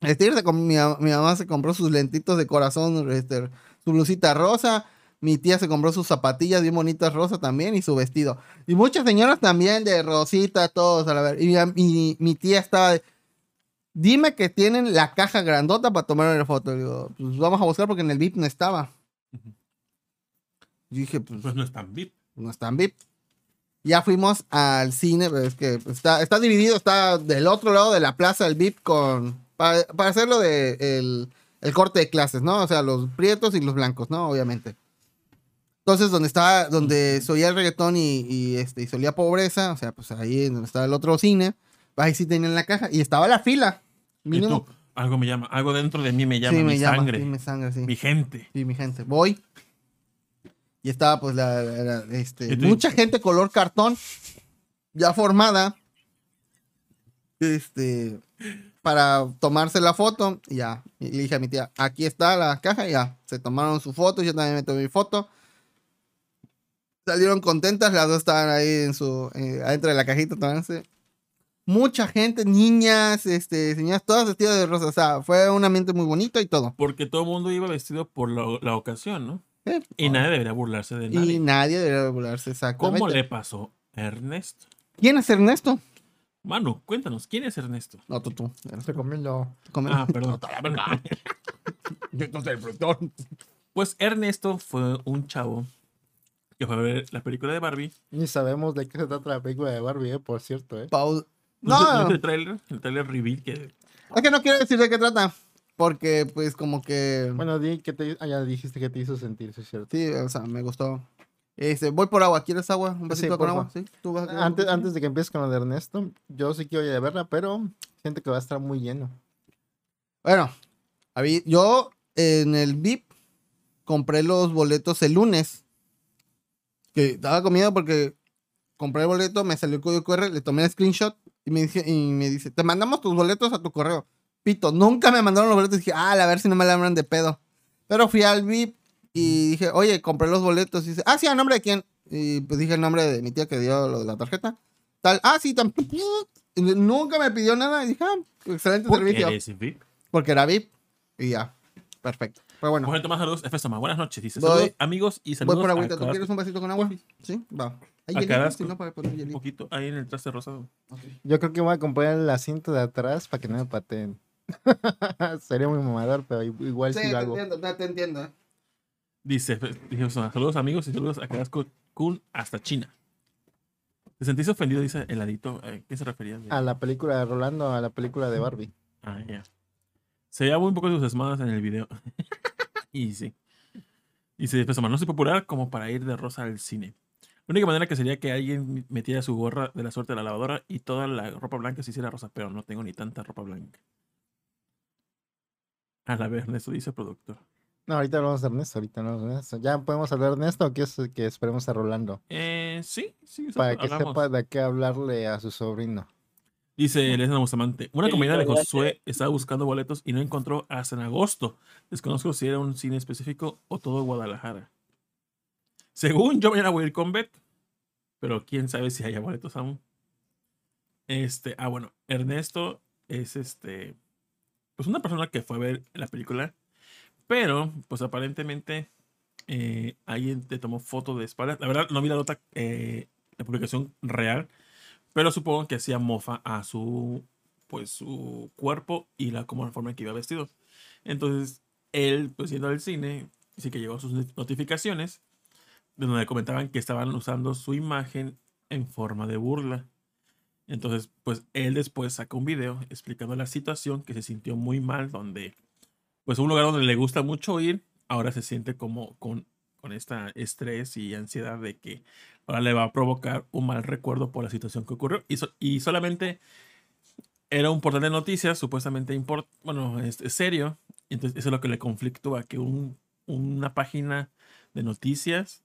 Speaker 3: vestirse. Mi, mi mamá se compró sus lentitos de corazón, este, su blusita rosa. Mi tía se compró sus zapatillas bien bonitas rosa también y su vestido. Y muchas señoras también de rosita, todos a la ver. Y mi, mi tía estaba de, Dime que tienen la caja grandota para tomar la foto. Digo, pues vamos a buscar porque en el VIP no estaba. dije, pues,
Speaker 2: pues, no es tan VIP.
Speaker 3: No es tan VIP. Ya fuimos al cine, pero es que está, está dividido, está del otro lado de la plaza del VIP con. Para, hacerlo de el, el, corte de clases, ¿no? O sea, los prietos y los blancos, ¿no? Obviamente. Entonces, donde estaba, donde solía el reggaetón y, y, este, y solía pobreza, o sea, pues ahí donde estaba el otro cine, ahí sí tenían la caja y estaba la fila
Speaker 2: algo me llama, algo dentro de mí me llama, mi, sangre,
Speaker 3: mi sangre.
Speaker 2: Mi gente.
Speaker 3: Sí, mi gente. Voy. Y estaba pues la, este, mucha gente color cartón ya formada. Este, para tomarse la foto. Y ya, y le dije a mi tía, aquí está la caja, y ya. Se tomaron su foto, yo también me tomé mi foto. Salieron contentas, las dos estaban ahí en su, eh, adentro de la cajita tomándose mucha gente, niñas, este, señoras, todas vestidas de rosa. O sea, fue un ambiente muy bonito y todo.
Speaker 2: Porque todo el mundo iba vestido por la, ocasión, ¿no? Y nadie debería burlarse de nadie.
Speaker 3: Y nadie debería burlarse, exactamente.
Speaker 2: ¿Cómo le pasó a Ernesto?
Speaker 3: ¿Quién es Ernesto?
Speaker 2: Manu, cuéntanos, ¿quién es Ernesto?
Speaker 3: No, tú, tú.
Speaker 1: Se comió
Speaker 2: Ah, perdón. pues Ernesto fue un chavo que fue a ver la película de Barbie.
Speaker 1: Ni sabemos de qué se trata la película de Barbie, eh, por cierto. Eh.
Speaker 3: Paul,
Speaker 2: no. el trailer? El trailer reveal que...
Speaker 3: Es que no quiero decir de qué trata. Porque, pues, como que...
Speaker 1: Bueno, di que te... Ah, ya dijiste que te hizo sentir, es cierto.
Speaker 3: Sí, o sea, me gustó. Este, voy por agua. ¿Quieres agua? ¿Un vasito con agua? ¿Sí?
Speaker 1: ¿Tú vas antes, antes de que empieces con lo de Ernesto, yo sí quiero ir a verla, pero siento que va a estar muy lleno.
Speaker 3: Bueno, yo en el VIP compré los boletos el lunes. Que estaba comiendo porque compré el boleto, me salió el código QR, le tomé el screenshot y me, dice, y me dice, te mandamos tus boletos a tu correo. Pito, nunca me mandaron los boletos. Y dije, ah, a ver si no me la abran de pedo. Pero fui al VIP y dije, oye, compré los boletos. Y dice, ah, sí, ¿a nombre de quién? Y pues dije el nombre de mi tía que dio lo de la tarjeta. Tal, ah, sí, también. Nunca me pidió nada y dije, ah, excelente servicio.
Speaker 2: eres VIP.
Speaker 3: Porque era VIP y ya. Perfecto. Pero bueno,
Speaker 2: Mujer, más saludos. F. Buenas noches. Dice,
Speaker 3: Voy-
Speaker 2: saludos amigos y
Speaker 3: voy
Speaker 2: saludos
Speaker 3: por
Speaker 2: a
Speaker 3: agüita. ¿Tú quieres un vasito con agua? Sí, va. Hay
Speaker 2: A
Speaker 3: hielito, si no, para poner
Speaker 2: un poquito ahí en el traste rosado.
Speaker 1: Yo creo que voy a comprar el asiento de atrás para que no me pateen. Sería muy mamador, pero igual
Speaker 3: Sí,
Speaker 1: sí,
Speaker 3: te
Speaker 1: lo hago.
Speaker 3: entiendo, te, te entiendo. eh.
Speaker 2: Dice, dice saludos amigos y saludos a Carrasco Kun hasta China. ¿Te sentís ofendido? Dice el ladito. ¿A qué se refería?
Speaker 1: A la película de Rolando, a la película de Barbie.
Speaker 2: Ah, ya. Se veía un poco sus esmadas en el video. y sí. Dice, pues, no popular como para ir de rosa al cine. La única manera que sería que alguien metiera su gorra de la suerte de la lavadora y toda la ropa blanca se hiciera rosa, pero no tengo ni tanta ropa blanca. A la vez, Ernesto dice productor.
Speaker 1: No, ahorita hablamos de Ernesto, ahorita hablamos de Ernesto. ¿Ya podemos hablar de Ernesto o quieres que esperemos a Rolando?
Speaker 2: Eh, sí, sí,
Speaker 1: Para que sepa de qué hablarle a su sobrino.
Speaker 2: Dice Elena Bustamante, una compañera de. Josué estaba buscando boletos y no encontró hasta en agosto. Desconozco si era un cine específico o todo Guadalajara. Según yo mañana voy a ir con Bet, pero quién sabe si haya boletos aún. Este, ah, bueno, Ernesto es este, pues una persona que fue a ver la película, pero pues aparentemente eh, alguien te tomó foto de espaldas. La verdad, no vi la nota, eh, la publicación real, pero supongo que hacía mofa a su pues su cuerpo y la como la forma en que iba vestido. Entonces, él, pues yendo al cine, sí que llegó sus notificaciones, de donde comentaban que estaban usando su imagen en forma de burla. Entonces, pues él después sacó un video explicando la situación, que se sintió muy mal, donde, pues un lugar donde le gusta mucho ir, ahora se siente como con, con esta estrés y ansiedad de que ahora le va a provocar un mal recuerdo por la situación que ocurrió. Y, so- y solamente era un portal de noticias, supuestamente import, bueno, es, serio. Entonces, eso es lo que le conflictúa, que un- una página de noticias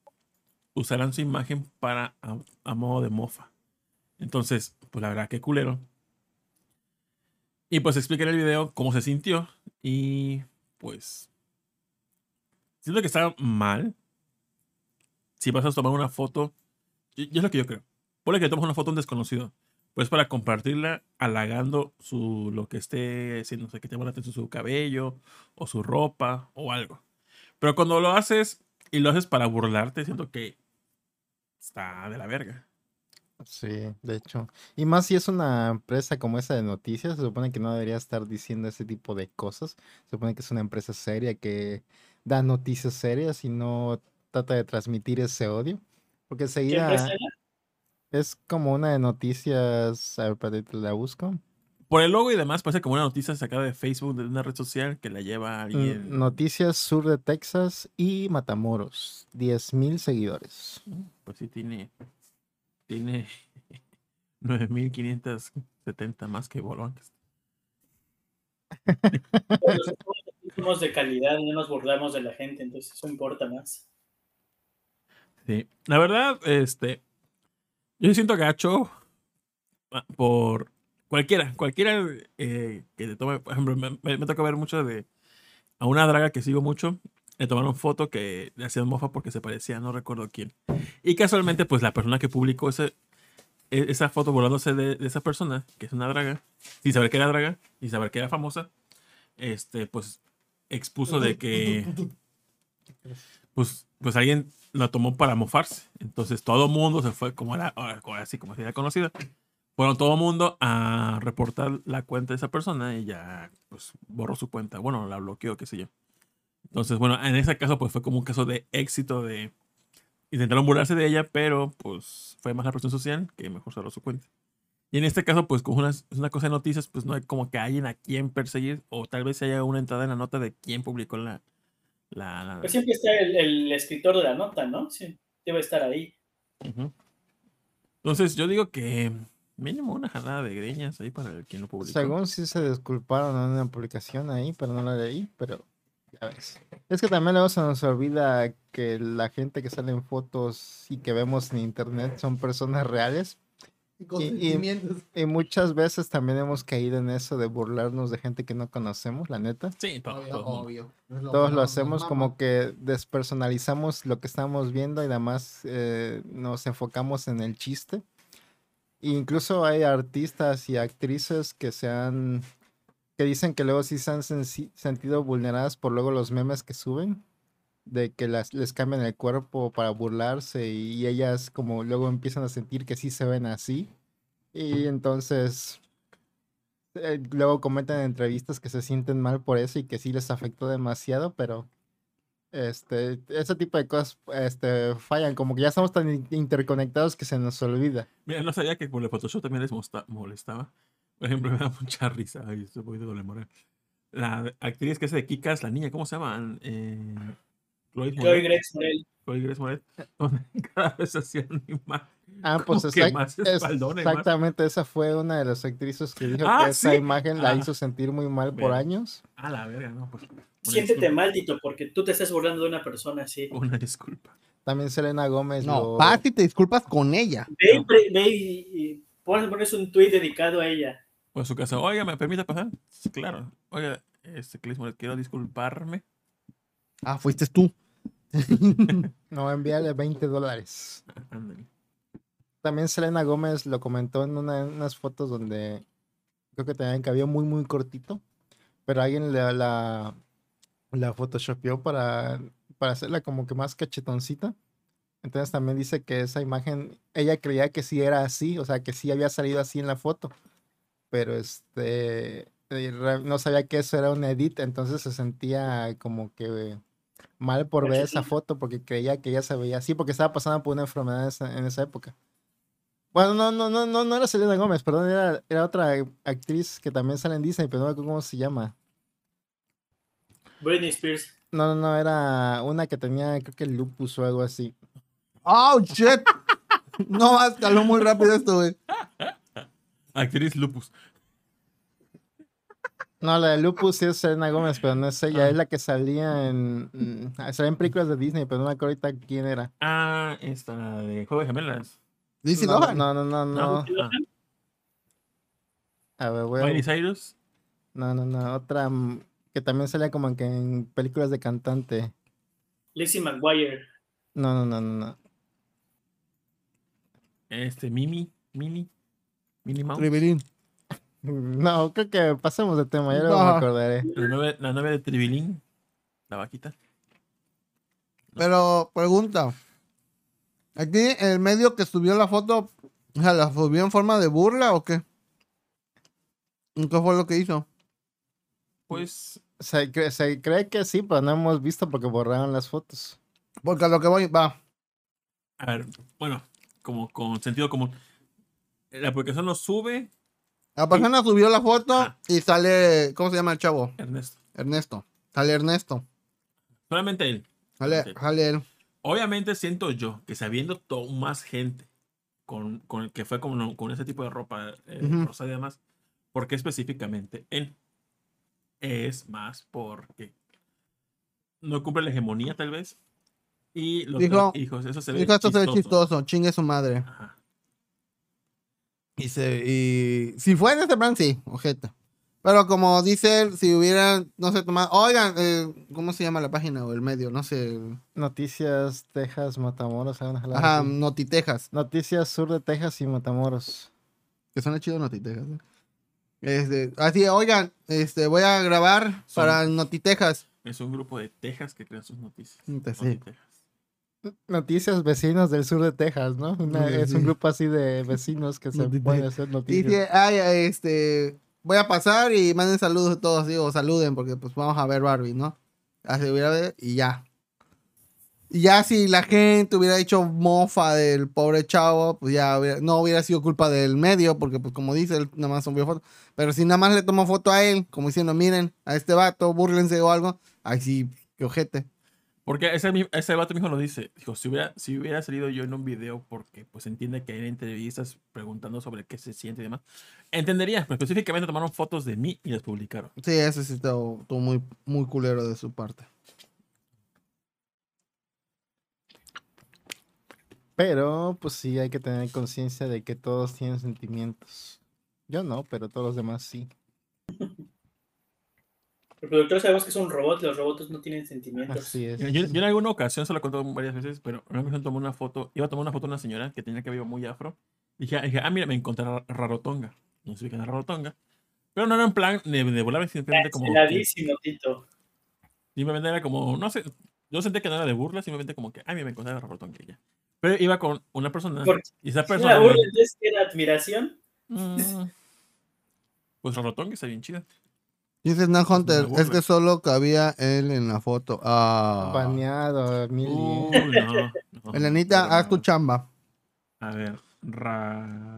Speaker 2: usaran su imagen para a, a modo de mofa. Entonces, pues la verdad que culero. Y pues explica en el video cómo se sintió. Y pues. Siento que está mal. Si vas a tomar una foto. Y es lo que yo creo. Ponle que tomas una foto a un desconocido. Pues para compartirla halagando su, lo que esté haciendo. O sea, que te la atención su cabello. O su ropa. O algo. Pero cuando lo haces. Y lo haces para burlarte. Siento que. Está de la verga.
Speaker 1: Sí, de hecho. Y más si es una empresa como esa de noticias, se supone que no debería estar diciendo ese tipo de cosas. Se supone que es una empresa seria que da noticias serias y no trata de transmitir ese odio. Porque
Speaker 4: ¿Qué
Speaker 1: enseguida
Speaker 4: empresa era?
Speaker 1: es como una de noticias, a ver, la busco.
Speaker 2: Por el logo y demás, parece como una noticia sacada de Facebook, de una red social que la lleva alguien.
Speaker 1: Noticias Sur de Texas y Matamoros. 10.000 seguidores.
Speaker 2: Pues sí, tiene. Tiene 9570 más que Bolón.
Speaker 4: Pero somos de calidad, no nos burlamos de la gente, entonces eso importa más.
Speaker 2: Sí. La verdad, este. Yo me siento gacho ah, por cualquiera, cualquiera eh, que te tome. Por ejemplo, me, me, toca ver mucho de. A una draga que sigo mucho, le tomaron foto que le hacían mofa porque se parecía, no recuerdo quién. Y casualmente, pues la persona que publicó ese, e- esa foto burlándose de, de esa persona, que es una draga, sin saber que era draga, y saber que era famosa, este, pues expuso de que pues, pues alguien la tomó para mofarse. Entonces todo mundo se fue como era, así como era conocida. Fueron todo mundo a reportar la cuenta de esa persona y ya pues borró su cuenta. Bueno, la bloqueó, qué sé yo. Entonces, bueno, en ese caso pues fue como un caso de éxito de... Intentaron burlarse de ella, pero pues fue más la presión social que mejor cerró su cuenta. Y en este caso, pues como una, es una cosa de noticias, pues no hay como que alguien a quien perseguir o tal vez haya una entrada en la nota de quién publicó la... la, la-
Speaker 4: Pues siempre está el, el escritor de la nota, ¿no? Sí, debe estar ahí.
Speaker 2: Entonces yo digo que mínimo una jalada de greñas ahí para el quien lo publicó.
Speaker 1: Según sí se disculparon en una publicación ahí, pero no la leí, pero ya ves. Es que también luego se nos olvida que la gente que sale en fotos y que vemos en internet son personas reales.
Speaker 3: Y
Speaker 1: muchas veces también hemos caído en eso de burlarnos de gente que no conocemos, la neta.
Speaker 2: Sí, todo,
Speaker 3: Obvio,
Speaker 2: todo
Speaker 3: obvio. Lo
Speaker 1: Todos lo hacemos como que despersonalizamos lo que estamos viendo y nada más eh, nos enfocamos en el chiste. Incluso hay artistas y actrices que se han que dicen que luego sí se han sentido vulneradas por luego los memes que suben de que las, les cambian el cuerpo para burlarse y, ellas como luego empiezan a sentir que sí se ven así y entonces eh, luego comentan en entrevistas que se sienten mal por eso y que sí les afectó demasiado, pero este, ese tipo de cosas este, fallan, como que ya estamos tan interconectados que se nos olvida.
Speaker 2: Mira, no sabía que por el Photoshop también les molestaba. Por ejemplo, me da mucha risa. Ay, estoy un moral. La actriz que es de Kikas, la niña, ¿cómo se llama? Eh,
Speaker 4: Chloe Grace Moret.
Speaker 2: Chloe Grace Moret. Cada vez hacía
Speaker 1: más. Ah, pues exactamente, esa fue una de las actrices que dijo ah, que esa imagen la ah. hizo sentir muy mal por años.
Speaker 2: Ah, la verga, no, pues.
Speaker 4: Siéntete maldito porque tú te estás burlando de una persona así.
Speaker 2: Una disculpa.
Speaker 1: También Selena Gómez.
Speaker 3: No, lo... te disculpas con ella.
Speaker 4: Ve, ve y, pones, un tweet dedicado a ella.
Speaker 2: O a su casa, oiga, ¿me permite pasar? Claro. Oiga, este quiero disculparme.
Speaker 3: Ah, fuiste tú.
Speaker 1: No, envíale 20 dólares. También Selena Gómez lo comentó en unas fotos donde creo que tenían cabello muy, muy cortito, pero alguien le, la, la photoshopeó para, para hacerla como que más cachetoncita. Entonces también dice que esa imagen, ella creía que sí era así, o sea, que sí había salido así en la foto, pero este, eh, no sabía que eso era un edit, entonces se sentía como que mal por ver esa foto porque creía que ella se veía así, porque estaba pasando por una enfermedad en esa época. Bueno, no, no, no, no, no era Selena Gómez, perdón, era, era otra actriz que también sale en Disney, pero no cómo se llama.
Speaker 4: Britney Spears.
Speaker 1: No, no, no, era una que tenía, creo que lupus o algo así.
Speaker 3: Oh, shit. no, escaló muy rápido esto, güey.
Speaker 2: Actriz lupus.
Speaker 1: No, la de Lupus sí es Selena Gómez, pero no es ella, es la que salía en, mm, salía en películas de Disney, pero no me acuerdo ahorita quién era.
Speaker 2: Ah, esta de Juego de Gemelas.
Speaker 3: Lizzie
Speaker 1: no, No, no, no, no. A ver.
Speaker 2: Miley Cyrus.
Speaker 1: No, no, no, otra mm, que también salía como que en películas de cantante.
Speaker 4: Lizzie McGuire.
Speaker 1: No, no, no, no, no.
Speaker 2: Este, Mimi, Mimi, Mini Mouse.
Speaker 1: No, creo que pasemos de tema, ya no. me acordaré.
Speaker 2: La novia, de Tribilín, la vaquita.
Speaker 3: Pero, pregunta. Aquí el medio que subió la foto, o sea, ¿la subió en forma de burla o qué? ¿Qué fue lo que hizo?
Speaker 2: Pues
Speaker 1: se, se cree que sí, pero no hemos visto porque borraron las fotos.
Speaker 3: Porque a lo que voy, va.
Speaker 2: A ver, bueno, como con sentido común. La aplicación lo sube
Speaker 3: la persona subió la foto y sale, ¿cómo se llama el chavo?
Speaker 2: Ernesto.
Speaker 3: Ernesto. Sale Ernesto.
Speaker 2: Solamente él.
Speaker 3: Sale, él.
Speaker 2: Obviamente siento yo que sabiendo todo más gente con, con el que fue con, con ese tipo de ropa eh, rosa y demás, ¿por qué específicamente él? Es más porque no cumple la hegemonía tal vez. Y los hijos, eso se ve
Speaker 3: dijo, esto se ve chistoso, chingue su madre. Ajá. Y, se, y si fue en este plan, sí, ojete. Pero como dice él, si hubieran, no sé, tomado. Oigan, eh, ¿cómo se llama la página o el medio? No sé.
Speaker 1: Noticias Texas, Matamoros.
Speaker 3: Ajá, Notitejas.
Speaker 1: Noticias Sur de Texas y Matamoros.
Speaker 3: Que suena chido Notitejas. ¿eh? Este, así, oigan, este, voy a grabar para Notitejas.
Speaker 2: Es un grupo de Texas que crea sus noticias.
Speaker 3: Sí
Speaker 1: noticias vecinos del sur de Texas, ¿no? es un grupo así de vecinos que se pueden hacer noticias.
Speaker 3: Ay, este, voy a pasar y manden saludos a todos, digo, saluden porque pues vamos a ver Barbie, ¿no? Así hubiera y ya. Y ya si la gente hubiera hecho mofa del pobre chavo, pues ya no hubiera sido culpa del medio, porque pues como dice, él nada más subió foto. Pero si nada más le tomó foto a él, como diciendo, miren, a este vato, búrlense o algo, ahí sí, qué ojete.
Speaker 2: Porque ese, ese vato mismo lo dice. Dijo, si hubiera, si hubiera salido yo en un video porque pues entiende que hay entrevistas preguntando sobre qué se siente y demás, entendería. Pero específicamente tomaron fotos de mí y las publicaron.
Speaker 3: Sí, eso sí estuvo, muy, muy culero de su parte.
Speaker 1: Pero, pues sí, hay que tener conciencia de que todos tienen sentimientos. Yo no, pero todos los demás sí.
Speaker 4: El productor sabemos que es un robot, los robots no tienen sentimientos.
Speaker 1: Así es.
Speaker 2: Yo, en alguna ocasión, se lo he contado varias veces, pero una ocasión tomé una foto, iba a tomar una foto de una señora que tenía cabello muy afro Dije, dije, ah, mira, me encontré a Rarotonga. No sé qué era Rarotonga. Pero no era en plan de, de volar, simplemente como. que-
Speaker 4: Canceladísimo, Tito.
Speaker 2: Simplemente era como, no sé, yo sentía que no era de burla, simplemente como que, ay, mira, me encontré a Rarotonga y ya. Pero iba con una persona
Speaker 4: Porque
Speaker 2: y esa
Speaker 4: ¿Es
Speaker 2: persona.
Speaker 4: burla, entonces que era admiración?
Speaker 2: Mm, pues Rarotonga está bien chida.
Speaker 3: Dice Nan Hunter,
Speaker 2: Una
Speaker 3: es que solo cabía él en la foto. Ah.
Speaker 1: Baneado,
Speaker 2: no, no,
Speaker 3: Elenita, haz tu chamba.
Speaker 2: A ver, Rarotonga.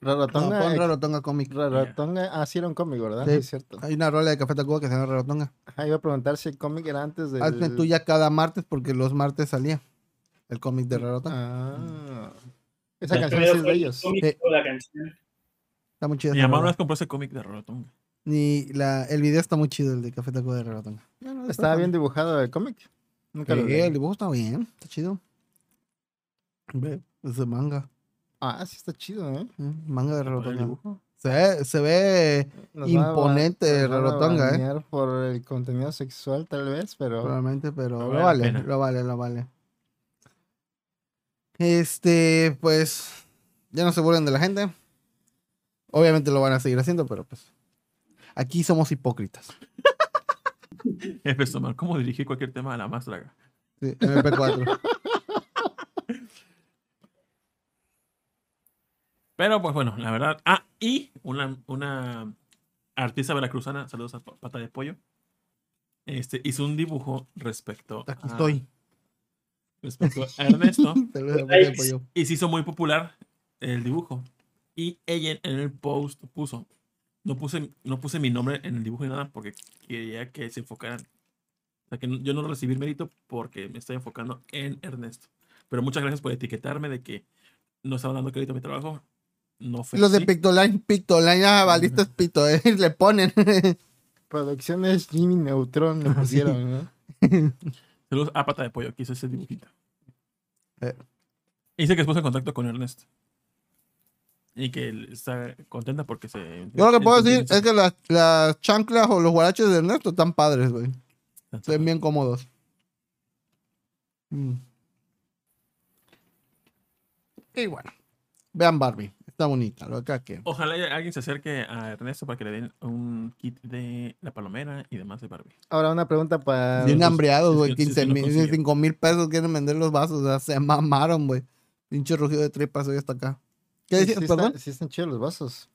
Speaker 3: No,
Speaker 1: Rarotonga.
Speaker 3: pon Rarotonga Comic.
Speaker 1: Rarotonga. Ah, sí era un cómic, ¿verdad?
Speaker 3: Sí.
Speaker 1: Sí, es cierto.
Speaker 3: Hay una rola de Café Tacuba que se llama Rarotonga.
Speaker 1: Ajá, iba a preguntar si el cómic era antes del...
Speaker 3: Hazme tuya cada martes porque los martes salía el cómic de Rarotonga.
Speaker 1: Ah. Esa canción es de
Speaker 4: el
Speaker 1: ellos.
Speaker 4: la canción.
Speaker 3: Está muy chido.
Speaker 2: Mi mamá una vez compró ese cómic de Rarotonga.
Speaker 3: Ni la, el video está muy chido, el de Café Tacuba de Rarotonga.
Speaker 1: Estaba bien dibujado el cómic. Nunca lo leí.
Speaker 3: el dibujo está bien, está chido. Ve, es de manga.
Speaker 1: Ah, sí está chido, ¿eh?
Speaker 3: ¿eh? Manga de
Speaker 2: ¿El
Speaker 3: Rarotonga. Se ve, se ve
Speaker 1: Nos
Speaker 3: Imponente Rarotonga, ¿eh?
Speaker 1: por el contenido sexual, tal vez, pero...
Speaker 3: Probablemente, pero lo
Speaker 2: vale
Speaker 3: lo vale, lo vale. Este, pues, ya no se burlen de la gente. Obviamente lo van a seguir haciendo, pero pues, aquí somos hipócritas.
Speaker 2: Somar, ¿cómo dirigir cualquier tema a la más draga?
Speaker 3: Sí, MP4.
Speaker 2: Pero pues bueno, la verdad. Ah, y una, una artista veracruzana, saludos a Pa- Pata de Pollo, este, hizo un dibujo respecto
Speaker 3: Aquí
Speaker 2: a,
Speaker 3: estoy.
Speaker 2: Respecto a Ernesto y se hizo muy popular el dibujo. Y ella en el post puso, no puse, no puse mi nombre en el dibujo ni nada porque quería que se enfocaran. O sea, que yo no recibí el mérito porque me estoy enfocando en Ernesto. Pero muchas gracias por etiquetarme de que no estaba dando crédito a mi trabajo. No fue
Speaker 3: Los de. Pictoline, Pictoline, ya valiste es pito, eh, le ponen.
Speaker 1: Producciones Jimmy Neutron le pusieron, ¿no?
Speaker 2: Saludos a Pata de Pollo, que hizo ese dibujito.
Speaker 3: Eh.
Speaker 2: Dice que se puso en contacto con Ernesto. Y que él está contenta porque se...
Speaker 3: Yo lo que puedo decir es que las, las chanclas o los guaraches de Ernesto están padres, güey. ven bien cómodos. Mm. Y bueno, vean Barbie. Está bonita, lo acá que.
Speaker 2: Ojalá alguien se acerque a Ernesto para que le den un kit de la palomera y demás de Barbie.
Speaker 1: Ahora una pregunta para...
Speaker 3: Bien hambreados, güey.
Speaker 2: que sí
Speaker 3: 15
Speaker 2: se lo
Speaker 3: mil,
Speaker 2: consiguen.
Speaker 3: 5 mil pesos quieren vender los vasos. O sea, se mamaron, güey. Pinche rugido de tripas hoy hasta acá. ¿Qué
Speaker 1: Sí,
Speaker 3: decías,
Speaker 1: sí
Speaker 3: perdón?
Speaker 1: están, sí están chidos los vasos.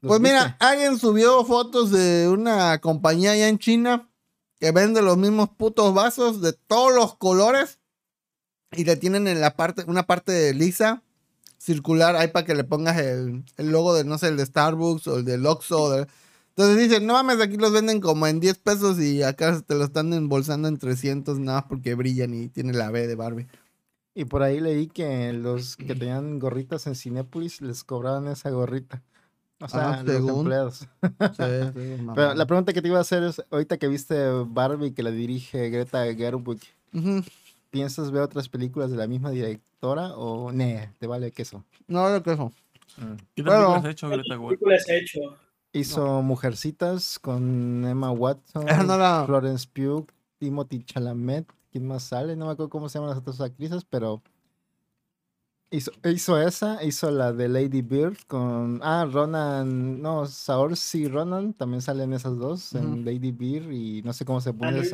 Speaker 1: ¿Los
Speaker 3: Pues mira, alguien subió fotos de una compañía allá en China que vende los mismos putos vasos de todos los colores y le tienen en la parte, una parte lisa, circular, ahí para que le pongas el, el logo de, no sé, el de Starbucks o el de Oxxo. de- Entonces dicen, no mames, aquí los venden como en 10 pesos y acá te lo están embolsando en 300 nada más porque brillan y tiene la B de Barbie.
Speaker 1: Y por ahí leí que los que tenían gorritas en Cinépolis les cobraban esa gorrita. O sea,
Speaker 3: Ah,
Speaker 1: los
Speaker 3: según.
Speaker 1: empleados.
Speaker 3: Sí, sí.
Speaker 1: Pero la pregunta que te iba a hacer es, ahorita que viste Barbie que la dirige Greta Gerwig,
Speaker 3: Ujú.
Speaker 1: ¿Piensas ver otras películas de la misma directora o ne, te vale queso?
Speaker 3: No, lo que eso.
Speaker 2: ¿Qué películas ha hecho Greta
Speaker 4: películas ha hecho?
Speaker 1: Hizo Mujercitas con Emma Watson,
Speaker 3: no
Speaker 1: Florence Pugh, Timothy Chalamet, ¿quién más sale? No me acuerdo cómo se llaman las otras actrices, pero hizo, hizo esa, hizo la de Lady Bird con, ah, Ronan, no, Saoirse Ronan, también salen esas dos en Lady Bird y no sé cómo se pone
Speaker 4: Luis.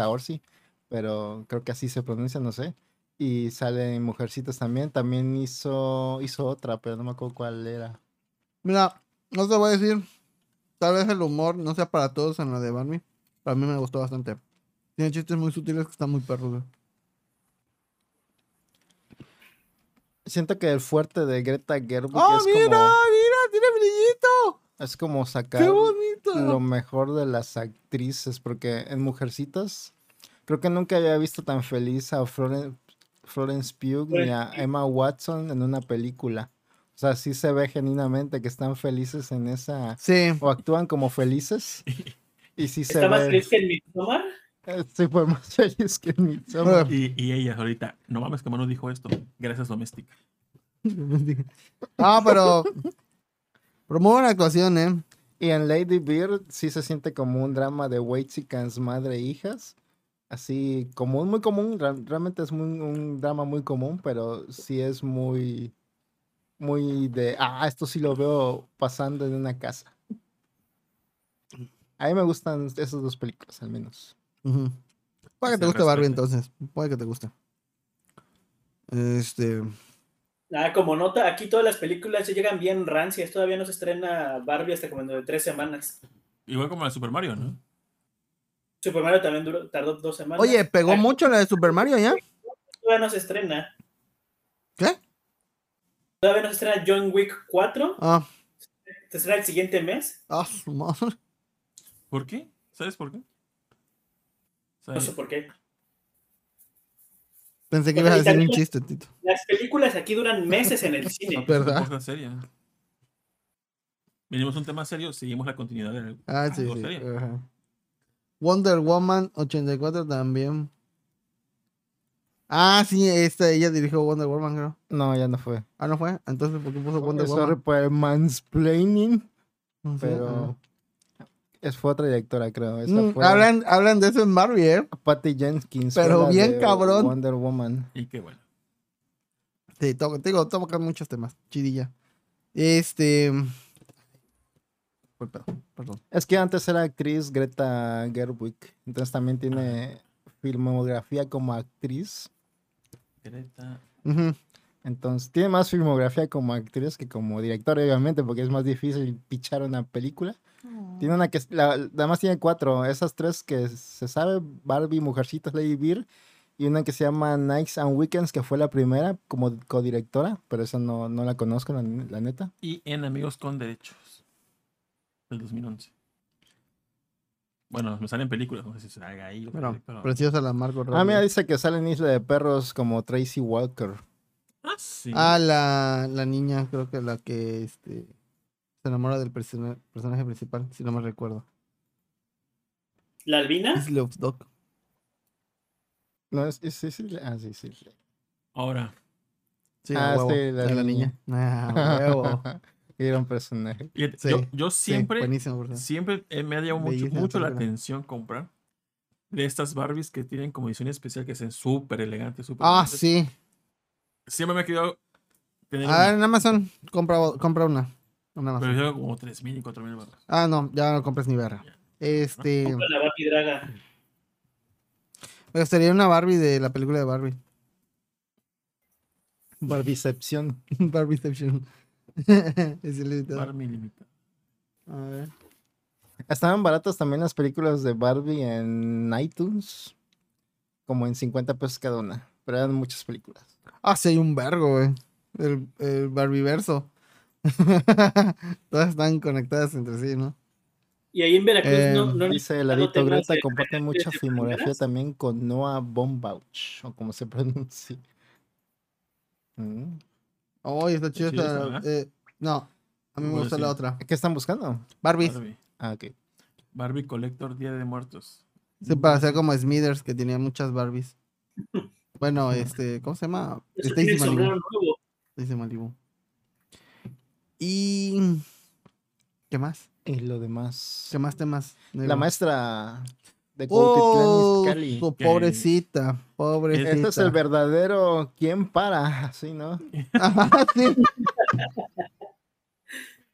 Speaker 1: Pero creo que así se pronuncia, no sé. Y sale en Mujercitas también, también hizo, hizo otra, pero no me acuerdo cuál era.
Speaker 3: Mira, no te voy a decir. Tal vez el humor no sea para todos en la de Barbie. Para mí me gustó bastante. Tiene chistes muy sutiles que están muy perros.
Speaker 1: Siento que el fuerte de Greta Gerwig
Speaker 3: ¡Oh,
Speaker 1: es
Speaker 3: mira!
Speaker 1: como...
Speaker 3: ¡Mira! ¡Tiene brillito!
Speaker 1: Es como sacar
Speaker 3: ¡Qué bonito!
Speaker 1: lo mejor de las actrices, porque en Mujercitas creo que nunca había visto tan feliz a Florence, Florence Pugh ni a. Emma Watson en una película. O sea, sí se ve genuinamente que están felices en esa,
Speaker 3: Sí.
Speaker 1: o actúan como felices. Y sí se
Speaker 4: ¿Está más
Speaker 1: ve.
Speaker 4: feliz que el Midsommar?
Speaker 1: eh, Sí, fue más feliz que en Midsommar.
Speaker 2: Y, y ella ahorita, no mames que Manu dijo esto. Gracias, doméstica.
Speaker 3: Ah, pero. Buena actuación, ¿eh?
Speaker 1: Y en Lady Bird sí se siente como un drama de Waitsicans madre e hijas. Así común, muy común. Realmente es muy, un drama muy común, pero sí es muy, muy de, ah, esto sí lo veo pasando en una casa. A mí me gustan esas dos películas, al menos.
Speaker 3: Ujú. Puede que te guste Barbie entonces. Puede que te guste. Este.
Speaker 4: Ah, como nota, aquí todas las películas ya llegan bien rancias. Todavía no se estrena Barbie hasta como de tres semanas.
Speaker 2: Igual como la Super Mario, ¿no?
Speaker 4: Super Mario también duró- tardó dos semanas.
Speaker 3: Oye, pegó
Speaker 4: Aquí
Speaker 3: mucho la de Super Mario ya.
Speaker 4: Todavía no se estrena.
Speaker 3: ¿Qué?
Speaker 4: Todavía no se estrena John Wick 4.
Speaker 3: Ah,
Speaker 4: Se estrena el siguiente mes.
Speaker 3: ah, su madre.
Speaker 2: ¿Por qué? ¿Sabes por qué?
Speaker 4: No
Speaker 2: ¿Sabes?
Speaker 4: sé por qué.
Speaker 3: Pensé que ibas a decir un chiste, Tito.
Speaker 4: Las películas aquí duran meses en el cine.
Speaker 3: ¿Verdad?
Speaker 2: Cosa seria. Venimos a un tema serio, seguimos la continuidad del
Speaker 3: Ah, sí, sí.
Speaker 2: serio.
Speaker 3: ajá. Wonder Woman 84 también. Ah, sí, esta, ella dirigió Wonder Woman, creo.
Speaker 1: No, ya no fue.
Speaker 3: Ah, ¿no fue? Entonces, ¿por qué puso Wonder
Speaker 1: Sorry
Speaker 3: Woman?
Speaker 1: por el mansplaining,
Speaker 3: No sé,
Speaker 1: pero es, fue otra directora, creo. Esta
Speaker 3: Mm,
Speaker 1: fue
Speaker 3: hablan, hablan de eso en Barbie, ¿eh?
Speaker 1: Patty Jenkins. fue
Speaker 3: pero
Speaker 1: la
Speaker 3: bien
Speaker 1: de
Speaker 3: cabrón.
Speaker 1: Wonder Woman.
Speaker 2: Y qué bueno.
Speaker 3: Sí, to- te digo, toca muchos temas. Chidilla. Este. Pedo, Perdón.
Speaker 1: Es que antes era actriz Greta Gerwig, entonces también tiene filmografía como actriz.
Speaker 2: Greta.
Speaker 1: Entonces tiene más filmografía como actriz que como directora, obviamente, porque es más difícil pichar una película. Tiene una que, es- la, además tiene cuatro, esas tres que se sabe, Barbie, Mujercitas, Lady Bird, y una que se llama Nights and Weekends, que fue la primera como codirectora, pero esa no, no la conozco, la, la neta.
Speaker 2: Y en Amigos con Derechos. Del 2011. Bueno, me salen películas, no sé si salga ahí.
Speaker 3: pero- preciosa la Margot
Speaker 1: Ah, mira,
Speaker 3: Robbie.
Speaker 1: dice que sale en Isla de Perros como Tracy Walker.
Speaker 2: Ah, sí.
Speaker 3: Ah, la, la niña, creo que la que este, se enamora del persona- personaje principal, si no me recuerdo.
Speaker 4: ¿La Albina?
Speaker 3: Is Love Dog.
Speaker 1: No, es, es, es- ah, sí, sí. sí.
Speaker 2: Ahora,
Speaker 3: Sí,
Speaker 1: Ah, sí, la
Speaker 3: la
Speaker 1: niña.
Speaker 3: niña. Ah, huevo.
Speaker 1: Era un personaje.
Speaker 3: Sí,
Speaker 2: yo, yo
Speaker 3: Sí,
Speaker 2: siempre,
Speaker 3: cierto.
Speaker 2: siempre me ha llamado mucho, la atención comprar de estas Barbies que tienen como edición especial que sean súper elegantes, súper
Speaker 3: Ah, sí.
Speaker 2: Siempre me ha querido tener
Speaker 3: A ver, en Amazon, compra, compra una. Amazon.
Speaker 2: pero yo como 3.000 y 4.000 barras.
Speaker 3: Ah, no, ya no compres ni verga. Este.
Speaker 4: Compra La Barbie Draga.
Speaker 3: Me gustaría una Barbie de la película de Barbie.
Speaker 1: Barbicepción.
Speaker 3: Barbieception. es ilimitado.
Speaker 2: Barbie.
Speaker 3: A ver.
Speaker 1: Estaban baratas también las películas de Barbie en iTunes. Como en 50 pesos cada una. Pero eran muchas películas.
Speaker 3: Ah, sí, hay un vergo, güey. El, el Barbieverso. Todas están conectadas entre sí, ¿no?
Speaker 4: Y ahí en Veracruz
Speaker 3: Eh,
Speaker 4: no, no
Speaker 1: Dice
Speaker 4: no
Speaker 1: Ladito
Speaker 4: temas
Speaker 1: Greta comparte mucha
Speaker 4: de
Speaker 1: filmografía también con Noah Bombauch. O como se pronuncia. Mm.
Speaker 3: Oh, está chido
Speaker 2: Sí,
Speaker 3: esta-
Speaker 2: esa, ¿verdad?
Speaker 3: eh, no, a mí me gusta la otra.
Speaker 1: ¿Qué están buscando?
Speaker 3: Barbies.
Speaker 2: Barbie.
Speaker 1: Ah, ok.
Speaker 2: Barbie Collector Día de Muertos.
Speaker 3: Sí, para hacer como Smithers, que tenía muchas Barbies. Bueno, este, ¿cómo se llama? Stacy Malibu. Stacy Malibu. Y. ¿Qué más?
Speaker 1: Y lo demás.
Speaker 3: ¿Qué más temas?
Speaker 1: La maestra de
Speaker 3: Oh, su pobrecita, pobrecita.
Speaker 1: Este es el verdadero ¿Quién para? Así, ¿no?
Speaker 3: Ajá, sí.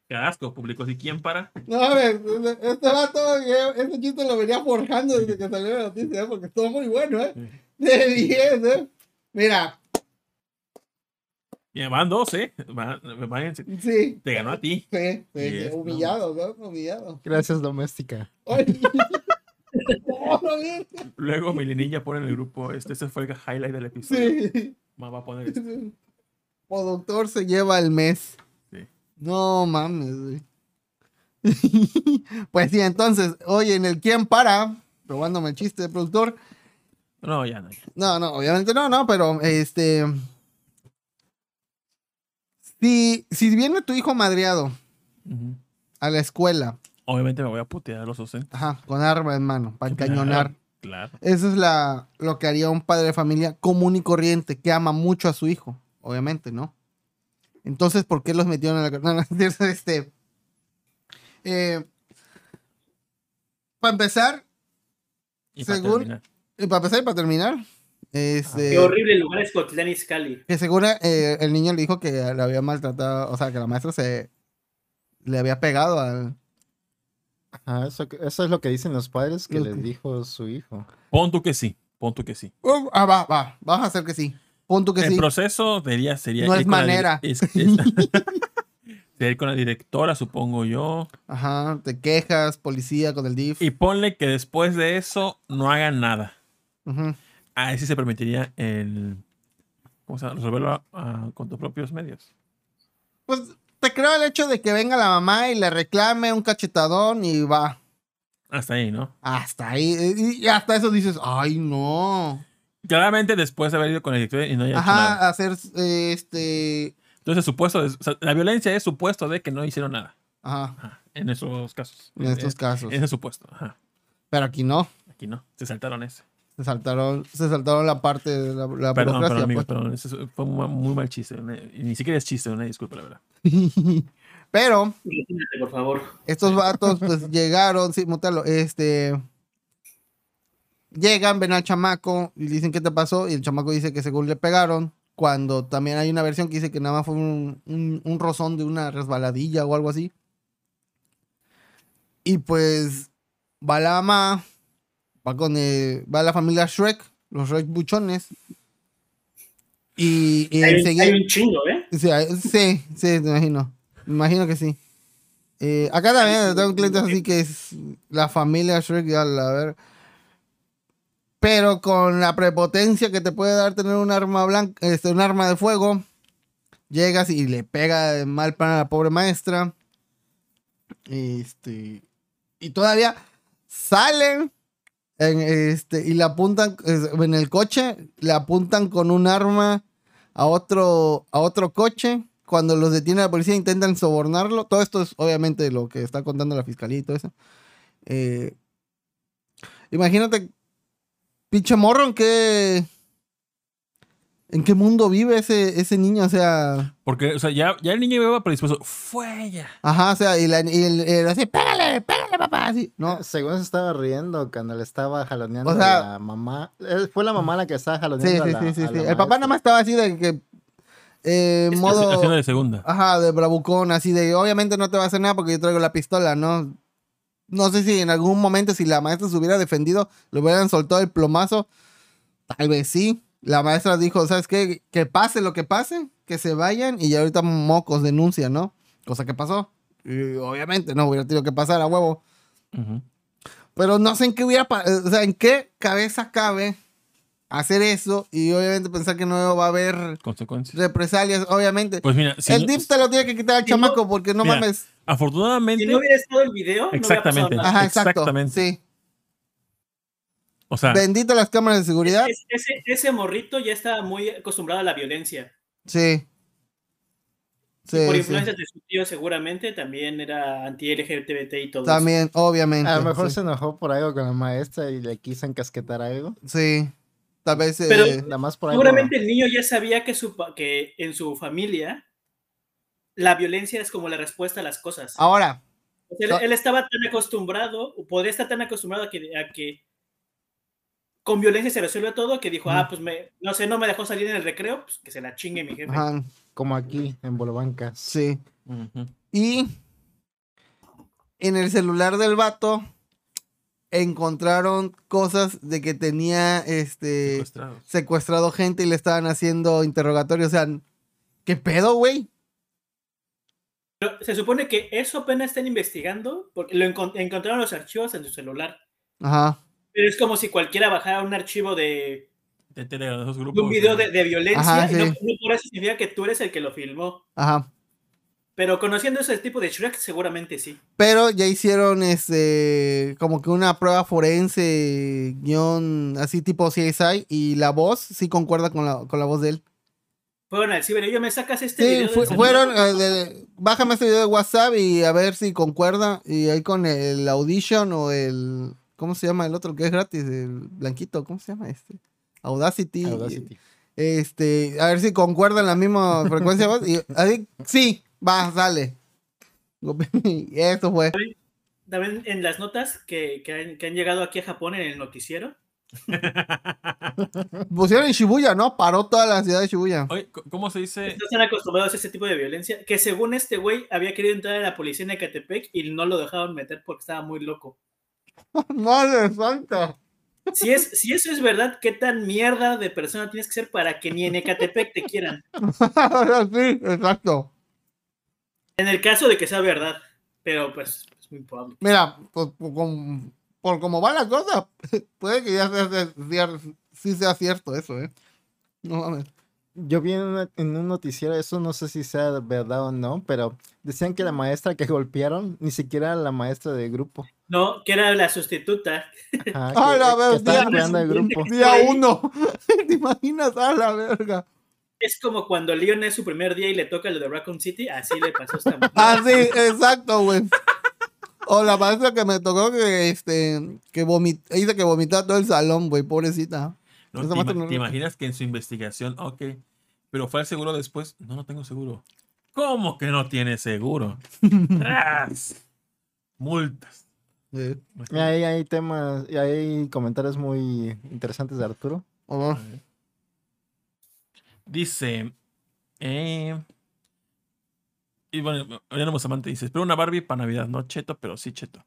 Speaker 2: Qué asco, público. ¿Y quién para?
Speaker 3: No, a ver, este vato, ese chiste lo venía forjando desde que salió la noticia, ¿eh? porque estuvo muy bueno, ¿eh? De 10, ¿eh? Mira,
Speaker 2: Y van dos, ¿eh? Van- van-
Speaker 3: sí,
Speaker 2: te ganó a ti.
Speaker 3: sí, sí, sí,
Speaker 2: Yes,
Speaker 3: humillado, ¿no? Humillado.
Speaker 1: Gracias, doméstica.
Speaker 3: Ay.
Speaker 2: Luego Milinilla pone en el grupo, este, este fue el highlight del episodio.
Speaker 3: Sí.
Speaker 2: Ma va a poner esto.
Speaker 3: Productor se lleva el mes.
Speaker 2: Sí.
Speaker 3: No mames, güey. Pues sí, entonces, oye, en el quién para, robándome el chiste de productor.
Speaker 2: No, ya no. ya.
Speaker 3: No, no, obviamente no, no, pero este. Si, si viene tu hijo madreado a la escuela,
Speaker 2: Obviamente me voy a putear a los docentes.
Speaker 3: ajá, con arma en mano, para encañonar.
Speaker 2: Claro.
Speaker 3: Eso es la, lo que haría un padre de familia común y corriente, que ama mucho a su hijo, obviamente, ¿no? Entonces, ¿por qué los metieron en la cárcel? No, no, este. eh, para empezar,
Speaker 2: Y para
Speaker 3: Según-. Y para empezar y para terminar, este,
Speaker 4: Qué horrible lugar es Cotlán Izcalli.
Speaker 3: que según eh, el niño le dijo que le había maltratado, o sea, que la maestra se le había pegado al...
Speaker 1: Ajá, eso, que- eso es lo que dicen los padres que
Speaker 3: Lo
Speaker 1: les
Speaker 3: que-
Speaker 1: dijo su hijo.
Speaker 2: Pon tú que sí, pon tú que sí.
Speaker 3: Uh, ah, va, va, vamos a hacer que sí. Punto que
Speaker 2: el
Speaker 3: sí.
Speaker 2: proceso sería, sería
Speaker 3: No es manera.
Speaker 2: es- es- sería ir con la directora, supongo yo.
Speaker 3: Ajá, te quejas, policía con el DIF.
Speaker 2: Y ponle que después de eso no hagan nada.
Speaker 3: Ujú.
Speaker 2: Ahí sí se permitiría el. ¿Cómo se llama? Resolverlo con tus propios medios.
Speaker 3: Pues te creo el hecho de que venga la mamá y le reclame un cachetadón y va.
Speaker 2: Hasta ahí, ¿no?
Speaker 3: Hasta ahí. Y hasta eso dices, ay, no.
Speaker 2: Claramente después de haber ido con el director y no haya hecho nada.
Speaker 3: Ajá, hacer eh, este.
Speaker 2: Entonces, supuesto, es- o sea, la violencia es supuesto de que no hicieron nada.
Speaker 3: Ajá,
Speaker 2: Ajá, en esos casos.
Speaker 3: en estos
Speaker 2: Es-
Speaker 3: casos.
Speaker 2: Ese supuesto. Ajá.
Speaker 3: Pero aquí no.
Speaker 2: Aquí no. Se saltaron ese.
Speaker 3: Se saltaron, se saltaron la parte de la, la
Speaker 2: Perdón,
Speaker 3: burocracia,
Speaker 2: perdón, amigos,
Speaker 3: pues.
Speaker 2: perdón. Fue un muy, mal chiste. ni siquiera es chiste, una disculpa, la verdad.
Speaker 3: Pero
Speaker 4: por favor.
Speaker 3: estos vatos pues llegaron, sí, mutalo, este llegan, ven al chamaco y dicen qué te pasó y el chamaco dice que según le pegaron, cuando también hay una versión que dice que nada más fue un, un, un rozón de una resbaladilla o algo así. Y pues va la mamá, va con el- va la familia Shrek, los Shrek buchones. Y, y
Speaker 4: Hay,
Speaker 3: enseguida-
Speaker 4: hay un chingo, ¿eh?
Speaker 3: Sí, sí, sí, me imagino. Me imagino que sí. Eh, acá también tengo clientes así que es la familia Shrek, ya la ver. Pero con la prepotencia que te puede dar tener un arma blanca, este, un arma de fuego, llegas y le pega de mal plan a la pobre maestra. Este, y todavía salen este, y le apuntan en el coche, le apuntan con un arma a otro, a otro coche. Cuando los detiene la policía intentan sobornarlo. Todo esto es obviamente lo que está contando la fiscalía y todo eso. Eh, imagínate, pinche morro, qué, en qué mundo vive ese, ese niño. O sea,
Speaker 2: Porque, o sea, ya, ya el niño iba predispuesto. Fue ella.
Speaker 3: ajá, o sea, y, la, y el, el así, pégale, pégale, papá. Así, no,
Speaker 1: Según se estaba riendo cuando le estaba jaloneando
Speaker 3: O sea-
Speaker 1: a la mamá. Eh, Fue la mamá la que estaba
Speaker 3: sí,
Speaker 1: jaloneando
Speaker 3: sí,
Speaker 1: a la,
Speaker 3: sí, sí,
Speaker 1: a
Speaker 3: sí.
Speaker 1: la
Speaker 3: El papá nada más estaba así de que, eh,
Speaker 4: Es
Speaker 3: modo,
Speaker 2: Haciendo de segunda.
Speaker 3: Ajá, de bravucón, así de obviamente no te va a hacer nada porque yo traigo la pistola, ¿no? No sé si en algún momento si la maestra se hubiera defendido, le hubieran soltado el plomazo. Tal vez sí. La maestra dijo, ¿sabes qué? Que pase lo que pase, que se vayan y ya ahorita mocos denuncia, ¿no? Cosa que pasó. Y obviamente no hubiera tenido que pasar a huevo.
Speaker 2: Ujú.
Speaker 3: Pero no sé en qué hubiera, o sea, en qué cabeza cabe hacer eso y obviamente pensar que no va a haber
Speaker 2: Consecuencias.
Speaker 3: represalias, obviamente.
Speaker 2: Pues mira, si
Speaker 3: el
Speaker 2: no-
Speaker 3: DIP te lo tiene que quitar al
Speaker 4: Si no-
Speaker 3: chamaco porque no
Speaker 2: Mira,
Speaker 3: mames.
Speaker 2: afortunadamente,
Speaker 4: Si no hubiera estado el video, no
Speaker 2: Exactamente.
Speaker 4: nada.
Speaker 3: Ajá, exacto.
Speaker 2: Exactamente.
Speaker 3: Sí.
Speaker 2: O sea,
Speaker 3: Bendito las cámaras de seguridad.
Speaker 4: Es- ese, ese morrito ya estaba muy acostumbrado a la violencia.
Speaker 3: Sí. Sí,
Speaker 4: Por
Speaker 3: sí.
Speaker 4: influencias de su tío, seguramente también era anti-LGBT y todo
Speaker 3: También, obviamente.
Speaker 1: A lo mejor
Speaker 3: sí.
Speaker 1: se enojó por algo con la maestra y le quiso encasquetar algo.
Speaker 3: Sí. Tal vez.
Speaker 4: Pero-
Speaker 3: eh,
Speaker 1: Nada más por algo.
Speaker 4: Seguramente el niño ya sabía que, su, que en su familia la violencia es como la respuesta a las cosas.
Speaker 3: Ahora,
Speaker 4: O sea, él,
Speaker 3: no.
Speaker 4: él estaba tan acostumbrado, o podría estar tan acostumbrado a que, a que con violencia se resuelve todo, que dijo, ah, pues me, no sé, no me dejó salir en el recreo, pues que se la chingue mi jefe.
Speaker 3: ajá,
Speaker 1: Como aquí, en Bolobancas.
Speaker 3: sí. Y en el celular del vato encontraron cosas de que tenía este secuestrado gente y le estaban haciendo interrogatorio. O sea, ¿qué pedo, güey?
Speaker 4: Se supone que eso apenas están investigando, porque lo encon- encontraron los archivos en su celular.
Speaker 3: Ajá.
Speaker 4: Pero es como si cualquiera bajara un archivo de,
Speaker 2: De Telegram, de esos grupos.
Speaker 4: de un video de, de violencia
Speaker 3: Ajá,
Speaker 4: y no,
Speaker 3: sí.
Speaker 4: no por eso significa que tú eres el que lo filmó.
Speaker 3: Ajá.
Speaker 4: Pero conociendo ese tipo de Shrek, seguramente sí.
Speaker 3: Pero ya hicieron este como que una prueba forense, guion así tipo CSI, y la voz sí concuerda con la, con la voz de él.
Speaker 4: Fueron al ciber, yo me sacas este
Speaker 3: Sí,
Speaker 4: video. del
Speaker 3: fueron,
Speaker 4: celular?"
Speaker 3: eh, de- bájame este video de WhatsApp y a ver si concuerda. Y ahí con el Audition o el, ¿cómo se llama el otro que es gratis? El blanquito, ¿cómo se llama este? Audacity.
Speaker 1: Audacity.
Speaker 3: Este, a ver si concuerdan la misma frecuencia. y así, sí, va, sale. Y eso fue.
Speaker 4: También en las notas que, que han, que han llegado aquí a Japón en el noticiero,
Speaker 3: Pusieron en Shibuya, ¿no? Paró toda la ciudad de Shibuya.
Speaker 2: Oye, ¿cómo se dice?
Speaker 4: Están acostumbrados a ese tipo de violencia. Que según este güey había querido entrar a la policía en Ecatepec y no lo dejaban meter porque estaba muy loco.
Speaker 3: Madre santa.
Speaker 4: Si, es, si eso es verdad, ¿qué tan mierda de persona tienes que ser para que ni en Ecatepec te quieran?
Speaker 3: sí, exacto.
Speaker 4: En el caso de que sea verdad, pero pues es muy probable.
Speaker 3: Mira, pues, por, por, por cómo va la cosa, puede que ya sea, sea, sí sea cierto eso, ¿eh? No mames.
Speaker 1: Yo vi en, una- en un noticiero, eso no sé si sea verdad o no, pero decían que la maestra que golpearon ni siquiera era la maestra del grupo.
Speaker 4: No, que era la sustituta.
Speaker 1: Ajá,
Speaker 3: ¡A
Speaker 1: que,
Speaker 3: la
Speaker 1: que
Speaker 3: vez!
Speaker 1: estaba
Speaker 3: Día,
Speaker 1: el grupo.
Speaker 3: día uno. ¿Te imaginas? A la verga.
Speaker 4: Es como cuando Leon es su primer día y le toca lo de Raccoon City, así le pasó a esta mujer.
Speaker 3: Ah, sí, exacto, güey. O la maestra que me tocó que, este, que vomit, dice que vomitaba todo el salón, güey, pobrecita.
Speaker 2: No, te,
Speaker 3: maestra
Speaker 2: ima-
Speaker 3: no-
Speaker 2: te imaginas que en su investigación, ok, pero fue al seguro después? No, no tengo seguro. ¿Cómo que no tiene seguro? ¡Tras! Multas.
Speaker 1: Y ahí hay temas, y hay comentarios muy interesantes de Arturo.
Speaker 3: Oh,
Speaker 2: Dice. Eh, y bueno, Oriana Bustamante dice: Espero una Barbie para Navidad. No cheto, pero sí cheto.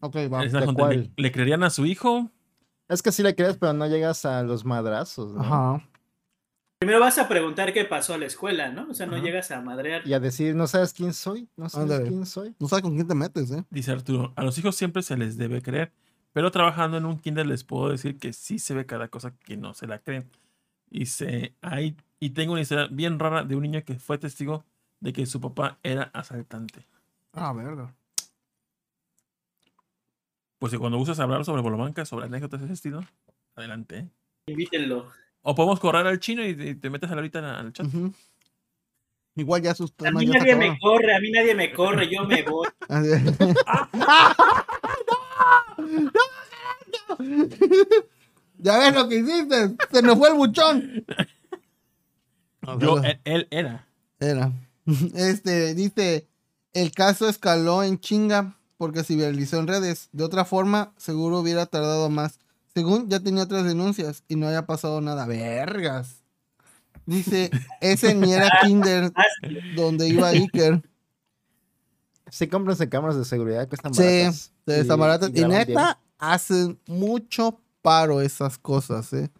Speaker 3: ok, va.
Speaker 2: Es la
Speaker 1: ¿de
Speaker 2: pregunta, ¿Le, le creerían a su hijo?
Speaker 1: Es que sí le crees, pero no llegas a los madrazos, ¿no?
Speaker 3: Ajá.
Speaker 4: Primero vas a preguntar qué pasó a la escuela, ¿no? O sea, no
Speaker 1: Ajá.
Speaker 4: llegas a madrear.
Speaker 1: Y a decir, ¿no sabes quién soy? ¿No sabes
Speaker 3: Ándale.
Speaker 1: quién soy?
Speaker 3: No sabes con quién te metes, ¿eh?
Speaker 2: Dice Arturo: A los hijos siempre se les debe creer. Pero trabajando en un kinder les puedo decir que sí se ve cada cosa que no se la creen. Dice: Ahí. Y tengo una historia bien rara de un niño que fue testigo de que su papá era asaltante.
Speaker 3: Ah, verga.
Speaker 2: Pues si cuando gustas hablar sobre Bolomanca, sobre anécdotas de ese estilo, adelante. ¿eh?
Speaker 4: Invítenlo.
Speaker 2: O podemos correr al chino y, te metes ahorita al chat.
Speaker 3: Ujú. Igual ya sus
Speaker 4: A mí
Speaker 3: ya
Speaker 4: nadie me corre, a mí nadie me corre, yo me voy.
Speaker 3: Así- Ya ves lo que hiciste. Se nos fue el buchón.
Speaker 2: Yo, él, él era.
Speaker 3: Era. Este, dice, el caso escaló en chinga porque se viralizó en redes. De otra forma, seguro hubiera tardado más. Según ya tenía otras denuncias y no haya pasado nada. Vergas. Dice, ese ni era Kinder
Speaker 4: Ah, sí.
Speaker 3: donde iba Iker.
Speaker 1: Sí, cómprense cámaras de seguridad que están
Speaker 3: Sí,
Speaker 1: baratas.
Speaker 3: de están baratas. Y,
Speaker 1: bien.
Speaker 3: neta, hacen mucho paro esas cosas, ¿eh?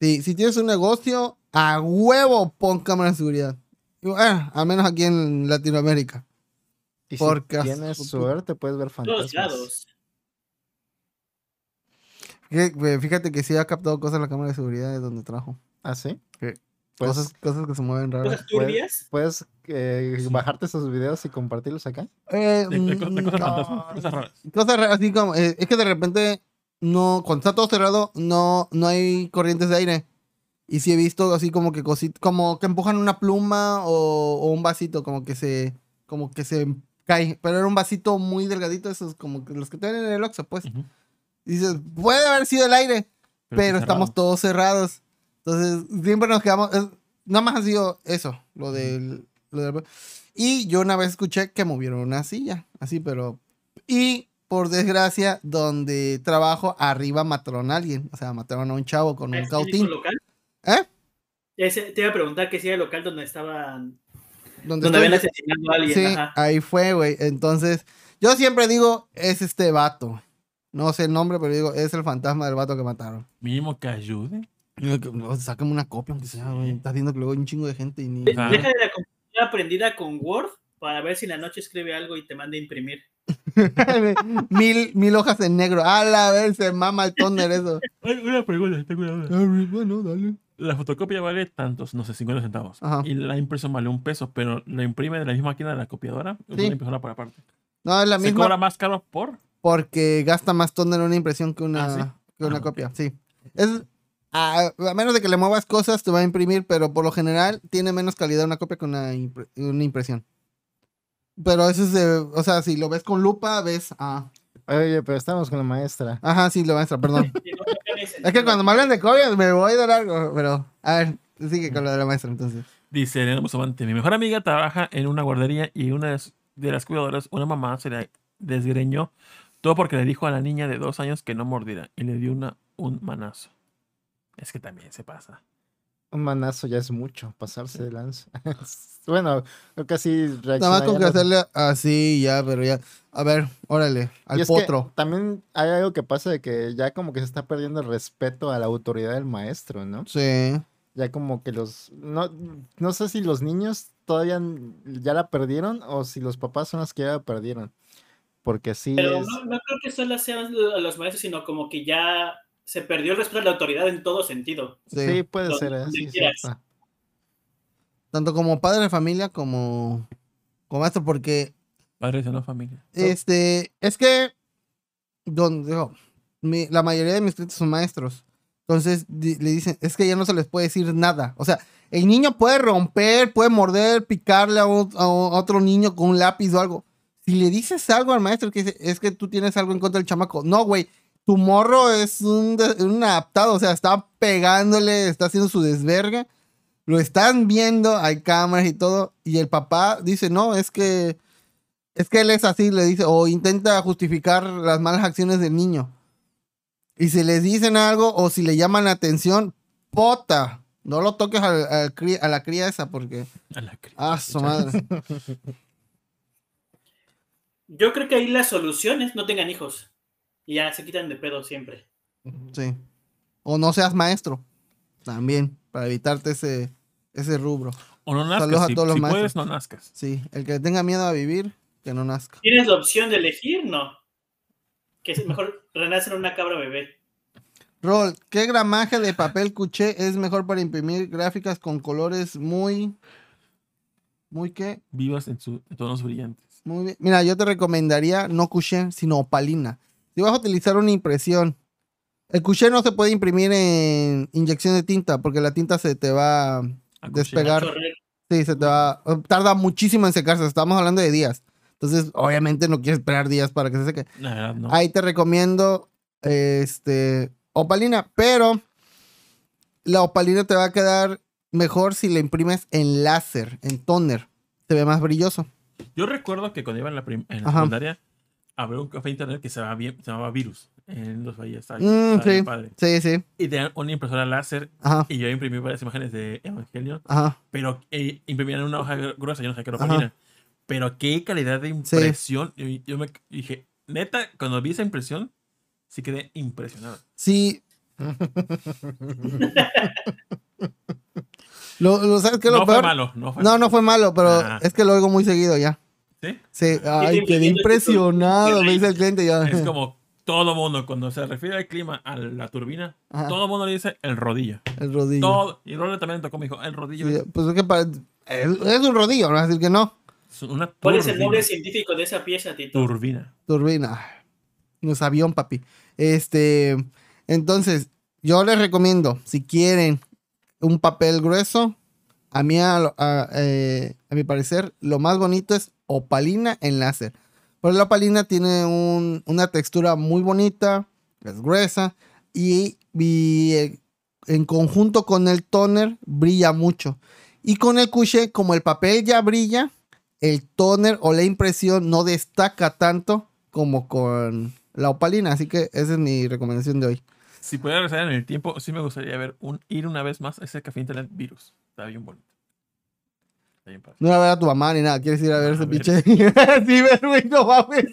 Speaker 3: Sí, si tienes un negocio, a huevo pon cámara de seguridad. Y bueno, al menos aquí en Latinoamérica.
Speaker 1: Y si
Speaker 3: porque as-
Speaker 1: tienes suerte, puedes ver
Speaker 4: Todos
Speaker 1: fantasmas.
Speaker 4: lados.
Speaker 3: Fíjate que sí ha captado cosas la cámara de seguridad de donde trabajo.
Speaker 1: ¿Ah, sí?
Speaker 3: Sí.
Speaker 1: Pues,
Speaker 3: cosas, cosas que se mueven raras.
Speaker 4: Cosas turbias.
Speaker 1: ¿Puedes eh, bajarte esos videos y compartirlos acá?
Speaker 3: Eh,
Speaker 2: De, de co- de cosas
Speaker 3: mm,
Speaker 2: fantasmas, cosas raras.
Speaker 3: Cosas raras, así como, eh, es que de repente, no, cuando está todo cerrado, no, no hay corrientes de aire. Y sí he visto así como que cosit como que empujan una pluma o, o un vasito, como que se, como que se cae. Pero era un vasito muy delgadito, esos como que los que tienen en el Oxxo, pues. Dices, puede haber sido el aire, pero, estamos
Speaker 2: cerrado.
Speaker 3: todos cerrados. Entonces, siempre nos quedamos. es- nada más ha sido eso, lo del, lo del- Y yo una vez escuché que movieron una silla, así, pero. Y por desgracia, donde trabajo, arriba mataron a alguien. O sea, mataron a un chavo con un
Speaker 4: ¿Es
Speaker 3: cautín.
Speaker 4: local?
Speaker 3: ¿Eh?
Speaker 4: Ese- te iba a preguntar que si era el local donde estaban.
Speaker 3: Donde
Speaker 4: Donde habían asesinado a alguien.
Speaker 3: Sí,
Speaker 4: Ajá.
Speaker 3: ahí fue, güey. Entonces, yo siempre digo, es este vato. No sé el nombre, pero digo, es el fantasma del vato que mataron.
Speaker 2: Mínimo que ayude.
Speaker 3: No, Sácame una copia, aunque sea, güey. Estás viendo que luego hay un chingo de gente y ni.
Speaker 4: Deja de la computadora prendida con Word para ver si en la noche escribe algo y te manda a imprimir.
Speaker 3: mil, mil hojas en negro. A la vez se mama el toner eso.
Speaker 2: Una pregunta, tengo una duda.
Speaker 3: Bueno, dale.
Speaker 2: La fotocopia vale tantos, no sé, 50 centavos.
Speaker 3: Ajá.
Speaker 2: Y la impresión vale un peso, pero la imprime de la misma máquina de la copiadora. o
Speaker 3: Sí.
Speaker 2: una impresora por aparte.
Speaker 3: No, es la
Speaker 2: ¿Se
Speaker 3: misma
Speaker 2: cobra más caro por?
Speaker 3: Porque gasta más toner una impresión que una,
Speaker 2: Ah, ¿sí?
Speaker 3: que una
Speaker 2: Ah,
Speaker 3: copia. Sí. Es, a, a menos de que le muevas cosas, te va a imprimir, pero por lo general tiene menos calidad una copia que una, impre- una impresión. Pero eso es, de- o sea, si lo ves con lupa, ves, ah,
Speaker 1: Oye, pero estamos con la maestra.
Speaker 3: ajá, sí, lo maestra, perdón. Es que cuando me hablan de copias me voy de largo, pero, a ver, sigue con lo de la maestra entonces.
Speaker 2: Dice Elena Bustamante, mi mejor amiga trabaja en una guardería y una de las- de las cuidadoras, una mamá se le desgreñó todo porque le dijo a la niña de dos años que no mordiera y le dio una, un manazo. Es que también se pasa.
Speaker 1: Un manazo ya es mucho, pasarse de lanza. bueno, creo que así
Speaker 3: Nada más con que hacerle así ya, pero ya. A ver, órale, al potro.
Speaker 1: también hay algo que pasa de que ya como que se está perdiendo el respeto a la autoridad del maestro, ¿no?
Speaker 3: Sí.
Speaker 1: Ya como que los. No, no sé si los niños todavía ya la perdieron o si los papás son los que ya la perdieron. Porque sí.
Speaker 4: Pero no, no, creo que solo sean los maestros, sino como que ya se perdió el respeto a la autoridad en todo sentido.
Speaker 1: Sí, puede ser. ¿eh?
Speaker 3: Tanto como padre de familia como, como maestro, porque.
Speaker 2: Padre de no familia.
Speaker 3: Este, es que. Donde, la mayoría de mis clientes son maestros. Entonces le dicen, es que ya no se les puede decir nada. O sea, el niño puede romper, puede morder, picarle a, otro niño con un lápiz o algo. Si le dices algo al maestro que es que tú tienes algo en contra del chamaco, no, güey, tu morro es un, adaptado, o sea, está pegándole, está haciendo su desverga. Lo están viendo, hay cámaras y todo, y el papá dice, no, es que, es que él es así, le dice, o intenta justificar las malas acciones del niño. Y si les dicen algo o si le llaman la atención, pota, no lo toques a, a la cría esa porque...
Speaker 2: A la cría.
Speaker 3: Ah, su madre.
Speaker 4: Yo creo que ahí la solución es no tengan hijos. Y ya se quitan de pedo siempre.
Speaker 3: Sí. O no seas maestro. También, para evitarte ese, ese rubro.
Speaker 2: O no nazcas. Saludos a todos los puedes, no nazcas.
Speaker 3: Sí, el que tenga miedo a vivir, que no nazca.
Speaker 4: ¿Tienes la opción de elegir? No. Que es mejor renacer una cabra bebé.
Speaker 3: Rol, ¿qué gramaje de papel cuché es mejor para imprimir gráficas con colores muy. ¿Muy qué?
Speaker 2: Vivas en, su, tonos brillantes.
Speaker 3: Muy bien. Mira, yo te recomendaría no cuché, sino opalina. Si vas a utilizar una impresión, el cuché no se puede imprimir en inyección de tinta porque la tinta se te va a despegar. Sí, se te va. Tarda muchísimo en secarse. Estamos hablando de días. Entonces, obviamente no quieres esperar días para que se seque. Ahí te recomiendo este opalina, pero la opalina te va a quedar mejor si la imprimes en láser, en toner. Se ve más brilloso.
Speaker 2: Yo recuerdo que cuando iba en la, secundaria, había un café internet que se llamaba, se llamaba Virus en los Bahías.
Speaker 3: Mm, sí. Padre. sí, sí.
Speaker 2: Y tenían una impresora láser y yo imprimí varias imágenes de Evangelio. Pero eh, imprimían en una hoja gruesa, yo no sé qué era. Pero qué calidad de impresión. Yo, me dije, neta, cuando vi esa impresión, sí quedé impresionado.
Speaker 3: Sí. lo, ¿sabes qué
Speaker 2: no
Speaker 3: fue
Speaker 2: malo. No,
Speaker 3: fue no, no fue malo, pero es que lo oigo muy seguido ya.
Speaker 2: ¿Sí?
Speaker 3: Sí, ay, quedé impresionado, me dice el cliente ya.
Speaker 2: Es como todo mundo, cuando se refiere al clima, a la turbina, todo el mundo le dice el rodillo.
Speaker 3: El rodillo.
Speaker 2: Todo, y Role también tocó, me dijo, el rodillo.
Speaker 3: pues es que es, un rodillo, no vas a decir que no.
Speaker 4: ¿Cuál es el nombre científico de esa pieza, Tito?
Speaker 2: Turbina.
Speaker 3: Turbina. No es avión, papi. Este, entonces, yo les recomiendo, si quieren un papel grueso, a mí, a, eh, a, mi parecer, lo más bonito es opalina en láser. Porque la opalina tiene una textura muy bonita, es gruesa y, eh, en conjunto con el toner brilla mucho. Y con el couché, como el papel ya brilla, el toner o la impresión no destaca tanto como con la opalina. Así que esa es mi recomendación de hoy.
Speaker 2: Si pudiera regresar en el tiempo, sí me gustaría ver un, ir una vez más a ese café internet virus. Está bien bonito.
Speaker 3: no va a ver a tu mamá ni nada. ¿Quieres ir a ver ese pinche? sí, ver, güey, no mames.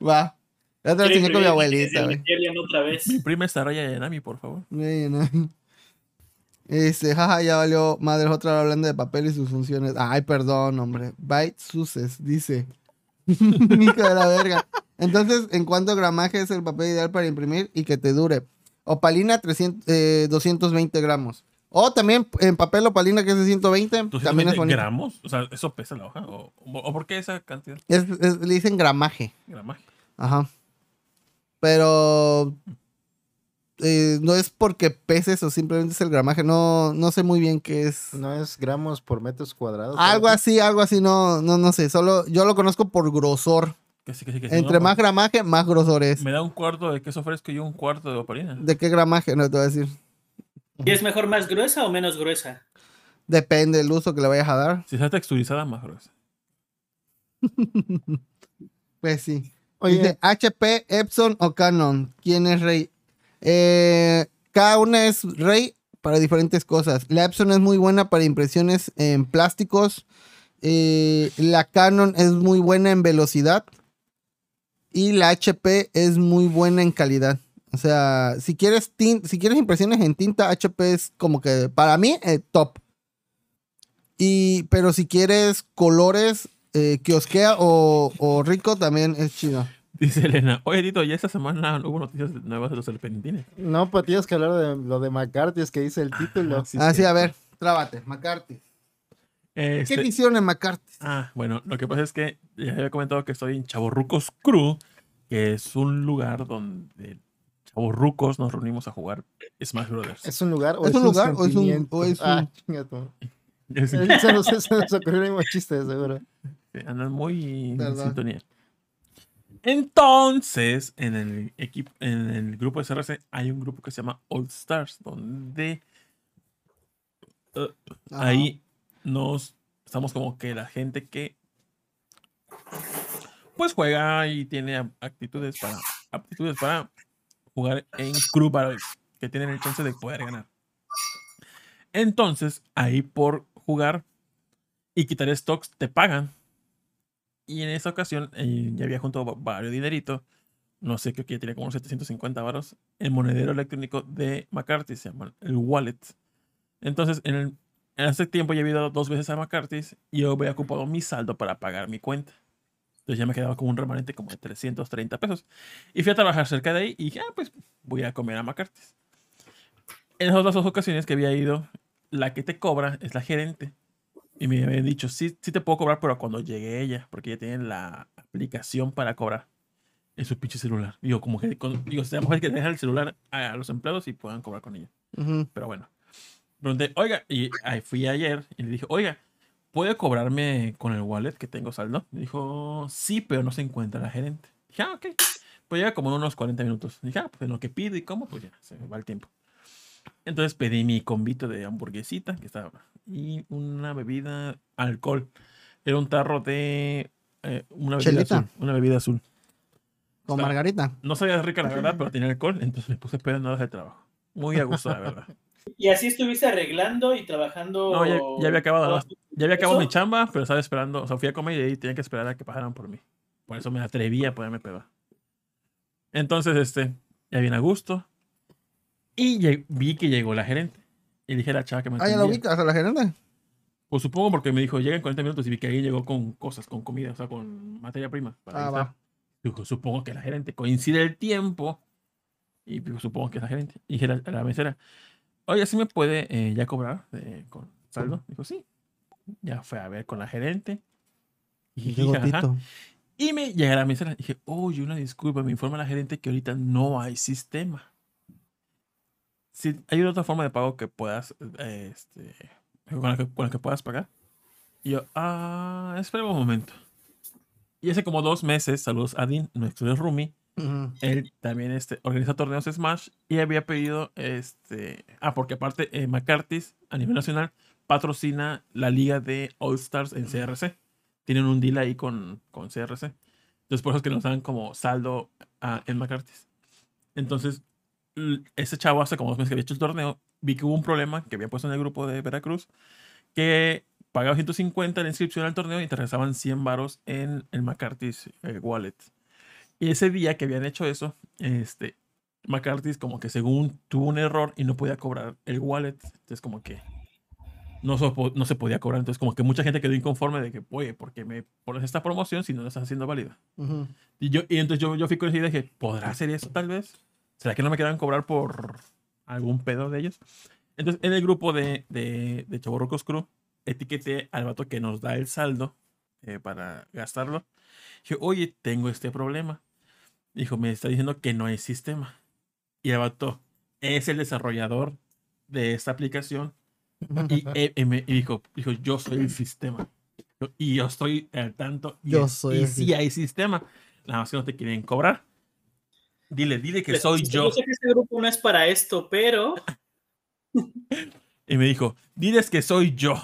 Speaker 3: Va. Ya te lo enseñé con mi abuelita, güey.
Speaker 4: otra vez.
Speaker 2: Imprime esta raya de Nami, por favor.
Speaker 3: Este, jaja, ya valió madre otra vez hablando de papel y sus funciones. Ay, perdón, hombre. Byte Suces, dice. Hijo de la verga. Entonces, ¿en cuánto gramaje es el papel ideal para imprimir y que te dure? Opalina 300, 220 eh, gramos. O también en papel opalina que es de 120, también es bonito.
Speaker 2: gramos? O sea, ¿eso pesa la hoja? ¿O, por qué esa cantidad?
Speaker 3: le dicen gramaje.
Speaker 2: Gramaje.
Speaker 3: Ajá. Pero eh, no es porque pese eso, simplemente es el gramaje. No, no sé muy bien qué es.
Speaker 1: No es gramos por metros cuadrados.
Speaker 3: Algo así, algo así, no, no, no sé. Solo yo lo conozco por grosor. Entre más gramaje, más grosor es.
Speaker 2: Me da un cuarto de queso fresco y un cuarto de opalina.
Speaker 3: ¿De qué gramaje? No te voy a decir.
Speaker 4: ¿Y es mejor más gruesa o menos gruesa?
Speaker 3: Depende del uso que le vayas a dar.
Speaker 2: Si está texturizada, más gruesa.
Speaker 3: pues sí. Oye, HP, Epson o Canon. ¿Quién es rey? Eh, cada una es rey para diferentes cosas. La Epson es muy buena para impresiones en plásticos. Eh, la Canon es muy buena en velocidad. Y la HP es muy buena en calidad. O sea, si quieres, si quieres impresiones en tinta, HP es como que para mí eh, top. Y, pero si quieres colores, eh, kiosquea o rico también es chido.
Speaker 2: Dice Elena, oye Tito, ya esta semana no hubo noticias nuevas de los serpentines.
Speaker 1: No, pues tienes que hablar de lo de McCarthy, es que dice el título.
Speaker 3: Ah, sí, a ver, trábate, McCarthy.
Speaker 2: Este...
Speaker 3: ¿Qué hicieron en McCarthy?
Speaker 2: Ah, bueno, lo que pasa es que ya había comentado que estoy en Chaborrucos Crew, que es un lugar donde chavorrucos nos reunimos a jugar Smash Brothers.
Speaker 1: ¿Es un lugar
Speaker 3: o es, un lugar o es un, o es
Speaker 1: ah, se, nos, se nos ocurrió el mismo chiste, seguro.
Speaker 2: andan muy en sintonía. Entonces, en el equipo, en el grupo de CRC hay un grupo que se llama All Stars, donde uh, ahí nos estamos como que la gente que pues juega y tiene actitudes para aptitudes para jugar en crew que tienen el chance de poder ganar. Entonces, ahí por jugar y quitar stocks te pagan y en esa ocasión eh, ya había juntado varios dineritos. No sé, creo que ya tenía como 750 varos. El monedero electrónico de McCarthy se llama el wallet. Entonces, en, ese tiempo ya había dado dos veces a McCarthy y yo había ocupado mi saldo para pagar mi cuenta. Entonces ya me quedaba como un remanente como de 330 pesos. Y fui a trabajar cerca de ahí y dije, ah, pues voy a comer a McCarthy. En esas dos ocasiones que había ido, la que te cobra es la gerente. Y me habían dicho, sí, sí te puedo cobrar, pero cuando llegue ella, porque ya tienen la aplicación para cobrar en su pinche celular. Digo, como que, digo, sea mujer que deja el celular a, los empleados y puedan cobrar con ella. Pero bueno. Donde, oiga, y ahí fui ayer y le dije, oiga, ¿puede cobrarme con el wallet que tengo saldo? Me dijo, sí, pero no se encuentra la gerente. Dije, ah, ok. Pues llega como en unos 40 minutos. Dije, ah, pues en lo que pido y cómo, pues ya, se va el tiempo. Entonces pedí mi convito de hamburguesita que estaba y una bebida alcohol. Era un tarro de eh, una bebida azul. Una bebida azul.
Speaker 3: Con margarita.
Speaker 2: No sabía rica la verdad, pero tenía alcohol, entonces me puse pedo en de trabajo. Muy a gusto, la verdad.
Speaker 4: ¿Y así estuviste arreglando y trabajando?
Speaker 2: No, ya, había acabado, ya había acabado mi chamba, pero estaba esperando, o sea, fui a comer y ahí tenía que esperar a que pasaran por mí. Por eso me atreví a ponerme pedo. Entonces, este, ya bien a gusto. Y vi que llegó la gerente. Y dije a la chava que me
Speaker 3: Ah, ¿ya lo ubicas a la gerente?
Speaker 2: Pues supongo porque me dijo, llega en 40 minutos y vi que ahí llegó con cosas, con comida, o sea, con materia prima.
Speaker 3: ah, va.
Speaker 2: Dijo, supongo que la gerente. Coincide el tiempo. Y pues, supongo que es la gerente. Y dije a la, mesera, oye, ¿sí me puede eh, ya cobrar con saldo? Dijo, sí. Ya fue a ver con la gerente. Y, dije, y me llega a la mesera. Dije, oye, una disculpa, me informa la gerente que ahorita no hay sistema si hay otra forma de pago que puedas, este, con la que, puedas pagar. Y yo, ah, espera un momento. Y hace como dos meses, saludos a Dean, nuestro Rumi. Él también este, organiza torneos Smash y había pedido, este, ah, porque aparte eh, a nivel nacional patrocina la liga de All Stars en CRC. Tienen un deal ahí con, con CRC. Entonces por eso es que nos dan como saldo a, en McCarthy's. Entonces ese chavo hace como dos meses que había hecho el torneo, vi que hubo un problema que había puesto en el grupo de Veracruz, que pagaba 150 la inscripción al torneo y te regresaban 100 varos en el McCarthy's eh, wallet. Y ese día que habían hecho eso, este, McCarthy's como que según tuvo un error y no podía cobrar el wallet, entonces como que no, no se podía cobrar, entonces como que mucha gente quedó inconforme de que, oye, ¿por qué me pones esta promoción si no la estás haciendo válida? y, yo, y entonces yo, yo fui con esa idea dije, ¿podrá ser eso tal vez? ¿Será que no me quedan cobrar por algún pedo de ellos? Entonces, en el grupo de, de, de Chaborrocos Crew, etiqueté al vato que nos da el saldo eh, para gastarlo. Dije, oye, tengo este problema. Dijo, me está diciendo que no hay sistema. Y el vato es el desarrollador de esta aplicación. Y, eh, me, dijo, dijo, yo soy el sistema. Y yo estoy al tanto. Y,
Speaker 3: yo soy.
Speaker 2: Y sí hay sistema. Nada más que no te quieren cobrar. Dile, dile que soy yo.
Speaker 4: Yo sé que este grupo no es para esto, pero.
Speaker 2: y me dijo, diles que soy yo.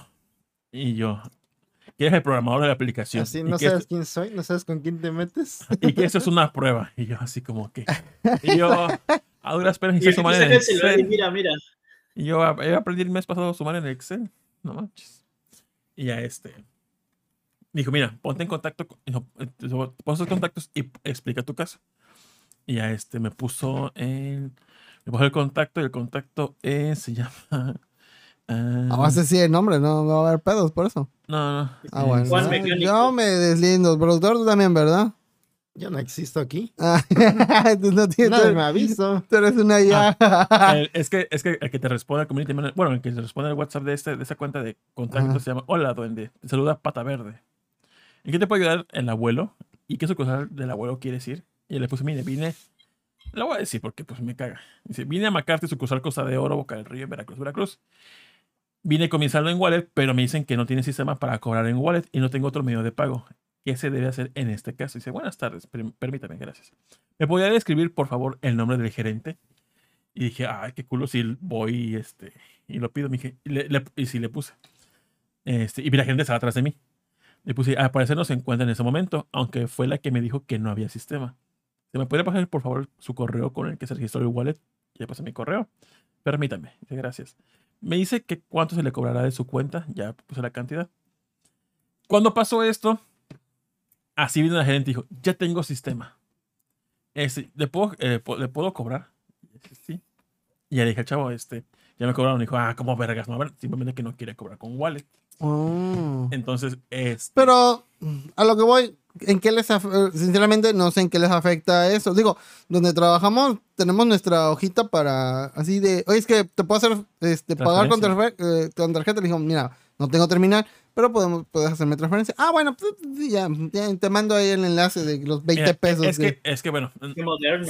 Speaker 2: Y yo, que es el programador de la aplicación.
Speaker 1: Así, no sabes quién soy, no sabes con quién te metes.
Speaker 2: Y que eso es una prueba. Y yo, así como que. Y yo, A duras penas
Speaker 4: Y
Speaker 2: hice sumar en
Speaker 4: saca
Speaker 2: el
Speaker 4: el celular y
Speaker 2: Excel.
Speaker 4: mira, mira.
Speaker 2: Y yo aprendí el mes pasado a sumar en el Excel. No manches. Y ya este. Dijo, mira, ponte en contacto. con- no, eh, pon sus contactos y explica tu caso. Y ya este me puso en. Me puso el contacto y el contacto es, se llama. ah,
Speaker 3: A base sí el nombre, no, no va a haber pedos por eso.
Speaker 2: no, no.
Speaker 3: Ah, bueno.
Speaker 4: Juan
Speaker 3: Ah,
Speaker 4: Mecánico.
Speaker 3: yo me deslindo. Productor, tú también, ¿verdad?
Speaker 1: Yo no existo aquí.
Speaker 3: Ah, tú no tienes.
Speaker 1: Nadie me avisó.
Speaker 3: Tú eres una ya.
Speaker 2: El- es, que, es que el que te responde al community manager- bueno, el que te responde al WhatsApp de, este, de esa cuenta de contacto
Speaker 3: Ajá.
Speaker 2: se llama Hola Duende, te saluda Pata Verde. ¿En qué te puede ayudar el abuelo? ¿Y qué sucursal del abuelo quiere decir? Y le puse, mire, vine, lo voy a decir porque pues me caga. Dice, vine a Macarte, sucursal Costa de Oro, Boca del Río, Veracruz, Veracruz. Vine con mi saldo en wallet, pero me dicen que no tiene sistema para cobrar en wallet y no tengo otro medio de pago. ¿Qué se debe hacer en este caso? Dice, buenas tardes, per- permítame, gracias. ¿Me podría describir, por favor, el nombre del gerente? Y dije, ay, qué culo si voy y, este, y lo pido. Me dije, y, le- le- y sí le puse. Este, y la gente estaba atrás de mí. Le puse, al parecer no se encuentra en ese momento, aunque fue la que me dijo que no había sistema. ¿Se me puede pasar, por favor, su correo con el que se registró el wallet? Ya pasé mi correo. Permítame. Gracias. Me dice que cuánto se le cobrará de su cuenta. Ya puse la cantidad. Cuando pasó esto, así vino la gerente y dijo, ya tengo sistema. Este, ¿le, puedo, eh, ¿Le puedo cobrar? Sí. Y ya le dije al chavo, este, ya me cobraron. Y dijo, ah, ¿cómo vergas? No, a ver, simplemente que no quiere cobrar con wallet.
Speaker 3: Oh.
Speaker 2: Entonces, es
Speaker 3: Pero a lo que voy, ¿en qué les eh, sinceramente no sé en qué les afecta eso? Digo, donde trabajamos tenemos nuestra hojita para así de, oye, es que te puedo hacer este pagar con, eh, con tarjeta. Le digo, mira, no tengo terminal, pero podemos puedes hacerme transferencia. Ah, bueno, pues, ya, ya, te mando ahí el enlace de los 20
Speaker 2: Mira,
Speaker 3: pesos.
Speaker 2: Es
Speaker 3: de-
Speaker 2: que, es que bueno,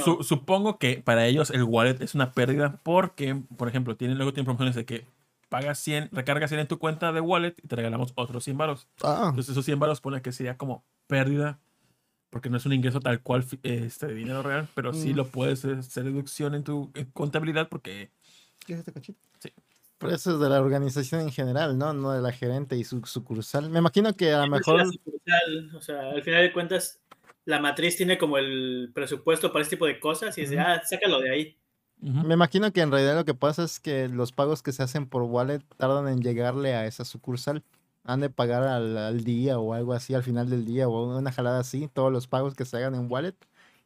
Speaker 2: su- supongo que para ellos el wallet es una pérdida porque, por ejemplo, tienen, luego tienen promociones de que pagas 100, recargas 100 en tu cuenta de wallet y te regalamos otros 100 baros.
Speaker 3: Ah,
Speaker 2: Entonces esos 100 baros pone que sería como pérdida porque no es un ingreso tal cual este, de dinero real, pero sí
Speaker 3: Mm.
Speaker 2: lo puedes hacer deducción en tu contabilidad porque
Speaker 3: ¿qué es este cachito?
Speaker 1: Pero eso es de la organización en general, ¿no? No de la gerente y su sucursal. Me imagino que a lo
Speaker 4: Pues
Speaker 1: mejor
Speaker 4: la sucursal, o sea, al final de cuentas, la matriz tiene como el presupuesto para este tipo de cosas y dice,
Speaker 1: Ujú.
Speaker 4: ah, sácalo de ahí.
Speaker 1: Me imagino que en realidad lo que pasa es que los pagos que se hacen por wallet tardan en llegarle a esa sucursal. Han de pagar al, al día o algo así, al final del día o una jalada así, todos los pagos que se hagan en wallet.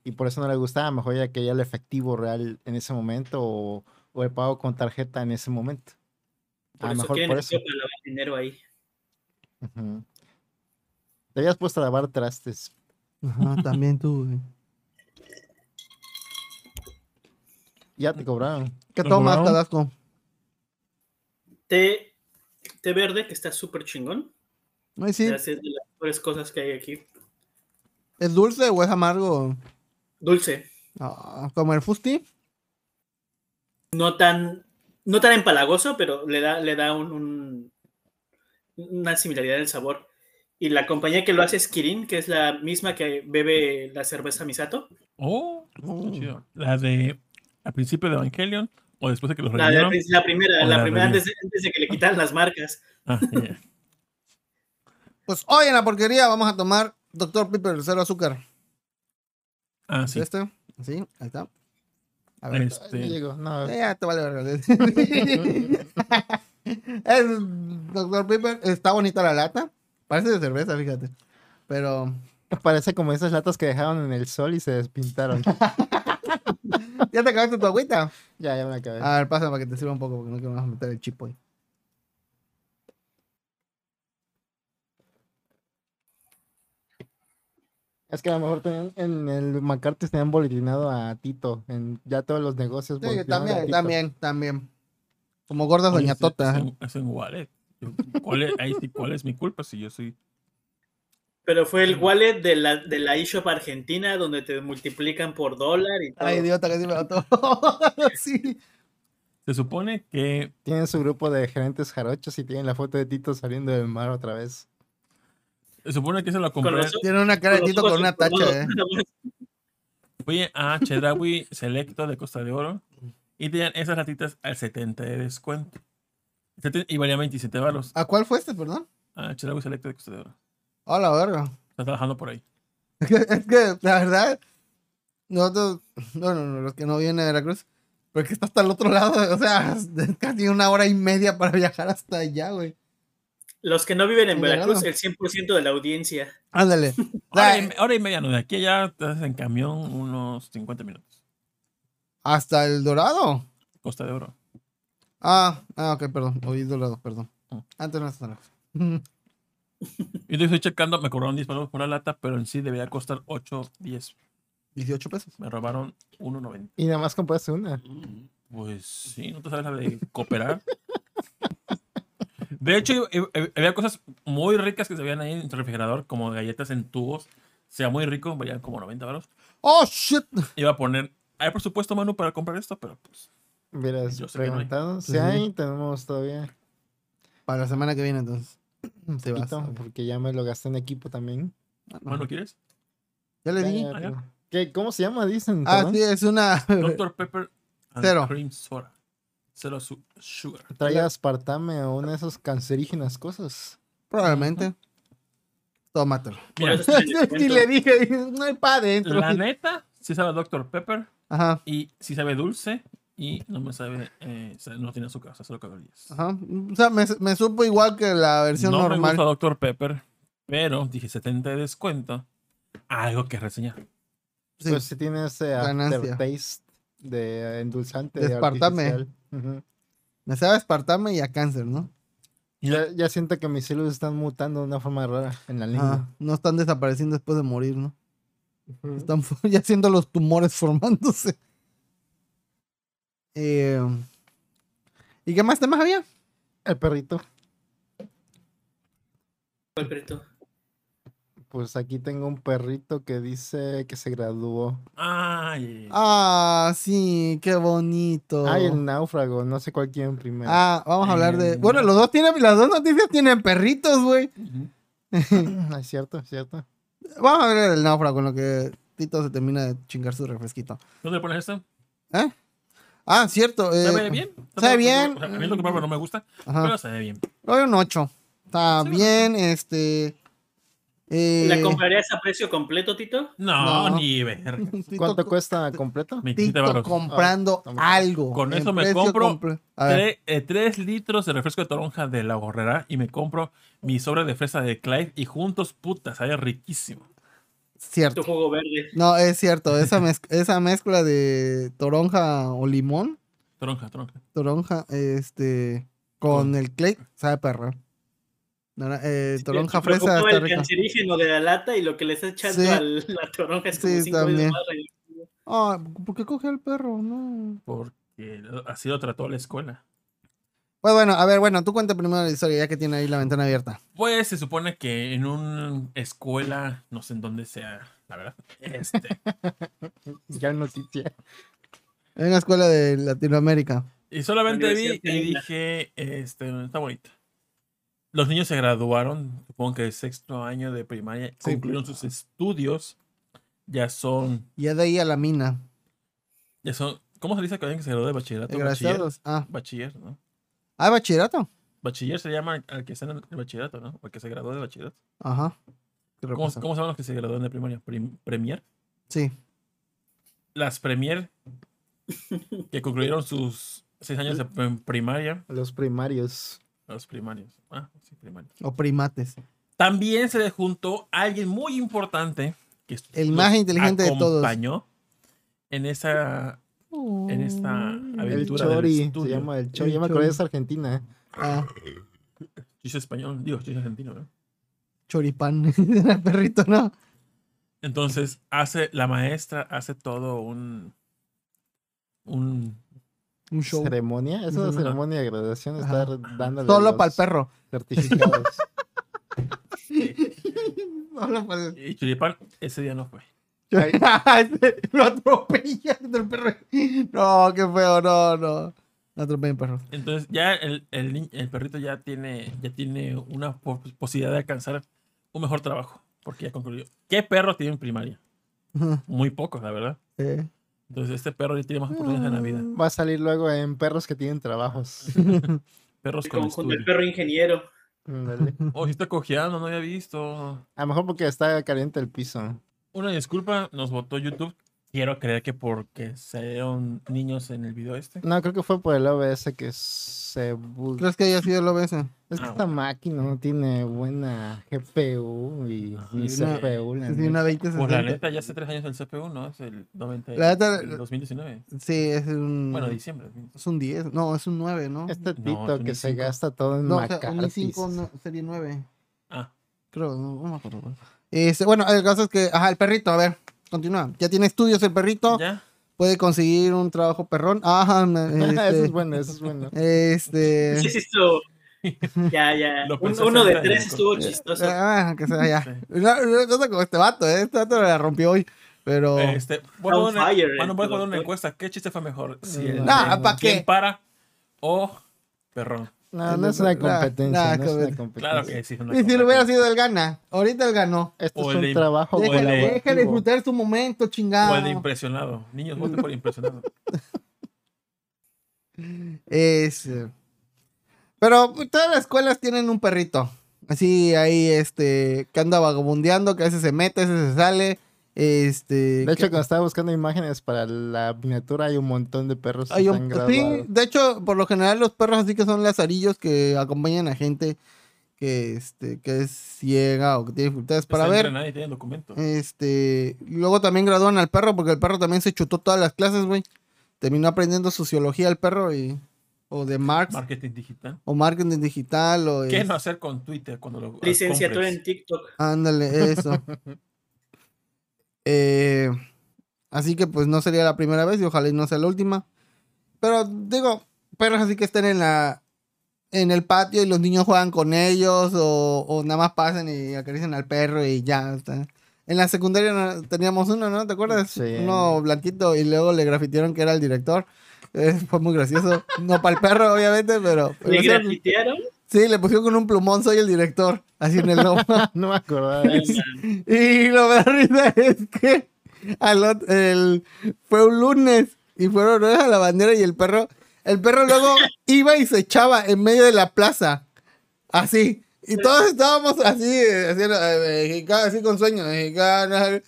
Speaker 1: Y por eso no le gustaba, mejor ya que ya el efectivo real en ese momento o, o el pago con tarjeta en ese momento.
Speaker 4: Por
Speaker 1: A lo mejor por eso.
Speaker 4: tío para lavar dinero ahí.
Speaker 1: Ujú. Te habías puesto a lavar trastes.
Speaker 3: Ajá, también tú. güey.
Speaker 1: Ya te cobraron.
Speaker 3: ¿Qué
Speaker 2: ¿Lo
Speaker 3: tomas,
Speaker 2: cobraron?
Speaker 3: Cadasco?
Speaker 4: Té, té verde, que está súper chingón.
Speaker 3: Ay, sí.
Speaker 4: Es de las mejores cosas que hay aquí.
Speaker 3: ¿Es dulce o es amargo?
Speaker 4: Dulce.
Speaker 3: Ah, como el fusti.
Speaker 4: No tan, no tan empalagoso, pero le da, le da un, un- una similaridad en el sabor. Y la compañía que lo hace es Kirin, que es la misma que bebe la cerveza Misato.
Speaker 2: Oh, chido. La de al principio de Evangelion o después de que los
Speaker 4: La, la primera, la
Speaker 2: la
Speaker 4: primera antes de, antes de que le quitaran las marcas.
Speaker 2: Ah.
Speaker 3: Pues hoy en la porquería vamos a tomar Dr. Pepper, cero azúcar.
Speaker 2: Ah, sí.
Speaker 3: ¿Este? Sí, ahí está. A ver.
Speaker 2: Este,
Speaker 1: no.
Speaker 3: Eh, ya te vale verga. es Dr. Pepper. Está bonita la lata. Parece de cerveza, fíjate. Pero
Speaker 1: Parece como esas latas que dejaron en el sol y se despintaron.
Speaker 3: ya te acabaste tu agüita.
Speaker 1: ya, ya me acabé.
Speaker 3: A ver, pasa para que te sirva un poco porque no quiero más meter el chip hoy.
Speaker 1: Es que a lo mejor tenían, en el McCarthy tenían boletinado a Tito. En ya todos los negocios.
Speaker 3: Sí, también,
Speaker 1: Tito.
Speaker 3: también, también. Como gorda
Speaker 2: Oye,
Speaker 3: doña
Speaker 2: es-
Speaker 3: Tota.
Speaker 2: Es,
Speaker 3: ¿eh?
Speaker 2: en, es en wallet. ¿cuál, es, ahí sí, ¿Cuál es mi culpa si yo soy
Speaker 4: Pero fue el wallet de la, de la eShop Argentina, donde te multiplican por dólar y todo.
Speaker 3: Ay, idiota, casi me mató. sí.
Speaker 2: Se supone que
Speaker 1: Tienen su grupo de gerentes jarochos y tienen la foto de Tito saliendo del mar otra vez.
Speaker 2: se supone que se lo
Speaker 4: los-
Speaker 3: Tiene una cara de tito con una tacha, eh.
Speaker 2: Fui a Chedraui Selecto de Costa de Oro y tenían esas latitas al 70 de descuento. Y valían 27 baros.
Speaker 3: ¿A cuál fue este, perdón?
Speaker 2: Ah, Chedraui Selecto de Costa de Oro.
Speaker 3: A la verga.
Speaker 2: Está trabajando por ahí.
Speaker 3: Es que, es que, la verdad, nosotros, bueno, no, los que no vienen de Veracruz, Porque está hasta el otro lado, o sea, es casi una hora y media para viajar hasta allá, güey.
Speaker 4: Los que no viven en
Speaker 3: En
Speaker 4: Veracruz, el 100% de la audiencia.
Speaker 3: Ándale.
Speaker 2: Hora y, hora y media, no, de aquí allá estás en camión unos 50 minutos.
Speaker 3: Hasta el dorado.
Speaker 2: Costa de Oro.
Speaker 3: Ah, ah, ok, perdón. Oí dorado, perdón.
Speaker 2: Mm.
Speaker 3: Antes no lejos.
Speaker 2: Y yo estoy checando, me cobraron 10 pesos por la lata, pero en sí debería costar 8, 10.
Speaker 3: 18 pesos.
Speaker 2: Me robaron 1.90.
Speaker 1: Y nada más compraste una.
Speaker 2: Pues sí, no te sabes la de cooperar. De hecho, eh, eh, había cosas muy ricas que se veían ahí en tu refrigerador, como galletas en tubos. Sea muy rico, valían como 90 baros.
Speaker 3: ¡Oh, shit!
Speaker 2: Iba a poner, hay presupuesto, Manu, para comprar esto, pero pues.
Speaker 1: Hubieras
Speaker 2: Yo sé que no hay.
Speaker 1: preguntado. Si
Speaker 3: Sí.
Speaker 1: hay, tenemos todavía
Speaker 3: Para la semana que viene, entonces.
Speaker 1: Un
Speaker 3: Te vas.
Speaker 1: poquito, porque ya me lo gasté en equipo también.
Speaker 2: Manu, ¿quieres?
Speaker 3: Ya le di.
Speaker 2: Ah,
Speaker 1: ¿Qué, ¿Cómo se llama? Dicen.
Speaker 3: Ah, sí, es una.
Speaker 2: Dr. Pepper and
Speaker 3: Cero.
Speaker 2: Cream Soda. Cero su- sugar.
Speaker 1: Trae aspartame o una de esesas cancerígenas cosas.
Speaker 3: Probablemente. Tómatelo.
Speaker 2: Mira,
Speaker 3: y
Speaker 4: descuento.
Speaker 3: le dije, no hay para adentro.
Speaker 2: la neta, sí sabe Dr. Pepper
Speaker 3: Ajá.
Speaker 2: y sí sabe dulce y no me sabe, eh, no tiene azúcar, o sea, solo calorías.
Speaker 3: Ajá. O sea, me, me supo igual que la versión
Speaker 2: no
Speaker 3: normal.
Speaker 2: me gusta Dr. Pepper, pero dije 70 de descuento. Algo que reseñar.
Speaker 3: Sí.
Speaker 1: Pues sí tiene ese
Speaker 3: Ganancia.
Speaker 1: aftertaste de endulzante.
Speaker 3: De.
Speaker 1: Ujú.
Speaker 3: Me sabe a espartame y a cáncer, ¿no?
Speaker 1: Ya, ya siento que mis células están mutando de una forma rara en la lengua.
Speaker 3: No están desapareciendo después de morir, ¿no? Están ya siendo los tumores formándose. Eh, ¿Y qué más temas había?
Speaker 1: El perrito.
Speaker 4: ¿Cuál perrito?
Speaker 1: Pues aquí tengo un perrito que dice que se graduó.
Speaker 2: Ay,
Speaker 3: Ah, sí, qué bonito.
Speaker 1: Ay, el náufrago. No sé cuál quieren primero.
Speaker 3: Ah, vamos a hablar de.
Speaker 2: Eh,
Speaker 3: Bueno, los dos tienen, las dos noticias tienen perritos, güey.
Speaker 1: Ah, es cierto, es cierto.
Speaker 3: Vamos a ver el náufrago, en lo que Tito se termina de chingar su refresquito.
Speaker 2: ¿Dónde pones esto?
Speaker 3: ¿Eh? Ah, cierto. eh,
Speaker 2: ¿Sabe bien?
Speaker 3: sabe bien.
Speaker 2: O sea, a mí lo que no me gusta,
Speaker 3: Ajá.
Speaker 2: pero sabe bien.
Speaker 3: Doy un 8. Está
Speaker 2: Sí,
Speaker 3: bien, este. eh,
Speaker 4: ¿La comprarías a precio completo, Tito?
Speaker 2: No,
Speaker 3: No.
Speaker 2: ni verga.
Speaker 3: Tito,
Speaker 1: ¿Cuánto cuesta completo?
Speaker 2: 27
Speaker 3: Tito comprando
Speaker 1: Ah,
Speaker 3: algo.
Speaker 2: Con eso me compro
Speaker 3: ver,
Speaker 2: eh, tres litros de refresco de toronja de la gorrera y me compro mi sobre de fresa de Clyde y juntos, puta, sabe riquísimo.
Speaker 3: Cierto.
Speaker 4: Tu jugo verde.
Speaker 3: No, es cierto. Esa, esa mezcla de toronja o limón,
Speaker 2: Toronja, toronja.
Speaker 3: toronja, este. Con el clay, sabe perro. Nara- eh, toronja fresa está
Speaker 4: el
Speaker 3: rica.
Speaker 4: cancerígeno de la lata y lo que le está echando
Speaker 3: Sí.
Speaker 4: a la toronja es como
Speaker 3: Sí,
Speaker 4: cinco
Speaker 3: también. Ah, ¿por qué coge al perro? No.
Speaker 2: Porque así lo trató la escuela.
Speaker 3: Pues bueno, a ver, bueno, tú cuenta primero la historia, ya que tiene ahí la ventana abierta.
Speaker 2: Pues se supone que en una escuela, no sé en dónde sea, la verdad. Este,
Speaker 1: Ya noticia.
Speaker 3: En una escuela de Latinoamérica.
Speaker 2: y solamente vi y dije, este, está bonito. Los niños se graduaron, supongo que de sexto año de primaria,
Speaker 3: Sí.
Speaker 2: concluyeron sus estudios. Ya son,
Speaker 3: Y ya de ahí a la mina.
Speaker 2: ya son, ¿cómo se dice que alguien que se graduó de bachillerato? Bachiller.
Speaker 3: Ah,
Speaker 2: bachiller, ¿no?
Speaker 3: Ah, bachillerato.
Speaker 2: Bachiller se llama al que está en el bachillerato, ¿no? Al que se graduó de bachillerato.
Speaker 3: Ajá. ¿Qué
Speaker 2: ¿Cómo, cómo se llaman los que se graduaron de primaria? Prim- ¿Premier?
Speaker 3: Sí.
Speaker 2: Las Premier, que concluyeron sus seis años de prim- primaria.
Speaker 1: Los primarios.
Speaker 2: Los primarios. Ah, sí, primarios.
Speaker 3: O primates.
Speaker 2: También se le juntó alguien muy importante que
Speaker 3: El más inteligente de todos.
Speaker 2: acompañó en esa en esta
Speaker 1: El
Speaker 2: aventura del
Speaker 1: Chori. Se
Speaker 2: estudio.
Speaker 1: llama el Chori.
Speaker 3: El
Speaker 1: Ya me acordé,
Speaker 3: Chori.
Speaker 1: es Argentina.
Speaker 3: Ah,
Speaker 2: Chiste español, digo, chiste argentino, ¿no?
Speaker 3: choripán. el perrito, ¿no?
Speaker 2: Entonces hace la maestra hace todo un un
Speaker 3: Un show.
Speaker 1: ¿Ceremonia? Esa
Speaker 3: Ajá.
Speaker 1: ceremonia de graduación
Speaker 3: Ajá.
Speaker 1: está dándole
Speaker 3: Solo para el perro.
Speaker 1: certificados.
Speaker 3: Solo para el...
Speaker 2: y Churipán ese día no fue.
Speaker 3: Lo atropella el perro. No, qué feo, no, no. No atropellen perros.
Speaker 2: Entonces ya el, el, el perrito ya tiene, ya tiene una po- posibilidad de alcanzar un mejor trabajo. Porque ya concluyó. ¿Qué perro tiene en primaria? Muy pocos, la verdad. Entonces este perro ya tiene más oportunidades en la vida.
Speaker 1: Va a salir luego en perros que tienen trabajos.
Speaker 2: Perros con
Speaker 4: Con, con el perro ingeniero.
Speaker 1: Ándale.
Speaker 2: Oh, sí está cojeando, no había visto.
Speaker 1: A lo mejor porque está caliente el piso.
Speaker 2: Una disculpa, nos votó YouTube Quiero creer que porque salieron niños en el video este.
Speaker 1: No, creo que fue por el OBS que se... bu-
Speaker 3: ¿Crees que haya sido el OBS?
Speaker 1: Es que
Speaker 2: Ah,
Speaker 1: esta máquina no tiene buena GPU y
Speaker 2: Ah,
Speaker 1: ni
Speaker 3: sí, una-
Speaker 1: CPU. la
Speaker 3: Sí,
Speaker 1: neta.
Speaker 3: una 20
Speaker 2: Pues la neta, ya hace tres años el CPU, ¿no? Es el 90,
Speaker 3: La neta-
Speaker 2: el 2019.
Speaker 3: Sí, es un.
Speaker 2: Bueno, diciembre.
Speaker 3: es un 10. No, es un 9, ¿no?
Speaker 1: Este
Speaker 2: No,
Speaker 1: tito
Speaker 2: es un
Speaker 1: que se
Speaker 2: i5.
Speaker 1: gasta todo en
Speaker 3: no, o sea, un
Speaker 1: McCarthy's.
Speaker 3: i5 no, serie 9.
Speaker 2: Ah,
Speaker 3: Creo, no, no me acuerdo. Güey. Este, bueno, el caso es que, ajá, el perrito, a ver, continúa. Ya tiene estudios el perrito,
Speaker 2: ya.
Speaker 3: puede conseguir un trabajo perrón. Ajá, me-
Speaker 1: eso
Speaker 3: este,
Speaker 1: es bueno, eso es bueno.
Speaker 3: este,
Speaker 4: Sí, sí, estuvo. Ya, ya. Un- uno de tres estuvo chistoso.
Speaker 3: ah, que sea ya.
Speaker 2: Sí.
Speaker 3: No, no, no sé cómo este vato, ¿eh? este vato la rompió hoy, pero,
Speaker 2: Este, bueno, una,
Speaker 4: fire,
Speaker 2: bueno,
Speaker 4: el
Speaker 2: voy a poner una encuesta. ¿Qué chiste fue mejor? Si el
Speaker 1: Nah,
Speaker 2: de
Speaker 3: ¿pa'
Speaker 2: ¿Quién
Speaker 3: qué?
Speaker 2: para o perrón?
Speaker 1: No, no es una competencia.
Speaker 3: nah,
Speaker 1: no es una
Speaker 3: competencia.
Speaker 1: competencia.
Speaker 2: Claro que sí. es una
Speaker 3: y si lo hubiera sido el gana, ahorita él ganó.
Speaker 1: Este
Speaker 2: O
Speaker 1: es
Speaker 2: el
Speaker 1: un
Speaker 2: de-
Speaker 1: trabajo
Speaker 2: el
Speaker 3: Deja, deja de disfrutar su momento, chingado.
Speaker 2: O el de impresionado. Niños, voten por impresionado.
Speaker 3: Es. eh, Pero todas las escuelas tienen un perrito. Así ahí, este, que anda vagabundeando, que a veces se mete, a veces se sale. Este.
Speaker 1: De
Speaker 3: que-
Speaker 1: hecho, cuando estaba buscando imágenes para la miniatura, hay un montón de perros que
Speaker 3: hay un-
Speaker 1: están
Speaker 3: sí, de hecho, por lo general los perros así que son lazarillos que acompañan a gente que, este, que es ciega o que tiene dificultades para
Speaker 2: Está
Speaker 3: ver.
Speaker 2: tiene documento.
Speaker 3: Este, luego también gradúan al perro porque el perro también se chutó todas las clases, güey. Terminó aprendiendo sociología el perro y o de Marx
Speaker 2: Marketing digital.
Speaker 3: o marketing digital o
Speaker 2: ¿Qué
Speaker 3: es-
Speaker 2: no hacer con Twitter cuando lo
Speaker 4: Licenciatura
Speaker 2: compres?
Speaker 4: en TikTok.
Speaker 3: Ándale, eso. Eh, así que pues no sería la primera vez y ojalá y no sea la última. Pero digo, perros así que estén en la en el patio y los niños juegan con ellos o, o nada más pasan y acarician al perro y ya está. En la secundaria no- teníamos uno, ¿no? ¿Te acuerdas?
Speaker 1: Sí.
Speaker 3: Uno blanquito y luego le grafitearon que era el director. Eh, fue muy gracioso. No para el perro, obviamente, pero...
Speaker 4: ¿Le grafitearon?
Speaker 3: Sí, le pusieron con un plumón, soy el director. Así en el lomo.
Speaker 1: No me acordaba de eso.
Speaker 3: Y lo da risa es que al el, fue un lunes y fueron a la bandera y el perro, el perro luego iba y se echaba en medio de la plaza. Así. Y todos estábamos así, eh, haciendo, eh, mexicano, así con sueño, mexicano.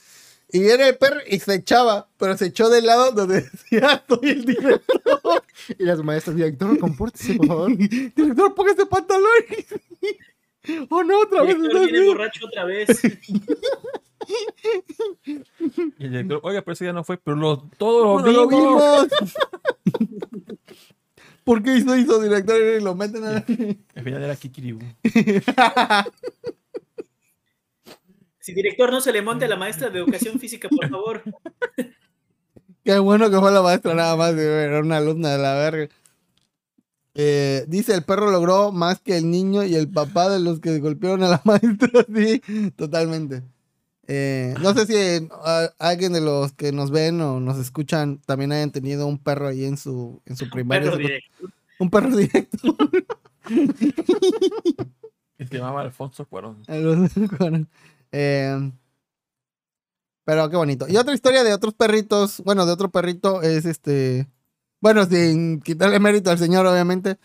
Speaker 3: Y era el perro y se echaba, pero se echó del lado donde decía, soy el director.
Speaker 1: Y las maestras, director, compórtese, por favor.
Speaker 3: director, póngase pantalón. oh no, otra vez.
Speaker 4: Director borracho otra vez.
Speaker 2: Y el director, oiga, pero ese día no fue, pero lo, todos
Speaker 3: Pero
Speaker 2: lo
Speaker 3: lo
Speaker 2: vimos.
Speaker 3: vimos. ¿Por qué hizo, hizo director y lo meten a la...
Speaker 2: Al final era Kikiribu.
Speaker 4: Si director no se le monte a la maestra de educación física, por favor.
Speaker 3: Qué bueno que fue la maestra nada más, era una alumna de la verga. Eh, dice, el perro logró más que el niño y el papá de los que golpearon a la maestra. Sí, totalmente. Eh, no sé si eh, a- alguien de los que nos ven o nos escuchan también hayan tenido un perro ahí en su, en su primaria.
Speaker 4: Perro
Speaker 3: su-
Speaker 4: directo.
Speaker 3: un perro directo.
Speaker 2: Se llamaba Alfonso Cuarón.
Speaker 3: A los- con- eh, pero qué bonito. Y otra historia de otros perritos, bueno, de otro perrito es este, bueno, sin quitarle mérito al señor, obviamente.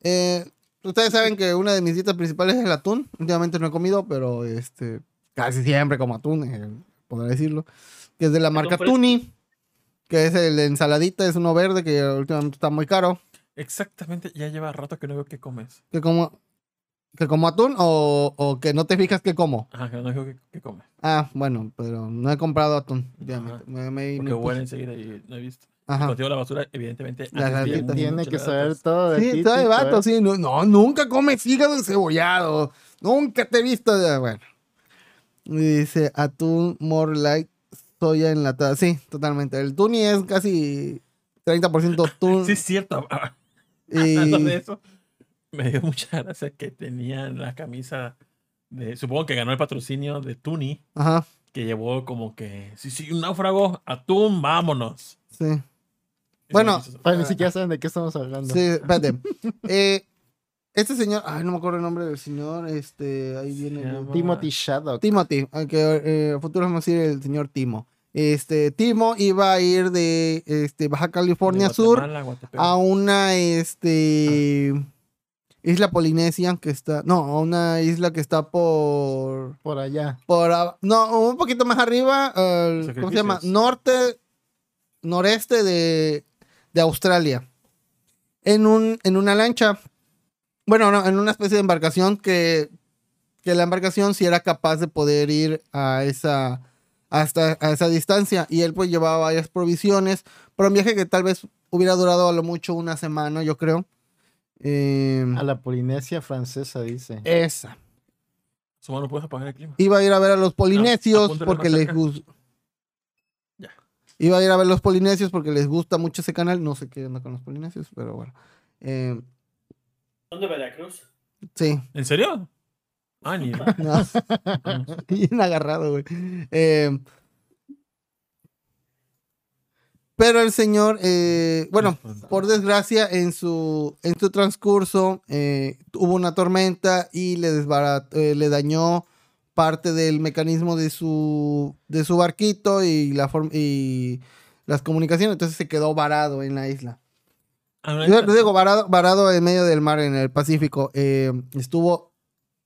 Speaker 3: Eh, ustedes saben que una de mis dietas principales es el atún. Últimamente no he comido, pero este, casi siempre como atún, eh, podré decirlo. Que es de la marca. Tuni, que es el de ensaladita, es uno verde que últimamente está muy caro.
Speaker 2: Exactamente, ya lleva rato que no veo qué comes.
Speaker 3: Que como, que como atún o, o que no te fijas que como.
Speaker 2: Ajá, que no veo qué, qué comes.
Speaker 3: Ah, bueno, pero no he comprado atún. Ya
Speaker 2: Ajá.
Speaker 3: me, me- me-
Speaker 2: Porque
Speaker 3: me
Speaker 2: huele
Speaker 3: puse-
Speaker 2: enseguida y no he visto.
Speaker 3: Ajá.
Speaker 2: Contigo la basura, evidentemente. Había
Speaker 3: galletas.
Speaker 1: Tiene que saber
Speaker 2: latas.
Speaker 1: todo de
Speaker 3: Sí, está de vato,
Speaker 1: ¿eh?
Speaker 3: sí. No, no, nunca comes hígado encebollado. Nunca te he visto. de- Bueno. Y Dice atún more like soya enlatada. Sí, totalmente. El tuni es casi 30% atún.
Speaker 2: Sí, es cierto.
Speaker 3: y...
Speaker 2: Hablando de eso, me dio mucha gracia que tenían la camisa de. Supongo que ganó el patrocinio de Tuni,
Speaker 3: Ajá,
Speaker 2: que llevó como que. Sí, sí, un náufrago, atún, vámonos.
Speaker 3: sí. Bueno,
Speaker 1: Ay, ni siquiera saben de qué estamos hablando.
Speaker 3: Sí, espérate. Eh, este señor, ay, no me acuerdo el nombre del señor. Este, ahí viene.
Speaker 2: Se
Speaker 3: el-
Speaker 2: llama-
Speaker 1: Timothy Shaddock.
Speaker 3: Timothy, al que eh, a futuro vamos a decir el señor Timo. Este, Timo iba a ir de este, Baja California
Speaker 2: de
Speaker 3: Sur a una este, isla polinesia que está, no, una isla que está por,
Speaker 1: Por allá.
Speaker 3: por, no, un poquito más arriba, ¿cómo se llama? Norte, noreste de, de Australia. En, un, en una lancha. Bueno, no, en una especie de embarcación que, que la embarcación sí era capaz de poder ir a esa, hasta a esa distancia. Y él pues llevaba varias provisiones. Pero un viaje que tal vez hubiera durado a lo mucho una semana, yo creo. Em,
Speaker 1: A la Polinesia francesa, dice.
Speaker 3: esa.
Speaker 2: Su mano puedes apagar el clima.
Speaker 3: Iba a ir a ver a los polinesios porque les gusta.
Speaker 2: Ya.
Speaker 3: Iba a ir a ver los polinesios porque les gusta mucho ese canal. No sé qué onda con los polinesios, pero bueno. Eh,
Speaker 4: ¿Son de Veracruz?
Speaker 3: sí.
Speaker 2: ¿En serio? Ah, ni.
Speaker 3: No. Bien agarrado, güey. Eh, pero el señor, eh, bueno, por desgracia, en su, en su transcurso eh, hubo una tormenta y le, desbarat- eh, le dañó parte del mecanismo de su, de su barquito y, la y las comunicaciones. Entonces se quedó varado en la isla.
Speaker 2: Ah,
Speaker 3: Yo digo, varado, varado en medio del mar en el Pacífico. Eh, estuvo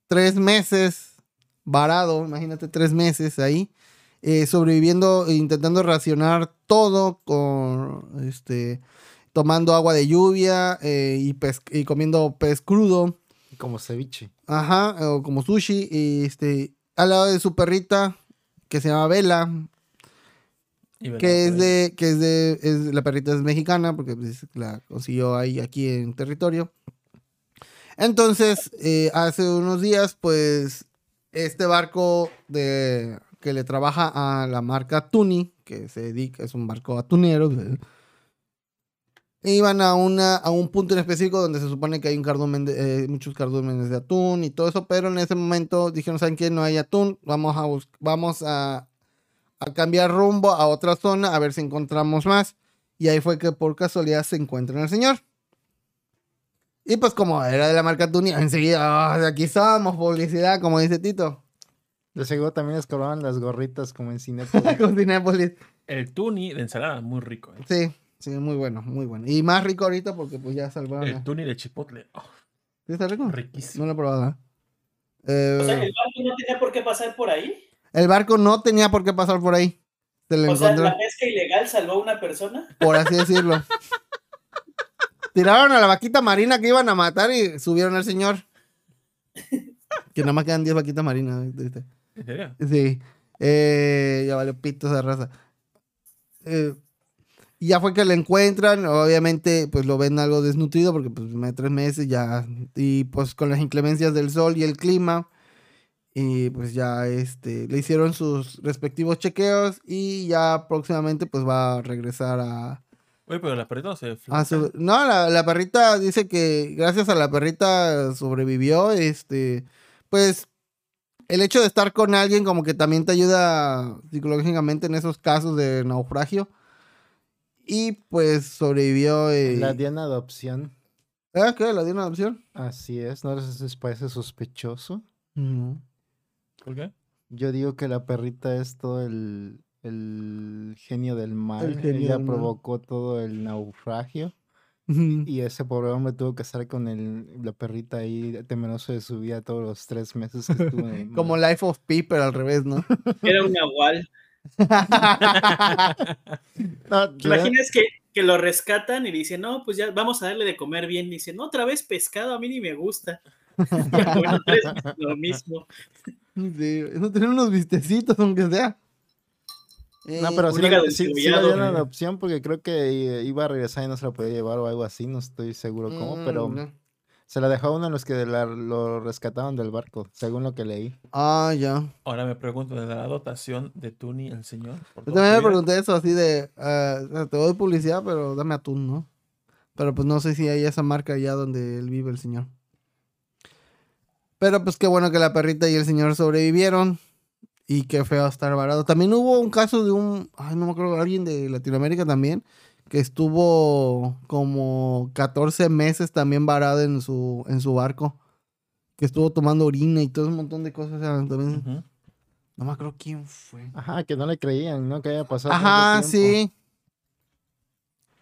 Speaker 3: tres meses varado, imagínate, tres meses ahí, eh, sobreviviendo, e intentando racionar todo con, este, tomando agua de lluvia eh, y, pes- y comiendo pez crudo,
Speaker 1: Como ceviche.
Speaker 3: ajá, o como sushi, y este, al lado de su perrita, que se llama Vela, que es de, que es de, es- la perrita es mexicana, porque pues, la consiguió ahí, aquí en territorio. Entonces, eh, hace unos días, pues, este barco de, que le trabaja a la marca Tuni, que se dedica, es un barco atunero, iban a, una, a un punto en específico donde se supone que hay un cardumen de, eh, muchos cardúmenes de atún y todo eso, pero en ese momento dijeron, ¿saben qué? No hay atún, vamos a, vamos a, a cambiar rumbo a otra zona a ver si encontramos más. Y ahí fue que por casualidad se encuentra el señor. Y pues como era de la marca Tuni, enseguida, "Ah, de aquí estamos, publicidad, como dice Tito.
Speaker 1: De seguro también les cobraban las gorritas como en cine.
Speaker 3: Con Cinépolis.
Speaker 2: El tuni de ensalada, muy rico. ¿eh?
Speaker 3: Sí, sí, muy bueno, muy bueno. Y más rico ahorita porque pues ya salvaron.
Speaker 2: El tuni de chipotle. oh,
Speaker 3: ¿Sí está rico?
Speaker 2: riquísimo.
Speaker 3: No lo he probado. ¿eh? Eh,
Speaker 4: O sea, el barco no tenía por qué pasar por ahí.
Speaker 3: el barco no tenía por qué pasar por ahí. Se lo
Speaker 4: O sea,
Speaker 3: encontró,
Speaker 4: la pesca ilegal salvó a una persona.
Speaker 3: por así decirlo. Tiraron a la vaquita marina que iban a matar y subieron al señor. Que nada más quedan 10 vaquitas marinas. ¿eh? ¿viste?
Speaker 2: ¿En serio?
Speaker 3: Sí. Eh, ya vale pito esa raza. Eh, y ya fue que lo encuentran. Obviamente, pues lo ven algo desnutrido porque pues me- tres meses ya. Y pues con las inclemencias del sol y el clima. Y pues ya este, le hicieron sus respectivos chequeos. Y ya próximamente pues va a regresar a,
Speaker 2: Oye, pero la perrita no se
Speaker 3: su- No, la, la perrita dice que gracias a la perrita sobrevivió. Este, pues el hecho de estar con alguien como que también te ayuda psicológicamente en esos casos de naufragio. Y pues sobrevivió. eh,
Speaker 1: La Diana adopción.
Speaker 3: ¿Eh? ¿Qué? ¿La dio una adopción?
Speaker 1: Así es, ¿no les parece sospechoso?
Speaker 3: No.
Speaker 2: ¿Por qué?
Speaker 1: Yo digo que la perrita es todo el, el genio del mal.
Speaker 3: genio
Speaker 1: Ella
Speaker 3: del mal.
Speaker 1: provocó todo el naufragio. Y ese pobre hombre tuvo que estar con el, la perrita ahí temeroso de su vida todos los tres meses que estuvo en el
Speaker 3: Como. Life of Pi, pero al revés, ¿no?
Speaker 4: Era un nahual.
Speaker 1: No,
Speaker 4: ¿Te imaginas que, que lo rescatan y dicen, no, pues ya vamos a darle de comer bien? Dicen, no, otra vez pescado, a mí ni me gusta. bueno, tres veces lo mismo.
Speaker 3: Sí, no tener unos vistecitos, aunque sea.
Speaker 1: No,
Speaker 3: Eh,
Speaker 1: pero sí, la- sí, sí la
Speaker 4: encebollado,
Speaker 1: dieron
Speaker 2: güey.
Speaker 1: adopción porque creo que iba a regresar y no se la podía llevar o algo así, no estoy seguro cómo,
Speaker 3: mm,
Speaker 1: pero se la dejó a uno de los que la- lo rescataron del barco, según lo que leí.
Speaker 3: Ah, ya.
Speaker 2: Ahora me pregunto, ¿de la dotación de Tuni el señor?
Speaker 3: Yo también me pregunté eso así de, sea, te doy publicidad, pero dame atún, ¿no? Pero pues no sé si hay esa marca allá donde él vive el señor. Pero pues qué bueno que la perrita y el señor sobrevivieron. Y qué feo estar varado. También hubo un caso de un, ay, no me acuerdo, alguien de Latinoamérica también, que estuvo como 14 meses también varado en su, en su barco. Que estuvo tomando orina y todo un montón de cosas. o sea, también- no me acuerdo quién fue.
Speaker 1: Ajá, que no le creían, ¿no? Que haya pasado.
Speaker 3: Ajá, sí.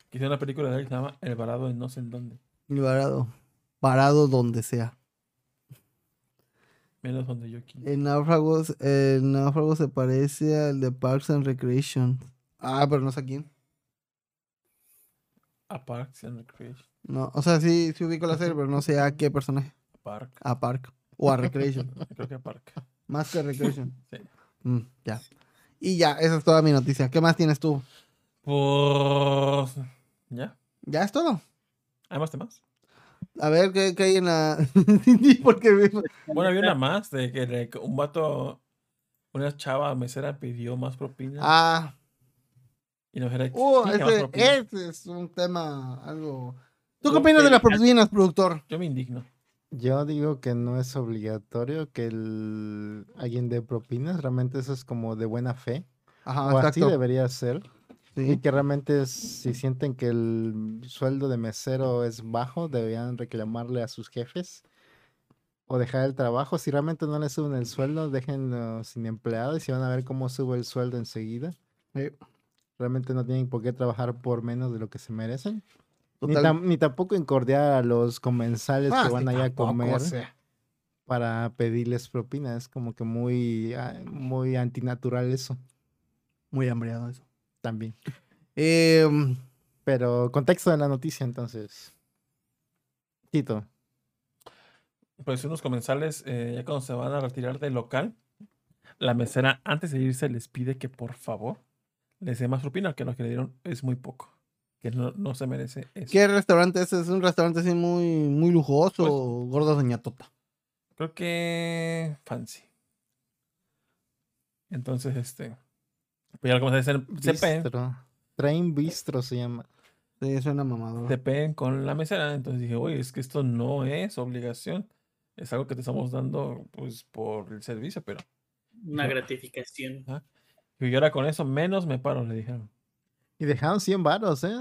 Speaker 2: Quizá una película de él que se llama El varado en no sé en dónde.
Speaker 3: Y varado. Parado donde sea.
Speaker 2: Menos donde yo quiero.
Speaker 3: El náufrago, el náufrago se parece al de Parks and Recreation. Ah, pero no sé a quién.
Speaker 2: A Parks and Recreation.
Speaker 3: No, o sea, sí, sí ubico la serie, pero no sé a qué personaje.
Speaker 2: A Park.
Speaker 3: A Park. O a Recreation.
Speaker 2: Creo que a Park.
Speaker 3: más que Recreation.
Speaker 2: Sí.
Speaker 3: Mm, ya. Y ya, esa es toda mi noticia. ¿Qué más tienes tú?
Speaker 2: Pues. Ya.
Speaker 3: Ya es todo.
Speaker 2: ¿Hay más temas?
Speaker 3: A ver qué, qué hay en la. Porque
Speaker 2: Bueno, había una más de que un vato, una chava mesera pidió más propina.
Speaker 3: Ah,
Speaker 2: Y no era
Speaker 3: uh, ese, es un tema algo. ¿Tú qué opinas de las propinas, productor?
Speaker 2: Yo me indigno.
Speaker 1: Yo digo que no es obligatorio que el, alguien dé propinas, realmente eso es como de buena fe,
Speaker 3: Ajá,
Speaker 1: o así debería ser, y que realmente es- si sienten que el sueldo de mesero es bajo, deberían reclamarle a sus jefes o dejar el trabajo. Si realmente no le suben el sueldo, déjenlo sin empleado y si van a ver cómo sube el sueldo enseguida.
Speaker 3: Sí.
Speaker 1: Realmente no tienen por qué trabajar por menos de lo que se merecen. Ni,
Speaker 3: Total-
Speaker 1: tam- ni tampoco incordiar a los comensales
Speaker 3: Ah,
Speaker 1: que van allá a comer
Speaker 3: o sea.
Speaker 1: para pedirles propina. Es como que muy, ah, muy antinatural eso
Speaker 3: Muy hambriado eso.
Speaker 1: También.
Speaker 3: Eh,
Speaker 1: Pero contexto de la noticia, entonces. Tito.
Speaker 2: Pues unos comensales, eh, ya cuando se van a retirar del local, la mesera antes de irse les pide que por favor les dé más propina, que lo que le dieron es muy poco. Que no, no se merece eso.
Speaker 3: ¿Qué restaurante es? ¿Es un restaurante así muy, muy lujoso
Speaker 2: Pues-
Speaker 3: o gordo doña Tota?
Speaker 2: Creo que fancy. Entonces, este. Pues ya dicen, se peen,
Speaker 1: Bistro. Train Bistro se llama.
Speaker 3: Sí, suena mamador.
Speaker 2: se peen con la mesera. Entonces dije, oye, es que esto no es obligación. Es algo que te estamos dando, pues, por el servicio, pero.
Speaker 4: Una gratificación.
Speaker 2: Y ahora con eso menos me paro, le dijeron.
Speaker 1: Y dejaron 100 varos, ¿eh?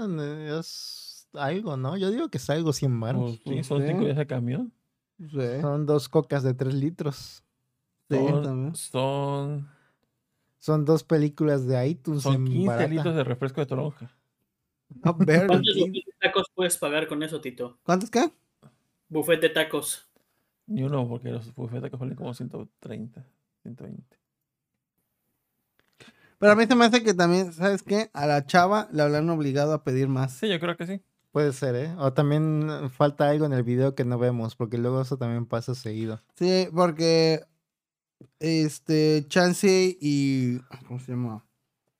Speaker 1: Es algo, ¿no? Yo digo que es algo 100 varos.
Speaker 2: Pues, sí, son
Speaker 3: sí.
Speaker 2: cinco días de camión.
Speaker 3: Sí,
Speaker 1: Son dos cocas de 3 litros.
Speaker 3: sí,
Speaker 2: son,
Speaker 3: también.
Speaker 2: son,
Speaker 1: Son dos películas de iTunes
Speaker 2: son
Speaker 1: en
Speaker 2: 15
Speaker 1: barata.
Speaker 2: litros de refresco de toronja.
Speaker 3: Ver,
Speaker 4: ¿Cuántos
Speaker 3: sí.
Speaker 4: buffet de tacos puedes pagar con eso, Tito?
Speaker 3: ¿Cuántos qué?
Speaker 4: Buffet de tacos.
Speaker 2: Ni uno, porque los bufetes que valen como 130, 120.
Speaker 3: Pero a mí se me hace que también, ¿sabes qué? A la chava le habrán obligado a pedir más.
Speaker 2: Sí, yo creo que sí.
Speaker 1: Puede ser, ¿eh? O también falta algo en el video que no vemos, porque luego eso también pasa seguido.
Speaker 3: Sí, porque este Chansey y ¿cómo se llama?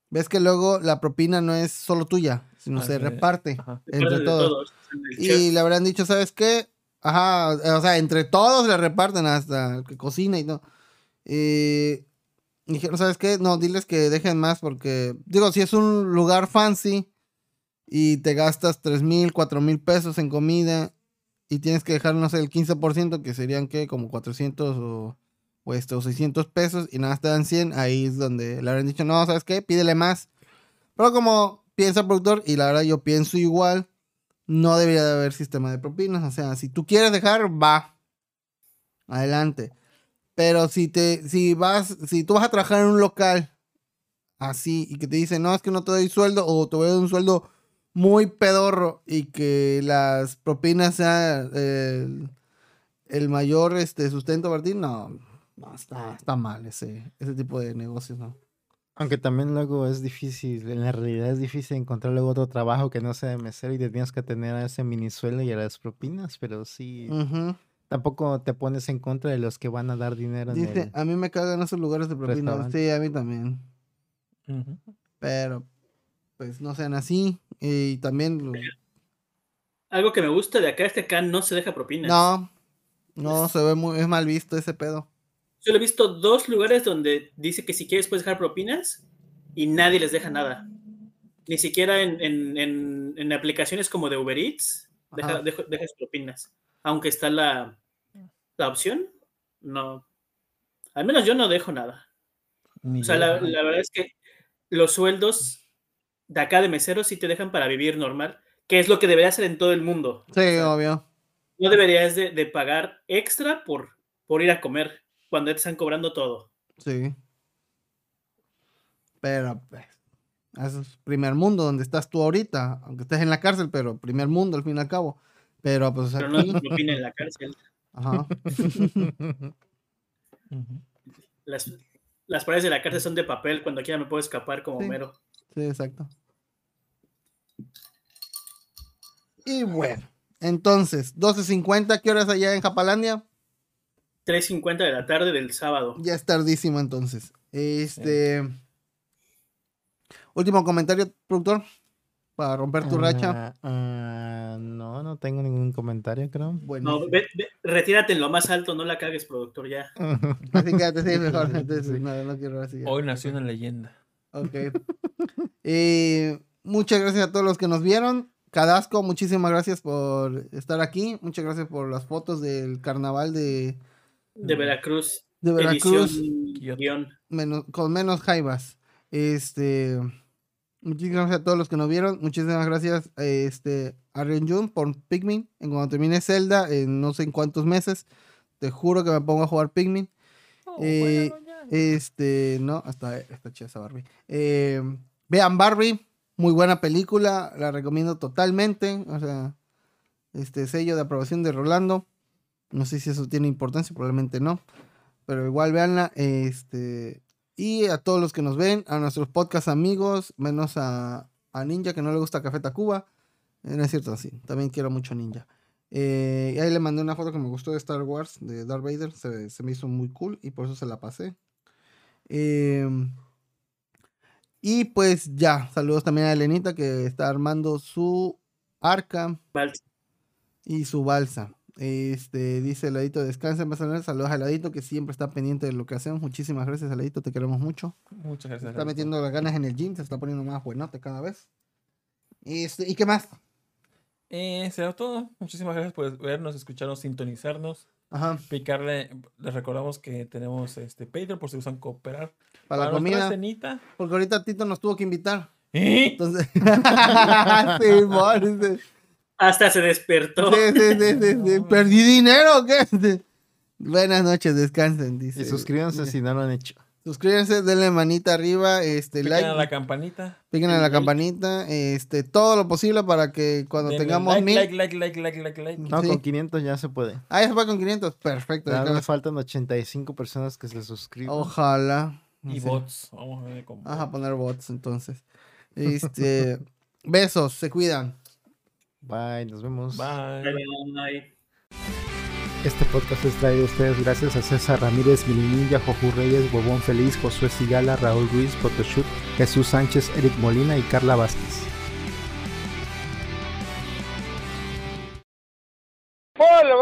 Speaker 3: Ves que luego la propina no es solo tuya, sino
Speaker 2: Ah,
Speaker 3: se reparte
Speaker 2: Ajá.
Speaker 3: Entre todos. Y le habrán dicho, ¿sabes qué? Ajá, o sea, entre todos le reparten hasta el que cocina y no. Y dijeron, ¿sabes qué? No, diles que dejen más porque, digo, si es un lugar fancy y te gastas tres mil, cuatro mil pesos en comida y tienes que dejar, no sé, el 15%, que serían, ¿qué? Como 400 o, este, o 600 pesos y nada más te dan 100, ahí es donde le habrán dicho, no, ¿sabes qué? Pídele más. Pero como piensa el productor, y la verdad yo pienso igual, no debería de haber sistema de propinas. O sea, si tú quieres dejar, va. Adelante. Pero si te, si vas, si tú vas a trabajar en un local así y que te dicen, no, es que no te doy sueldo o te voy a dar un sueldo muy pedorro y que las propinas sean el, el mayor este, sustento para ti, no, no está, está mal ese, ese tipo de negocios, ¿no?
Speaker 1: Aunque también luego es difícil, en la realidad es difícil encontrar luego otro trabajo que no sea de mesero y te tienes que tener a ese mini sueldo y a las propinas, pero sí, tampoco te pones en contra de los que van a dar dinero en
Speaker 3: Dice,
Speaker 1: el-
Speaker 3: a mí me cagan esos lugares de propinas. Sí, a mí también. Pero, pues no sean así. Y también, lo-
Speaker 4: Algo que me gusta de acá es que acá no se deja propinas.
Speaker 3: no, no, se ve muy, es mal visto ese pedo.
Speaker 4: Solo he visto dos lugares donde dice que si quieres puedes dejar propinas y nadie les deja nada. Ni siquiera en, en- en- en aplicaciones como de Uber Eats deja, dejas propinas. Aunque está la, la opción, no. Al menos yo no dejo nada.
Speaker 2: Ni
Speaker 4: O sea, la, verdad es que los sueldos de acá de meseros sí te dejan para vivir normal, que es lo que debería hacer en todo el mundo.
Speaker 3: Sí,
Speaker 4: O sea,
Speaker 3: obvio.
Speaker 4: no deberías de, de pagar extra por, por ir a comer cuando te están cobrando todo.
Speaker 3: Sí. Pero, pues, eso es primer mundo donde estás tú ahorita. Aunque estés en la cárcel, pero primer mundo al fin y al cabo. Pero, pues,
Speaker 4: Pero no propina en la cárcel.
Speaker 3: Ajá.
Speaker 4: Las, las paredes de la cárcel son de papel, cuando quiera me puedo escapar como
Speaker 3: Sí.
Speaker 4: Homero.
Speaker 3: Sí, exacto. Y bueno, entonces, 12.50, ¿qué horas allá en Japalandia?
Speaker 4: 3.50 de la tarde del sábado.
Speaker 3: Ya es tardísimo entonces. Este. Último comentario, productor. Para romper tu racha.
Speaker 1: Ah, ah, no, no tengo ningún comentario, creo.
Speaker 4: Bueno. No, retírate en lo más alto, no la cagues, productor, ya.
Speaker 3: así que sí, mejor. Entonces, no, no quiero así.
Speaker 2: Hoy nació una leyenda.
Speaker 3: Ok. Eh, muchas gracias a todos los que nos vieron. Cadasco, muchísimas gracias por estar aquí. Muchas gracias por las fotos del carnaval de,
Speaker 4: de Veracruz.
Speaker 3: De Veracruz. con menos jaivas. Este. Muchísimas gracias a todos los que nos vieron. Muchísimas gracias este, a Renjun por Pikmin. En cuando termine Zelda, en no sé en cuántos meses, te juro que me pongo a jugar Pikmin. Oh, eh, este, no, hasta esta chida esa Barbie. Eh, vean Barbie, muy buena película, la recomiendo totalmente. O sea, este sello de aprobación de Rolando. No sé si eso tiene importancia, probablemente no. Pero igual veanla. Este, y a todos los que nos ven, a nuestros podcast amigos, menos a, Ninja que no le gusta Café Tacuba. Eh, no es cierto, así. También quiero mucho a Ninja. Eh, y ahí le mandé una foto que me gustó de Star Wars, de Darth Vader. Se, se me hizo muy cool y por eso se la pasé. Em, y pues ya, saludos también a Elenita que está armando su arca y su balsa. Este, dice Ladito, descansa, saludos a Ladito que siempre está pendiente de lo que hacemos. Muchísimas gracias, Ladito, te queremos mucho.
Speaker 2: Muchas gracias.
Speaker 3: está metiendo las ganas en el gym, se está poniendo más buenote cada vez. Este, ¿Y qué más?
Speaker 2: Eh, será todo. Muchísimas gracias por vernos, escucharnos, sintonizarnos. Ajá. Picarle, les recordamos que tenemos este Patreon por si usan cooperar.
Speaker 3: Para, la comida. Porque ahorita Tito nos tuvo que invitar.
Speaker 2: ¿Eh?
Speaker 3: Entonces. sí,
Speaker 4: hasta se despertó.
Speaker 3: Perdí dinero, ¿qué? Buenas noches, descansen, dice.
Speaker 1: Y suscríbanse si no lo han hecho.
Speaker 3: Suscríbanse, denle manita arriba, este, like.
Speaker 2: a la campanita.
Speaker 3: Piquen a la campanita, este, todo lo posible para que cuando tengamos
Speaker 2: like, mil... Like, like, like, like, like, like.
Speaker 1: No, con 500 ya se puede.
Speaker 3: Ah, ya se puede con 500, perfecto.
Speaker 1: Ya me faltan 85 personas que se suscriban.
Speaker 3: Ojalá.
Speaker 2: Y bots, vamos a ver cómo.
Speaker 3: Vamos a poner bots entonces. Este, besos, se cuidan.
Speaker 1: Bye, nos vemos.
Speaker 2: Bye.
Speaker 4: Bye.
Speaker 1: Este podcast es traído a ustedes gracias a César Ramírez, Milinilla, Joju Reyes, Huevón Feliz, Josué Sigala, Raúl Ruiz, Photoshoot, Jesús Sánchez, Eric Molina y Carla Vázquez. ¡Hola,